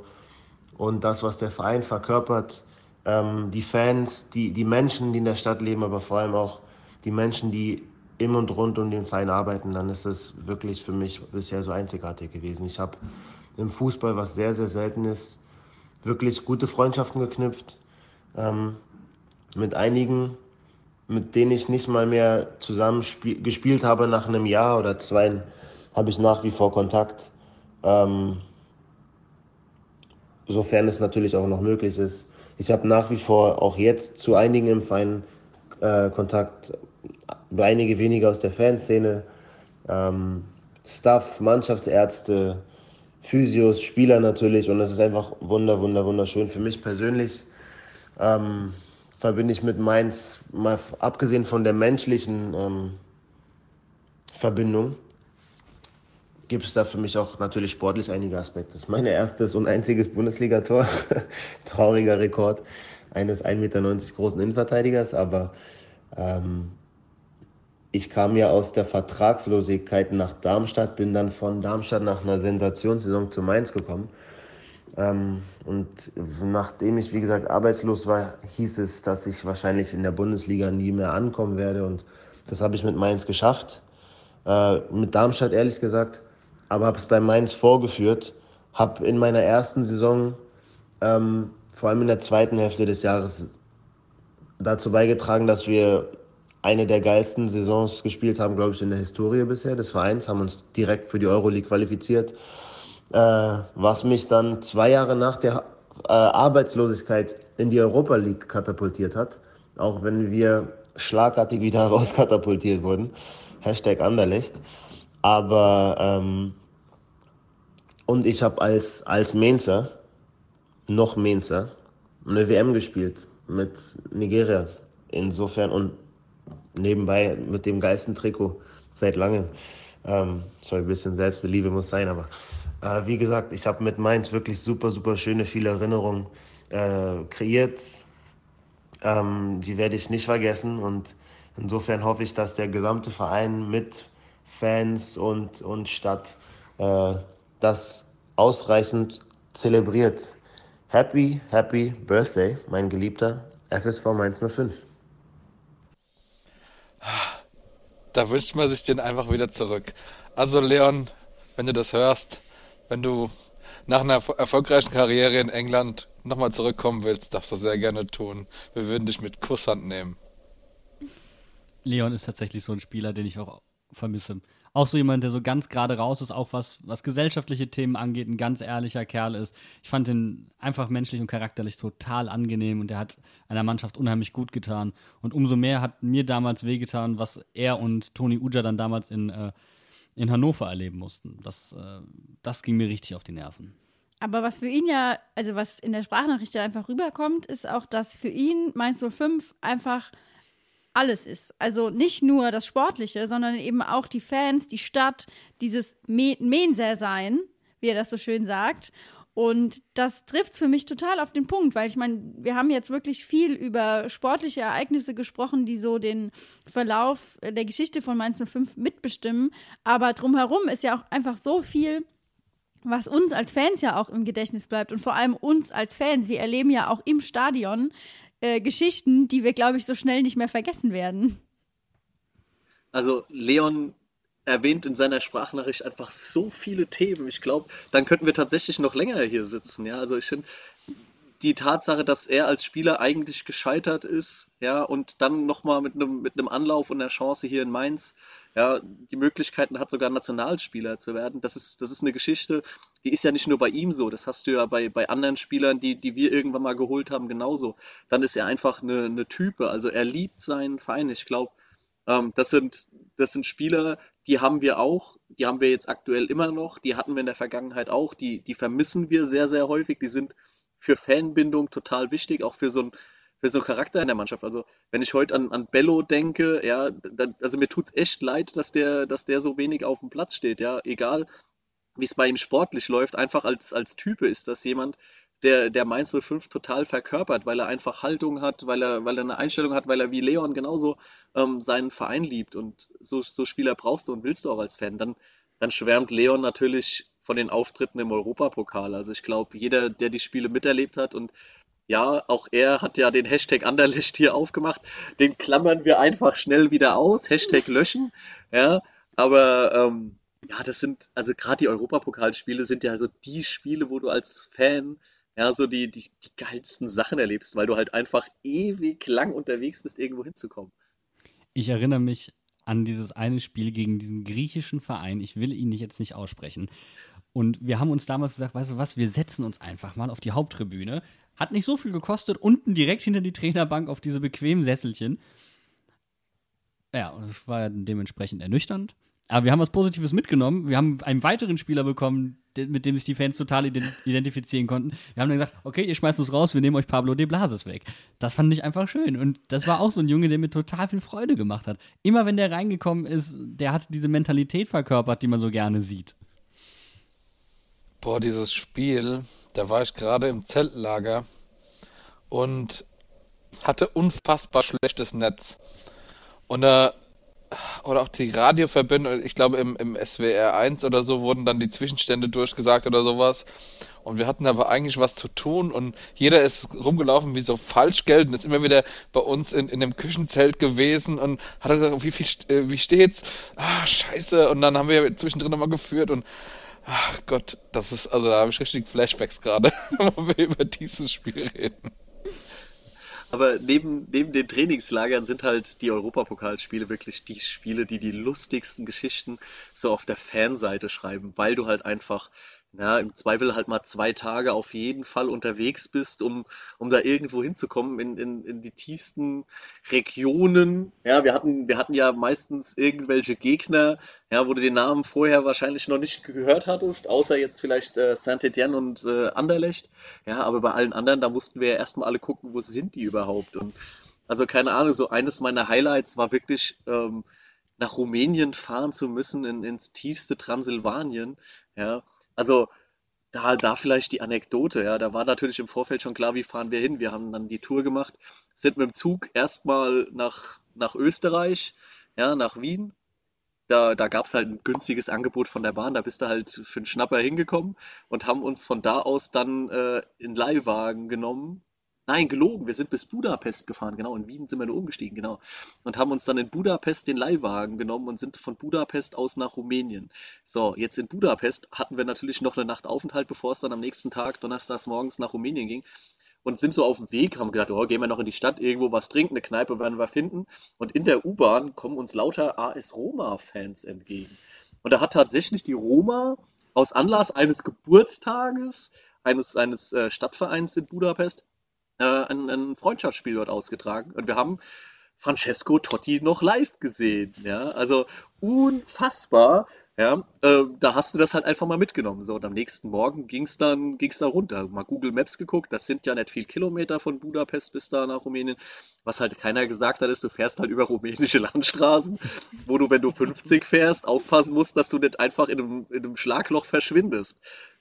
und das, was der Verein verkörpert, ähm, die Fans, die, die Menschen, die in der Stadt leben, aber vor allem auch die Menschen, die im und rund um den Verein arbeiten, dann ist es wirklich für mich bisher so einzigartig gewesen. Ich habe im Fußball, was sehr, sehr selten ist, wirklich gute Freundschaften geknüpft. Ähm, mit einigen, mit denen ich nicht mal mehr zusammen gespielt habe nach einem Jahr oder zwei, habe ich nach wie vor Kontakt. Ähm, sofern es natürlich auch noch möglich ist. Ich habe nach wie vor auch jetzt zu einigen im Verein äh, Kontakt, einige weniger aus der Fanszene, ähm, Staff, Mannschaftsärzte, Physios, Spieler natürlich und es ist einfach wunder, wunder, wunderschön. Für mich persönlich ähm, verbinde ich mit Mainz, mal abgesehen von der menschlichen ähm, Verbindung, gibt es da für mich auch natürlich sportlich einige Aspekte. Das ist mein erstes und einziges Bundesligator. Trauriger Rekord eines 1,90 Meter großen Innenverteidigers, aber ähm, ich kam ja aus der Vertragslosigkeit nach Darmstadt, bin dann von Darmstadt nach einer Sensationssaison zu Mainz gekommen. Ähm, und nachdem ich, wie gesagt, arbeitslos war, hieß es, dass ich wahrscheinlich in der Bundesliga nie mehr ankommen werde. Und das habe ich mit Mainz geschafft. Äh, mit Darmstadt ehrlich gesagt aber habe es bei Mainz vorgeführt, habe in meiner ersten Saison, ähm, vor allem in der zweiten Hälfte des Jahres, dazu beigetragen, dass wir eine der geilsten Saisons gespielt haben, glaube ich, in der Historie bisher des Vereins, haben uns direkt für die Euroleague qualifiziert, äh, was mich dann zwei Jahre nach der äh, Arbeitslosigkeit in die Europa League katapultiert hat, auch wenn wir schlagartig wieder rauskatapultiert wurden. Hashtag Anderlecht. Aber ähm, und ich habe als, als Mainzer, noch Mainzer, eine WM gespielt mit Nigeria. Insofern und nebenbei mit dem geilsten Trikot seit langem. Ähm, sorry, ein bisschen Selbstbeliebe muss sein, aber äh, wie gesagt, ich habe mit Mainz wirklich super, super schöne, viele Erinnerungen äh, kreiert. Ähm, die werde ich nicht vergessen und insofern hoffe ich, dass der gesamte Verein mit Fans und, und Stadt äh, das ausreichend zelebriert. Happy, happy Birthday, mein geliebter FSV 105. Da wünscht man sich den einfach wieder zurück. Also Leon, wenn du das hörst, wenn du nach einer erfolgreichen Karriere in England nochmal zurückkommen willst, darfst du sehr gerne tun. Wir würden dich mit Kusshand nehmen. Leon ist tatsächlich so ein Spieler, den ich auch vermisse. Auch so jemand, der so ganz gerade raus ist, auch was, was gesellschaftliche Themen angeht, ein ganz ehrlicher Kerl ist. Ich fand ihn einfach menschlich und charakterlich total angenehm und er hat einer Mannschaft unheimlich gut getan. Und umso mehr hat mir damals wehgetan, was er und Toni Uja dann damals in, äh, in Hannover erleben mussten. Das, äh, das ging mir richtig auf die Nerven. Aber was für ihn ja, also was in der Sprachnachricht ja einfach rüberkommt, ist auch, dass für ihn Mainz 05 einfach alles ist. Also nicht nur das Sportliche, sondern eben auch die Fans, die Stadt, dieses Menser-Sein, wie er das so schön sagt. Und das trifft für mich total auf den Punkt, weil ich meine, wir haben jetzt wirklich viel über sportliche Ereignisse gesprochen, die so den Verlauf der Geschichte von Mainz 05 mitbestimmen. Aber drumherum ist ja auch einfach so viel, was uns als Fans ja auch im Gedächtnis bleibt und vor allem uns als Fans. Wir erleben ja auch im Stadion äh, Geschichten, die wir, glaube ich, so schnell nicht mehr vergessen werden. Also Leon erwähnt in seiner Sprachnachricht einfach so viele Themen. Ich glaube, dann könnten wir tatsächlich noch länger hier sitzen. Ja, also ich finde die Tatsache, dass er als Spieler eigentlich gescheitert ist, ja, und dann nochmal mit einem mit einem Anlauf und einer Chance hier in Mainz ja, die Möglichkeiten hat, sogar Nationalspieler zu werden. Das ist, das ist eine Geschichte, die ist ja nicht nur bei ihm so, das hast du ja bei, bei anderen Spielern, die, die wir irgendwann mal geholt haben, genauso. Dann ist er einfach eine, eine Type, also er liebt seinen Verein. Ich glaube, ähm, das, sind, das sind Spieler, die haben wir auch, die haben wir jetzt aktuell immer noch, die hatten wir in der Vergangenheit auch, die, die vermissen wir sehr, sehr häufig. Die sind für Fanbindung total wichtig, auch für so ein für so Charakter in der Mannschaft. Also wenn ich heute an, an Bello denke, ja, da, also mir tut's echt leid, dass der, dass der so wenig auf dem Platz steht, ja, egal wie es bei ihm sportlich läuft, einfach als, als Type ist das jemand, der, der Mainz 05 total verkörpert, weil er einfach Haltung hat, weil er, weil er eine Einstellung hat, weil er wie Leon genauso ähm, seinen Verein liebt. Und so, so Spieler brauchst du und willst du auch als Fan. Dann, dann schwärmt Leon natürlich von den Auftritten im Europapokal. Also ich glaube, jeder, der die Spiele miterlebt hat und ja, auch er hat ja den Hashtag Anderlecht hier aufgemacht. Den klammern wir einfach schnell wieder aus. Hashtag löschen. Ja, aber ähm, ja, das sind, also gerade die Europapokalspiele sind ja so die Spiele, wo du als Fan ja so die, die, die geilsten Sachen erlebst, weil du halt einfach ewig lang unterwegs bist, irgendwo hinzukommen. Ich erinnere mich an dieses eine Spiel gegen diesen griechischen Verein. Ich will ihn jetzt nicht aussprechen. Und wir haben uns damals gesagt, weißt du was, wir setzen uns einfach mal auf die Haupttribüne. Hat nicht so viel gekostet, unten direkt hinter die Trainerbank auf diese bequemen Sesselchen. Ja, und es war dementsprechend ernüchternd. Aber wir haben was Positives mitgenommen. Wir haben einen weiteren Spieler bekommen, mit dem sich die Fans total identifizieren konnten. Wir haben dann gesagt, okay, ihr schmeißt uns raus, wir nehmen euch Pablo de Blasis weg. Das fand ich einfach schön. Und das war auch so ein Junge, der mir total viel Freude gemacht hat. Immer wenn der reingekommen ist, der hat diese Mentalität verkörpert, die man so gerne sieht. Boah, dieses Spiel, da war ich gerade im Zeltlager und hatte unfassbar schlechtes Netz. Und da, oder auch die Radioverbindung, ich glaube im, im SWR 1 oder so wurden dann die Zwischenstände durchgesagt oder sowas. Und wir hatten aber eigentlich was zu tun und jeder ist rumgelaufen wie so Falschgeld und ist immer wieder bei uns in, in dem Küchenzelt gewesen und hat gesagt, wie viel, äh, wie steht's? Ah, scheiße. Und dann haben wir zwischendrin nochmal geführt und Ach Gott, das ist, also da habe ich richtig Flashbacks gerade, wenn wir über dieses Spiel reden. Aber neben, neben den Trainingslagern sind halt die Europapokalspiele wirklich die Spiele, die die lustigsten Geschichten so auf der Fanseite schreiben, weil du halt einfach ja, im Zweifel halt mal zwei Tage auf jeden Fall unterwegs bist, um, um da irgendwo hinzukommen in, in, in die tiefsten Regionen. Ja, wir hatten, wir hatten ja meistens irgendwelche Gegner, ja, wo du den Namen vorher wahrscheinlich noch nicht gehört hattest, außer jetzt vielleicht äh, Saint-Étienne und äh, Anderlecht. Ja, aber bei allen anderen, da mussten wir ja erstmal alle gucken, wo sind die überhaupt. Und also keine Ahnung, so eines meiner Highlights war wirklich, ähm, nach Rumänien fahren zu müssen, in, ins tiefste Transsilvanien. Ja, also da, da vielleicht die Anekdote, ja, da war natürlich im Vorfeld schon klar, wie fahren wir hin. Wir haben dann die Tour gemacht, sind mit dem Zug erstmal nach, nach Österreich, ja, nach Wien. Da, da gab es halt ein günstiges Angebot von der Bahn, da bist du halt für einen Schnapper hingekommen und haben uns von da aus dann äh, in Leihwagen genommen Nein, gelogen. Wir sind bis Budapest gefahren, genau. In Wien sind wir nur umgestiegen, genau. Und haben uns dann in Budapest den Leihwagen genommen und sind von Budapest aus nach Rumänien. So, jetzt in Budapest hatten wir natürlich noch eine Nacht Aufenthalt, bevor es dann am nächsten Tag, donnerstags morgens, nach Rumänien ging. Und sind so auf dem Weg, haben gedacht, oh, gehen wir noch in die Stadt, irgendwo was trinken, eine Kneipe werden wir finden. Und in der U-Bahn kommen uns lauter AS Roma-Fans entgegen. Und da hat tatsächlich die Roma aus Anlass eines Geburtstages eines, eines äh, Stadtvereins in Budapest äh, ein, ein Freundschaftsspiel dort ausgetragen. Und wir haben Francesco Totti noch live gesehen. Ja, also unfassbar. Ja, äh, da hast du das halt einfach mal mitgenommen. So, und am nächsten Morgen ging es dann, ging's da runter. Mal Google Maps geguckt, das sind ja nicht viel Kilometer von Budapest bis da nach Rumänien. Was halt keiner gesagt hat, ist, du fährst halt über rumänische Landstraßen, wo du, wenn du 50 fährst, aufpassen musst, dass du nicht einfach in einem, in einem Schlagloch verschwindest.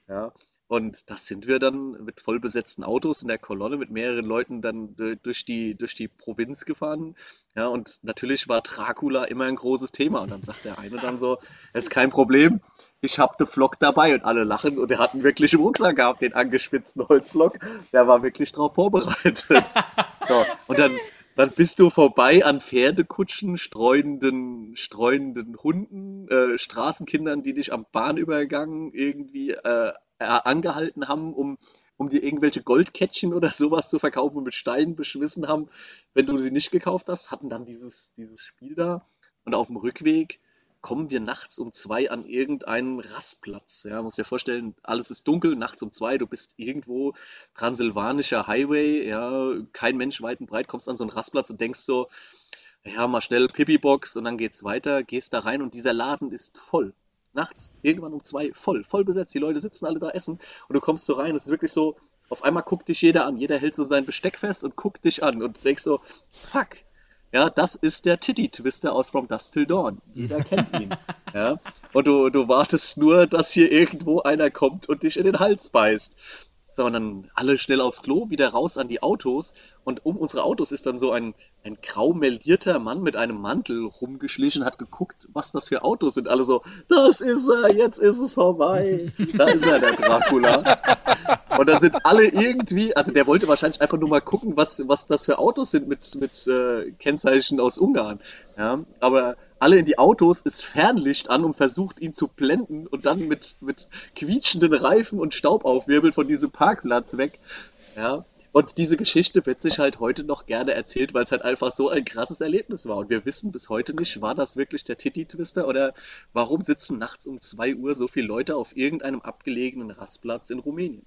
Ja, und das sind wir dann mit vollbesetzten Autos in der Kolonne mit mehreren Leuten dann durch die, durch die Provinz gefahren. Ja, und natürlich war Dracula immer ein großes Thema. Und dann sagt der eine dann so, es ist kein Problem, ich habe den Flock dabei und alle lachen. Und er hat einen wirklich im Rucksack gehabt, den angeschwitzten Holzflock. Der war wirklich darauf vorbereitet. so, und dann, dann bist du vorbei an Pferdekutschen, streunenden, streunenden Hunden, äh, Straßenkindern, die dich am Bahnübergang irgendwie äh, angehalten haben, um, um dir irgendwelche Goldkettchen oder sowas zu verkaufen und mit Steinen beschmissen haben, wenn du sie nicht gekauft hast, hatten dann dieses, dieses Spiel da. Und auf dem Rückweg kommen wir nachts um zwei an irgendeinen Rastplatz. Ja, muss dir vorstellen, alles ist dunkel, nachts um zwei, du bist irgendwo transsilvanischer Highway, ja, kein Mensch weit und breit, kommst an so einen Rastplatz und denkst so, ja, mal schnell Pipi-Box und dann geht's weiter, gehst da rein und dieser Laden ist voll nachts, irgendwann um zwei, voll, voll besetzt. Die Leute sitzen alle da essen und du kommst so rein. Es ist wirklich so, auf einmal guckt dich jeder an. Jeder hält so sein Besteck fest und guckt dich an und du denkst so, fuck. Ja, das ist der Titty-Twister aus From Dust Till Dawn. Jeder kennt ihn. Ja, und du, du wartest nur, dass hier irgendwo einer kommt und dich in den Hals beißt. So, und dann alle schnell aufs Klo, wieder raus an die Autos. Und um unsere Autos ist dann so ein, ein grau meldierter Mann mit einem Mantel rumgeschlichen, hat geguckt, was das für Autos sind. Alle so, das ist er, jetzt ist es vorbei. Da ist er, der Dracula. Und dann sind alle irgendwie, also der wollte wahrscheinlich einfach nur mal gucken, was, was das für Autos sind mit, mit äh, Kennzeichen aus Ungarn. Ja, aber alle in die Autos, ist Fernlicht an und versucht ihn zu blenden und dann mit, mit quietschenden Reifen und Staub aufwirbelt von diesem Parkplatz weg. Ja. Und diese Geschichte wird sich halt heute noch gerne erzählt, weil es halt einfach so ein krasses Erlebnis war. Und wir wissen bis heute nicht, war das wirklich der Titty-Twister oder warum sitzen nachts um zwei Uhr so viele Leute auf irgendeinem abgelegenen Rastplatz in Rumänien?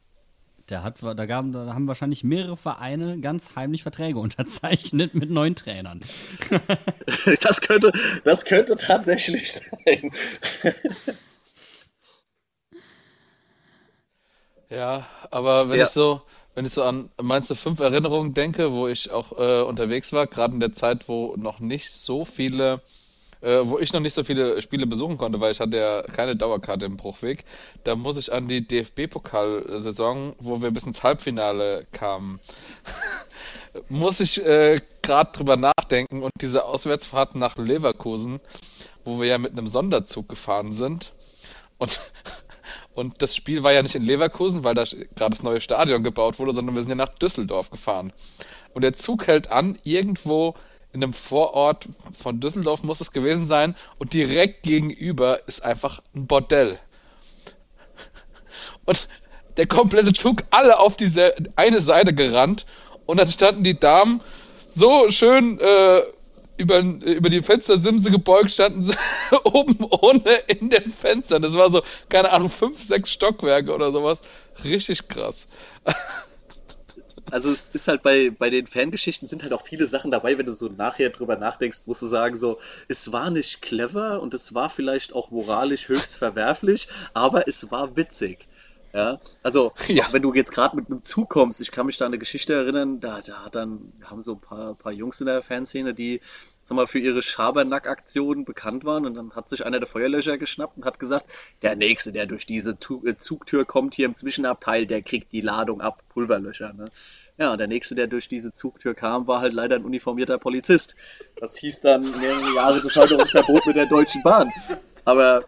Der hat, da, gaben, da haben wahrscheinlich mehrere Vereine ganz heimlich Verträge unterzeichnet mit neuen Trainern. das, könnte, das könnte tatsächlich sein. Ja, aber wenn Ja. ich so, wenn ich so an meinst fünf Erinnerungen denke, wo ich auch äh, unterwegs war, gerade in der Zeit, wo noch nicht so viele, äh, wo ich noch nicht so viele Spiele besuchen konnte, weil ich hatte ja keine Dauerkarte im Bruchweg, da muss ich an die DFB-Pokalsaison, wo wir bis ins Halbfinale kamen, muss ich äh, gerade drüber nachdenken und diese Auswärtsfahrt nach Leverkusen, wo wir ja mit einem Sonderzug gefahren sind und und das Spiel war ja nicht in Leverkusen, weil da gerade das neue Stadion gebaut wurde, sondern wir sind ja nach Düsseldorf gefahren. Und der Zug hält an, irgendwo in einem Vorort von Düsseldorf muss es gewesen sein. Und direkt gegenüber ist einfach ein Bordell. Und der komplette Zug alle auf diese eine Seite gerannt. Und dann standen die Damen so schön äh, über, über die Fenstersimse gebeugt, standen sie oben ohne in den Fenstern. Das war so, keine Ahnung, fünf, sechs Stockwerke oder sowas. Richtig krass. Also es ist halt bei, bei den Fangeschichten sind halt auch viele Sachen dabei, wenn du so nachher drüber nachdenkst, musst du sagen so, es war nicht clever und es war vielleicht auch moralisch höchst verwerflich, aber es war witzig. Ja, also auch wenn du jetzt gerade mit einem Zug kommst, ich kann mich da an eine Geschichte erinnern, da, da dann haben so ein paar, paar Jungs in der Fanszene, die sag mal, für ihre Schabernack-Aktionen bekannt waren und dann hat sich einer der Feuerlöscher geschnappt und hat gesagt, der Nächste, der durch diese äh, Zugtür kommt hier im Zwischenabteil, der kriegt die Ladung ab, Pulverlöscher. Ne? Ja, der Nächste, der durch diese Zugtür kam, war halt leider ein uniformierter Polizist. Das hieß dann mehrere Jahre Beförderungsverbot mit der Deutschen Bahn. Aber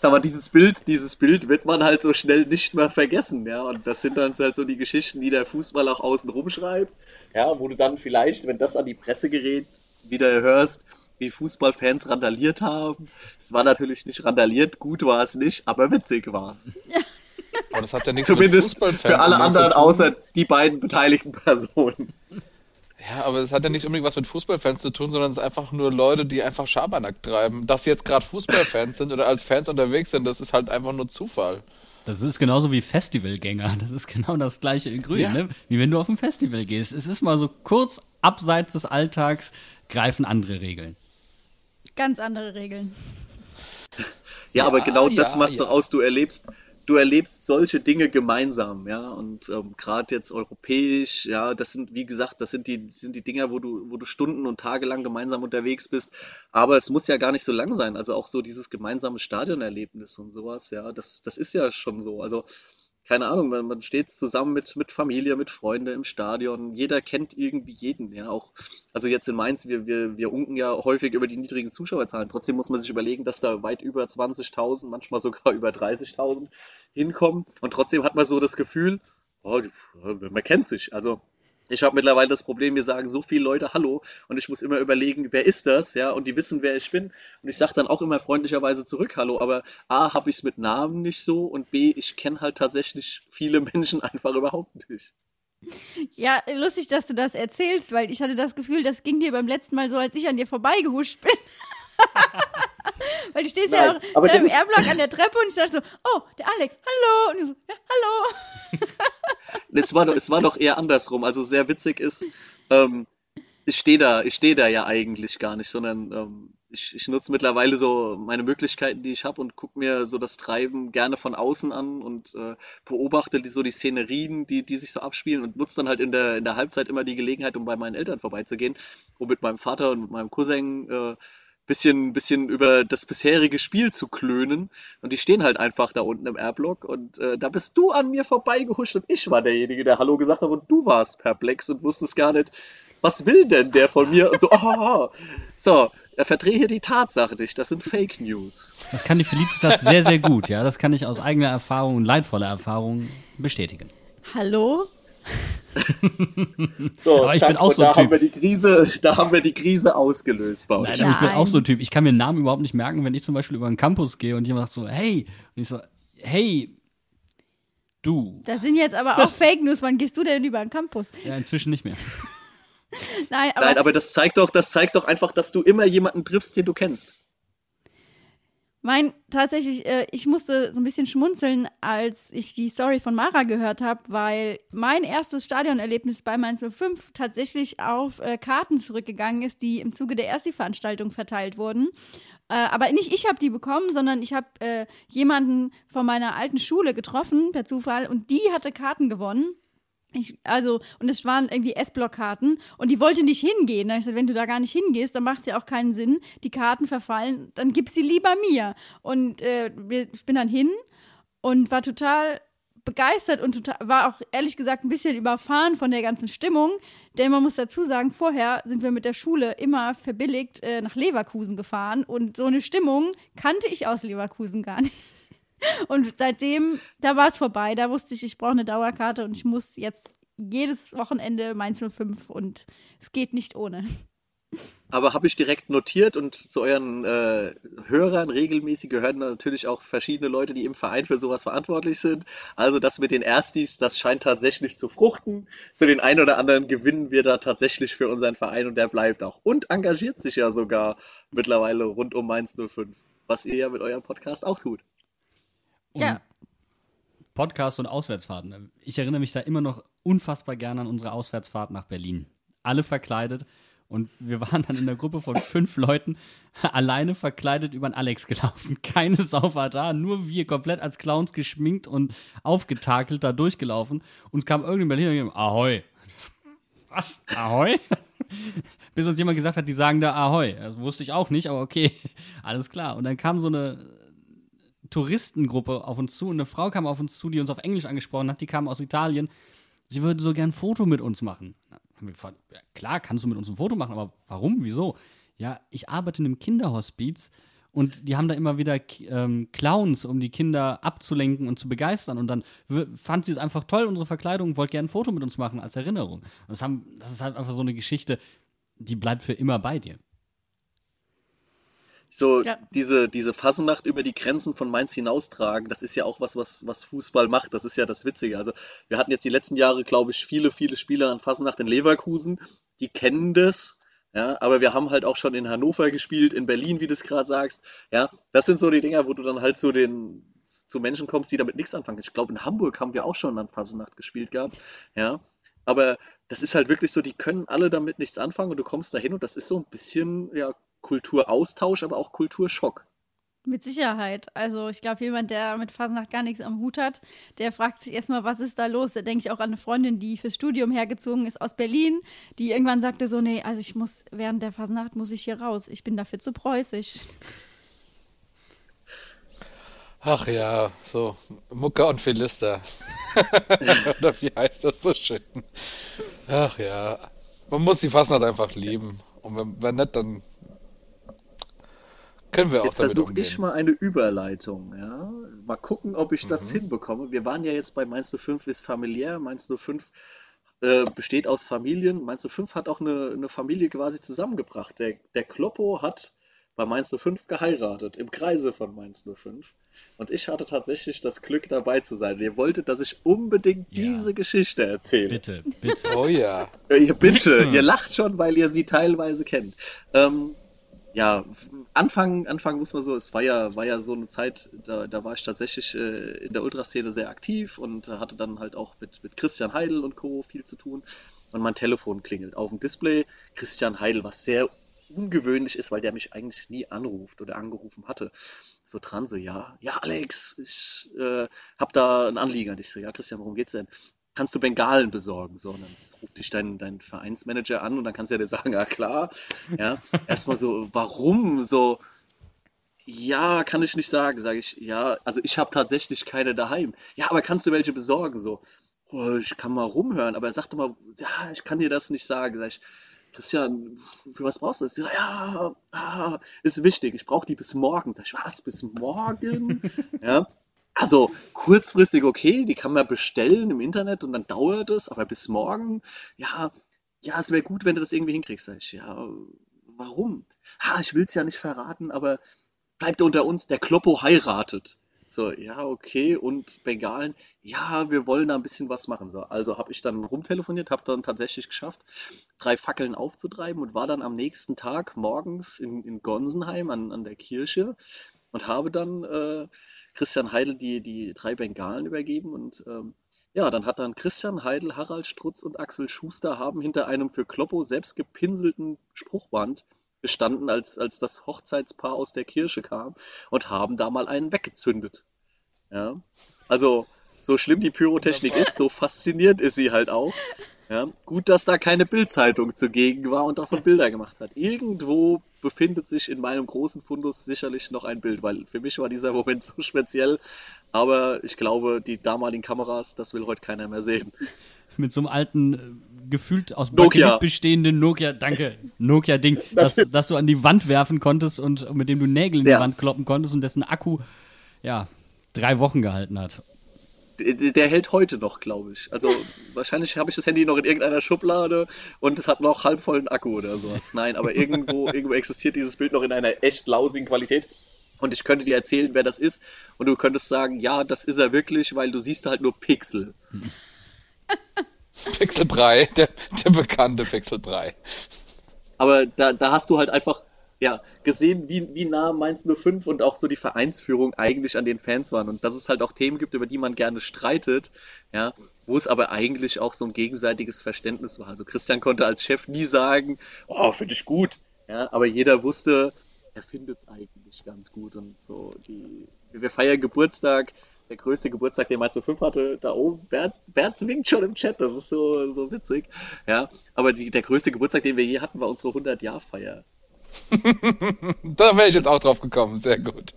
sag mal, dieses Bild, dieses Bild wird man halt so schnell nicht mehr vergessen, ja. Und das sind dann halt so die Geschichten, die der Fußball auch außen rumschreibt, ja, wo du dann vielleicht, wenn das an die Presse gerät, wieder hörst, wie Fußballfans randaliert haben. Es war natürlich nicht randaliert, gut war es nicht, aber witzig war es. Aber das hat ja nichts Zumindest mit für alle anderen außer die beiden beteiligten Personen. Ja, aber es hat ja nicht unbedingt was mit Fußballfans zu tun, sondern es ist einfach nur Leute, die einfach Schabernack treiben. Dass sie jetzt gerade Fußballfans sind oder als Fans unterwegs sind, das ist halt einfach nur Zufall. Das ist genauso wie Festivalgänger. Das ist genau das gleiche in Grün, Ja. ne? Wie wenn du auf ein Festival gehst. Es ist mal so kurz abseits des Alltags greifen andere Regeln. Ganz andere Regeln. Ja, aber genau das ja, macht's ja. doch aus. Du erlebst, du erlebst solche Dinge gemeinsam, ja. Und ähm, gerade jetzt europäisch, ja, das sind, wie gesagt, das sind die, das sind die Dinger, wo du, wo du Stunden und Tage lang gemeinsam unterwegs bist. Aber es muss ja gar nicht so lang sein. Also auch so dieses gemeinsame Stadionerlebnis und sowas, ja, das, das ist ja schon so. Also keine Ahnung, man, man steht zusammen mit, mit Familie, mit Freunden im Stadion. Jeder kennt irgendwie jeden, ja. Auch, also jetzt in Mainz, wir, wir, wir unken ja häufig über die niedrigen Zuschauerzahlen. Trotzdem muss man sich überlegen, dass da weit über 20.000, manchmal sogar über 30.000 hinkommen. Und trotzdem hat man so das Gefühl, oh, man kennt sich. Also, ich habe mittlerweile das Problem, mir sagen so viele Leute Hallo und ich muss immer überlegen, wer ist das, ja, und die wissen, wer ich bin. Und ich sage dann auch immer freundlicherweise zurück Hallo, aber A, habe ich es mit Namen nicht so und B, ich kenne halt tatsächlich viele Menschen einfach überhaupt nicht. Ja, lustig, dass du das erzählst, weil ich hatte das Gefühl, das ging dir beim letzten Mal so, als ich an dir vorbeigehuscht bin. weil du stehst ja Nein, auch aber da im ist- R-Block an der Treppe und ich dachte so, oh, der Alex, hallo. Und ich so, ja, hallo. Es war doch, es war doch eher andersrum. Also sehr witzig ist, ähm, ich stehe da, ich stehe da ja eigentlich gar nicht, sondern ähm, ich, ich nutze mittlerweile so meine Möglichkeiten, die ich habe und gucke mir so das Treiben gerne von außen an und äh, beobachte die, so die Szenerien, die, die sich so abspielen und nutze dann halt in der, in der Halbzeit immer die Gelegenheit, um bei meinen Eltern vorbeizugehen, um mit meinem Vater und mit meinem Cousin äh, bisschen, bisschen über das bisherige Spiel zu klönen. Und die stehen halt einfach da unten im Airblock und äh, da bist du an mir vorbeigehuscht und ich war derjenige, der Hallo gesagt hat und du warst perplex und wusstest gar nicht, was will denn der von mir? Und so, oh, so, er verdrehe hier die Tatsache nicht, das sind Fake News. Das kann die Felicitas sehr, sehr gut, ja. Das kann ich aus eigener Erfahrung und leidvoller Erfahrung bestätigen. Hallo? So, Aber ich zack, bin auch so ein da haben Typ. wir die Krise, da haben wir die Krise ausgelöst bei Nein, aber ich bin auch so ein Typ. Ich kann mir Namen überhaupt nicht merken, wenn ich zum Beispiel über den Campus gehe und jemand sagt so, hey, und ich so, hey, du. Das sind jetzt aber auch Fake News. Wann gehst du denn über den Campus? Ja, inzwischen nicht mehr. Nein, aber, Nein, aber das zeigt doch, das zeigt doch einfach, dass du immer jemanden triffst, den du kennst. Mein tatsächlich, äh, ich musste so ein bisschen schmunzeln, als ich die Story von Mara gehört habe, weil mein erstes Stadionerlebnis bei Mainz 05 tatsächlich auf äh, Karten zurückgegangen ist, die im Zuge der Ersti-Veranstaltung verteilt wurden. Äh, aber nicht ich habe die bekommen, sondern ich habe äh, jemanden von meiner alten Schule getroffen per Zufall und die hatte Karten gewonnen. Ich, also, und es waren irgendwie S-Block-Karten und die wollte nicht hingehen. Da hab ich gesagt, wenn du da gar nicht hingehst, dann macht es ja auch keinen Sinn. Die Karten verfallen, dann gib sie lieber mir. Und äh, ich bin dann hin und war total begeistert und total, war auch ehrlich gesagt ein bisschen überfahren von der ganzen Stimmung. Denn man muss dazu sagen, vorher sind wir mit der Schule immer verbilligt äh, nach Leverkusen gefahren und so eine Stimmung kannte ich aus Leverkusen gar nicht. Und seitdem, da war es vorbei. Da wusste ich, ich brauche eine Dauerkarte und ich muss jetzt jedes Wochenende Mainz 05 und es geht nicht ohne. Aber habe ich direkt notiert und zu euren äh, Hörern regelmäßig gehören natürlich auch verschiedene Leute, die im Verein für sowas verantwortlich sind. Also das mit den Erstis, das scheint tatsächlich zu fruchten. So den einen oder anderen gewinnen wir da tatsächlich für unseren Verein und der bleibt auch. Und engagiert sich ja sogar mittlerweile rund um Mainz 05, was ihr ja mit eurem Podcast auch tut. Und Podcast und Auswärtsfahrten. Ich erinnere mich da immer noch unfassbar gerne an unsere Auswärtsfahrt nach Berlin. Alle verkleidet. Und wir waren dann in der Gruppe von fünf Leuten alleine verkleidet über den Alex gelaufen. Keine Sau war da, nur wir komplett als Clowns geschminkt und aufgetakelt da durchgelaufen. Uns kam irgendein Berliner und gesagt, Ahoi. Was? Ahoi? Bis uns jemand gesagt hat, die sagen da Ahoi. Das wusste ich auch nicht, aber okay, alles klar. Und dann kam so eine Touristengruppe auf uns zu und eine Frau kam auf uns zu, die uns auf Englisch angesprochen hat, die kam aus Italien. Sie würde so gern ein Foto mit uns machen. Haben wir gefragt, ja, klar, kannst du mit uns ein Foto machen, aber warum? Wieso? Ja, ich arbeite in einem Kinderhospiz und die haben da immer wieder ähm, Clowns, um die Kinder abzulenken und zu begeistern. Und dann fand sie es einfach toll, unsere Verkleidung, wollte gerne ein Foto mit uns machen als Erinnerung. Und das, haben, das ist halt einfach so eine Geschichte, die bleibt für immer bei dir. So Ja. diese, diese Fasnacht über die Grenzen von Mainz hinaustragen, das ist ja auch was, was, was Fußball macht. Das ist ja das Witzige. Also wir hatten jetzt die letzten Jahre, glaube ich, viele, viele Spieler an Fasnacht in Leverkusen, die kennen das. Ja, aber wir haben halt auch schon in Hannover gespielt, in Berlin, wie du es gerade sagst. Ja, das sind so die Dinger, wo du dann halt zu den zu Menschen kommst, die damit nichts anfangen. Ich glaube, in Hamburg haben wir auch schon an Fasnacht gespielt gehabt. Ja, aber das ist halt wirklich so, die können alle damit nichts anfangen und du kommst dahin und das ist so ein bisschen ja Kulturaustausch, aber auch Kulturschock. Mit Sicherheit. Also ich glaube, jemand, der mit Fasnacht gar nichts am Hut hat, der fragt sich erstmal, was ist da los? Da denke ich auch an eine Freundin, die fürs Studium hergezogen ist aus Berlin, die irgendwann sagte so, nee, also ich muss, während der Fasnacht muss ich hier raus. Ich bin dafür zu preußisch. Ach ja, so Mucke und Philister. Oder wie heißt das so schön? Ach ja, man muss die Fastnacht einfach lieben. Und wenn, wenn nicht, dann können wir auch Jetzt versuche ich mal eine Überleitung. Ja? Mal gucken, ob ich das Mhm. hinbekomme. Wir waren ja jetzt bei Mainz 05 ist familiär. Mainz 05 äh, besteht aus Familien. Mainz 05 hat auch eine, eine Familie quasi zusammengebracht. Der, der Kloppo hat bei Mainz 05 geheiratet, im Kreise von Mainz 05. Und ich hatte tatsächlich das Glück, dabei zu sein. Ihr wolltet, dass ich unbedingt diese Geschichte erzähle. Bitte, bitte. Oh ja. Äh, Ihr, bitte, ihr lacht schon, weil ihr sie teilweise kennt. Ähm, ja, Anfang, Anfang muss man so, es war ja, war ja so eine Zeit, da, da war ich tatsächlich äh, in der Ultraszene sehr aktiv und hatte dann halt auch mit, mit Christian Heidel und Co. viel zu tun. Und mein Telefon klingelt auf dem Display. Christian Heidel, was sehr ungewöhnlich ist, weil der mich eigentlich nie anruft oder angerufen hatte. So dran, so, ja, ja, Alex, ich äh, hab da ein Anliegen. Und ich so, ja, Christian, worum geht's denn? Kannst du Bengalen besorgen? So, und dann ruft dich dein, dein Vereinsmanager an und dann kannst du ja dir sagen, ja klar. Ja, erstmal so, warum? So, ja, kann ich nicht sagen, sage ich. Ja, also ich habe tatsächlich keine daheim. Ja, aber kannst du welche besorgen? So, oh, ich kann mal rumhören, aber er sagte mal, ja, ich kann dir das nicht sagen. Sag ich, Christian, für was brauchst du das? Ja, ja, ist wichtig. Ich brauche die bis morgen. Sag ich, was, bis morgen? ja. Also kurzfristig okay, die kann man bestellen im Internet und dann dauert es, aber bis morgen, ja, ja, es wäre gut, wenn du das irgendwie hinkriegst. Sag ich, ja, warum? Ha, ich will es ja nicht verraten, aber bleibt unter uns, der Kloppo heiratet. So, ja, okay. Und Bengalen, ja, wir wollen da ein bisschen was machen. So, also habe ich dann rumtelefoniert, habe dann tatsächlich geschafft, drei Fackeln aufzutreiben und war dann am nächsten Tag morgens in, in Gonsenheim an, an der Kirche und habe dann äh, Christian Heidel die, die drei Bengalen übergeben und ähm, ja, dann hat dann Christian Heidel, Harald Strutz und Axel Schuster haben hinter einem für Kloppo selbst gepinselten Spruchband gestanden, als, als das Hochzeitspaar aus der Kirche kam und haben da mal einen weggezündet. Ja, also so schlimm die Pyrotechnik ist, so faszinierend ist sie halt auch. Ja, gut, dass da keine Bildzeitung zugegen war und davon Bilder gemacht hat. Irgendwo befindet sich in meinem großen Fundus sicherlich noch ein Bild, weil für mich war dieser Moment so speziell. Aber ich glaube, die damaligen Kameras, das will heute keiner mehr sehen. Mit so einem alten, äh, gefühlt aus Bakelit bestehenden Nokia, danke, Nokia-Ding, das, das du an die Wand werfen konntest und mit dem du Nägel in ja. die Wand kloppen konntest und dessen Akku, ja, drei Wochen gehalten hat. Der, hält heute noch, glaube ich. Also wahrscheinlich habe ich das Handy noch in irgendeiner Schublade und es hat noch halb vollen Akku oder sowas. Nein, aber irgendwo, irgendwo existiert dieses Bild noch in einer echt lausigen Qualität. Und ich könnte dir erzählen, wer das ist. Und du könntest sagen, ja, das ist er wirklich, weil du siehst halt nur Pixel. Pixelbrei, der, der bekannte Pixelbrei. Aber da, da hast du halt einfach ja, gesehen, wie, wie nah Mainz 05 und auch so die Vereinsführung eigentlich an den Fans waren und dass es halt auch Themen gibt, über die man gerne streitet, ja, wo es aber eigentlich auch so ein gegenseitiges Verständnis war. Also Christian konnte als Chef nie sagen, oh, finde ich gut, ja, aber jeder wusste, er findet es eigentlich ganz gut und so die, wir feiern Geburtstag, der größte Geburtstag, den Mainz 05 hatte, da oben, Bert, Bert winkt schon im Chat, das ist so, so witzig, ja, aber die, der größte Geburtstag, den wir je hatten, war unsere 100-Jahr-Feier. da wäre ich jetzt auch drauf gekommen, sehr gut.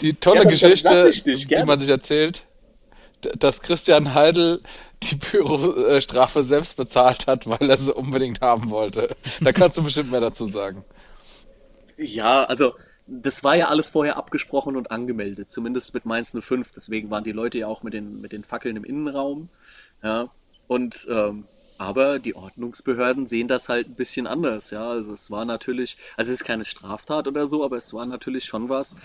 Die tolle ja, Geschichte, dich, die man sich erzählt, dass Christian Heidel die Bürostrafe selbst bezahlt hat, weil er sie unbedingt haben wollte. Da kannst du bestimmt mehr dazu sagen. Ja, also das war ja alles vorher abgesprochen und angemeldet, zumindest mit Mainz 05. Deswegen waren die Leute ja auch mit den, mit den Fackeln im Innenraum. Ja, und ähm, aber die Ordnungsbehörden sehen das halt ein bisschen anders, ja. Also es war natürlich, also es ist keine Straftat oder so, aber es war natürlich schon was,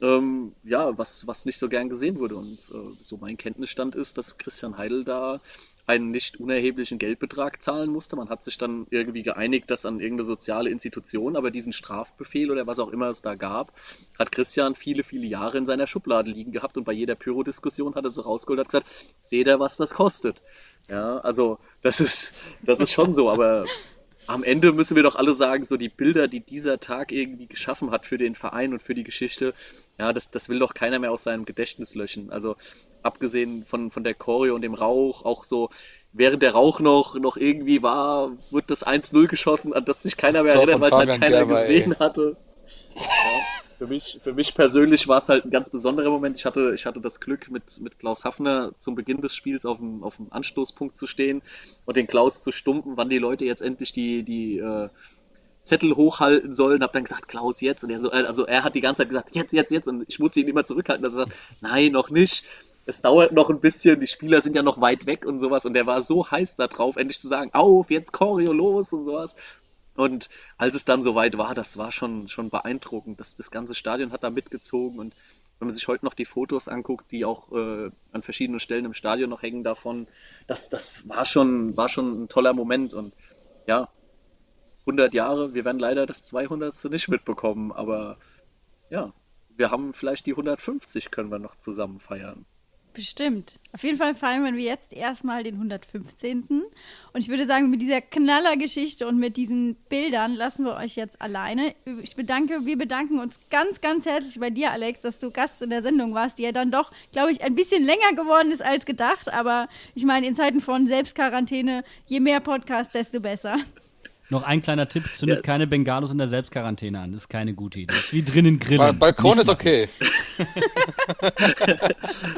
ähm, ja, was, was nicht so gern gesehen wurde. Und äh, so mein Kenntnisstand ist, dass Christian Heidel da einen nicht unerheblichen Geldbetrag zahlen musste. Man hat sich dann irgendwie geeinigt, dass an irgendeine soziale Institution, aber diesen Strafbefehl oder was auch immer es da gab, hat Christian viele, viele Jahre in seiner Schublade liegen gehabt und bei jeder Pyro-Diskussion hat er so rausgeholt und gesagt, seht ihr, was das kostet. Ja, also das ist, das ist schon so, aber am Ende müssen wir doch alle sagen, so die Bilder, die dieser Tag irgendwie geschaffen hat für den Verein und für die Geschichte, ja, das, das will doch keiner mehr aus seinem Gedächtnis löschen. Also abgesehen von, von der Choreo und dem Rauch, auch so, während der Rauch noch, noch irgendwie war, wird das 1-0 geschossen, an das sich keiner das mehr erinnert, weil es halt keiner Gerber, gesehen ey. hatte. Für mich, für mich persönlich war es halt ein ganz besonderer Moment. Ich hatte, ich hatte das Glück, mit, mit Klaus Hafner zum Beginn des Spiels auf dem, auf dem Anstoßpunkt zu stehen und den Klaus zu stumpen, wann die Leute jetzt endlich die, die äh, Zettel hochhalten sollen. Hab dann gesagt, Klaus, jetzt. Und er so, also er hat die ganze Zeit gesagt, jetzt, jetzt, jetzt. Und ich musste ihn immer zurückhalten, dass er sagt, nein, noch nicht. Es dauert noch ein bisschen, die Spieler sind ja noch weit weg und sowas. Und er war so heiß darauf, endlich zu sagen, auf, jetzt Choreo los und sowas. Und als es dann soweit war, das war schon, schon beeindruckend. Das, das ganze Stadion hat da mitgezogen und wenn man sich heute noch die Fotos anguckt, die auch äh, an verschiedenen Stellen im Stadion noch hängen davon, das, das war, schon, war schon ein toller Moment. Und ja, 100 Jahre, wir werden leider das 200. nicht mitbekommen, aber ja, wir haben vielleicht die 150, können wir noch zusammen feiern. Bestimmt. Auf jeden Fall feiern wir jetzt erstmal den 115. Und ich würde sagen, mit dieser Knallergeschichte und mit diesen Bildern lassen wir euch jetzt alleine. Ich bedanke, wir bedanken uns ganz, ganz herzlich bei dir, Alex, dass du Gast in der Sendung warst, die ja dann doch, glaube ich, ein bisschen länger geworden ist als gedacht. Aber ich meine, in Zeiten von Selbstquarantäne, je mehr Podcasts, desto besser. Noch ein kleiner Tipp: zündet ja. keine Bengalos in der Selbstquarantäne an. Das ist keine gute Idee. Das ist wie drinnen grillen. Ba Balkon ist okay.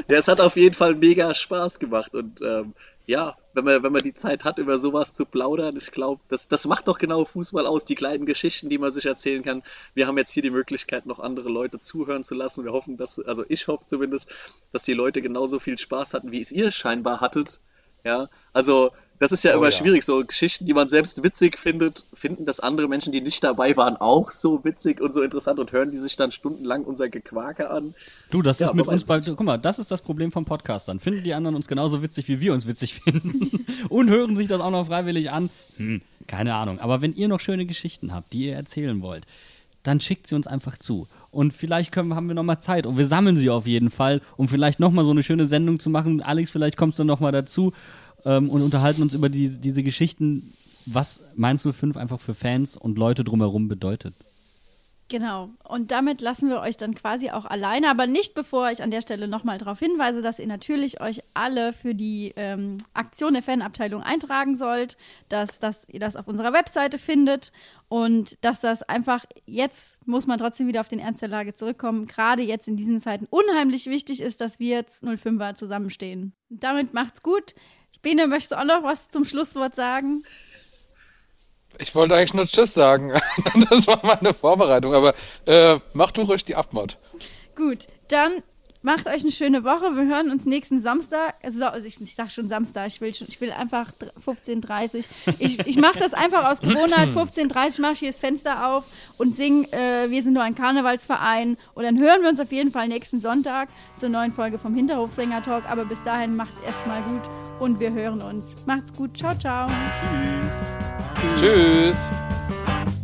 ja, es hat auf jeden Fall mega Spaß gemacht. Und ähm, ja, wenn man, wenn man die Zeit hat, über sowas zu plaudern, ich glaube, das, das macht doch genau Fußball aus, die kleinen Geschichten, die man sich erzählen kann. Wir haben jetzt hier die Möglichkeit, noch andere Leute zuhören zu lassen. Wir hoffen, dass, also ich hoffe zumindest, dass die Leute genauso viel Spaß hatten, wie es ihr scheinbar hattet. Ja, also das ist ja oh, immer ja. schwierig, so Geschichten, die man selbst witzig findet, finden das andere Menschen, die nicht dabei waren, auch so witzig und so interessant und hören die sich dann stundenlang unser Gequake an. Du, das ja, ist mit uns bei, guck mal, das ist das Problem von Podcastern. Finden die anderen uns genauso witzig, wie wir uns witzig finden und hören sich das auch noch freiwillig an? Hm, keine Ahnung. Aber wenn ihr noch schöne Geschichten habt, die ihr erzählen wollt, dann schickt sie uns einfach zu. Und vielleicht können, haben wir noch mal Zeit und wir sammeln sie auf jeden Fall, um vielleicht noch mal so eine schöne Sendung zu machen. Alex, vielleicht kommst du noch mal dazu ähm, und unterhalten uns über die, diese Geschichten, was Mainz 05 einfach für Fans und Leute drumherum bedeutet. Genau. Und damit lassen wir euch dann quasi auch alleine, aber nicht bevor ich an der Stelle nochmal darauf hinweise, dass ihr natürlich euch alle für die ähm, Aktion der Fanabteilung eintragen sollt, dass, dass ihr das auf unserer Webseite findet und dass das einfach jetzt, muss man trotzdem wieder auf den Ernst der Lage zurückkommen, gerade jetzt in diesen Zeiten unheimlich wichtig ist, dass wir jetzt 05er zusammenstehen. Damit macht's gut. Bene, möchtest du auch noch was zum Schlusswort sagen? Ich wollte eigentlich nur Tschüss sagen. das war meine Vorbereitung, aber äh, mach du ruhig die Abmod. Gut, dann macht euch eine schöne Woche. Wir hören uns nächsten Samstag. Also, ich, ich sag schon Samstag, ich will, schon, ich will einfach 15.30 Ich, ich mache das einfach aus Gewohnheit. 15.30 mache ich hier das Fenster auf und sing äh, Wir sind nur ein Karnevalsverein. Und dann hören wir uns auf jeden Fall nächsten Sonntag zur neuen Folge vom Hinterhofsänger-Talk. Aber bis dahin macht's erstmal gut und wir hören uns. Macht's gut. Ciao, ciao. Tschüss. Tschüss.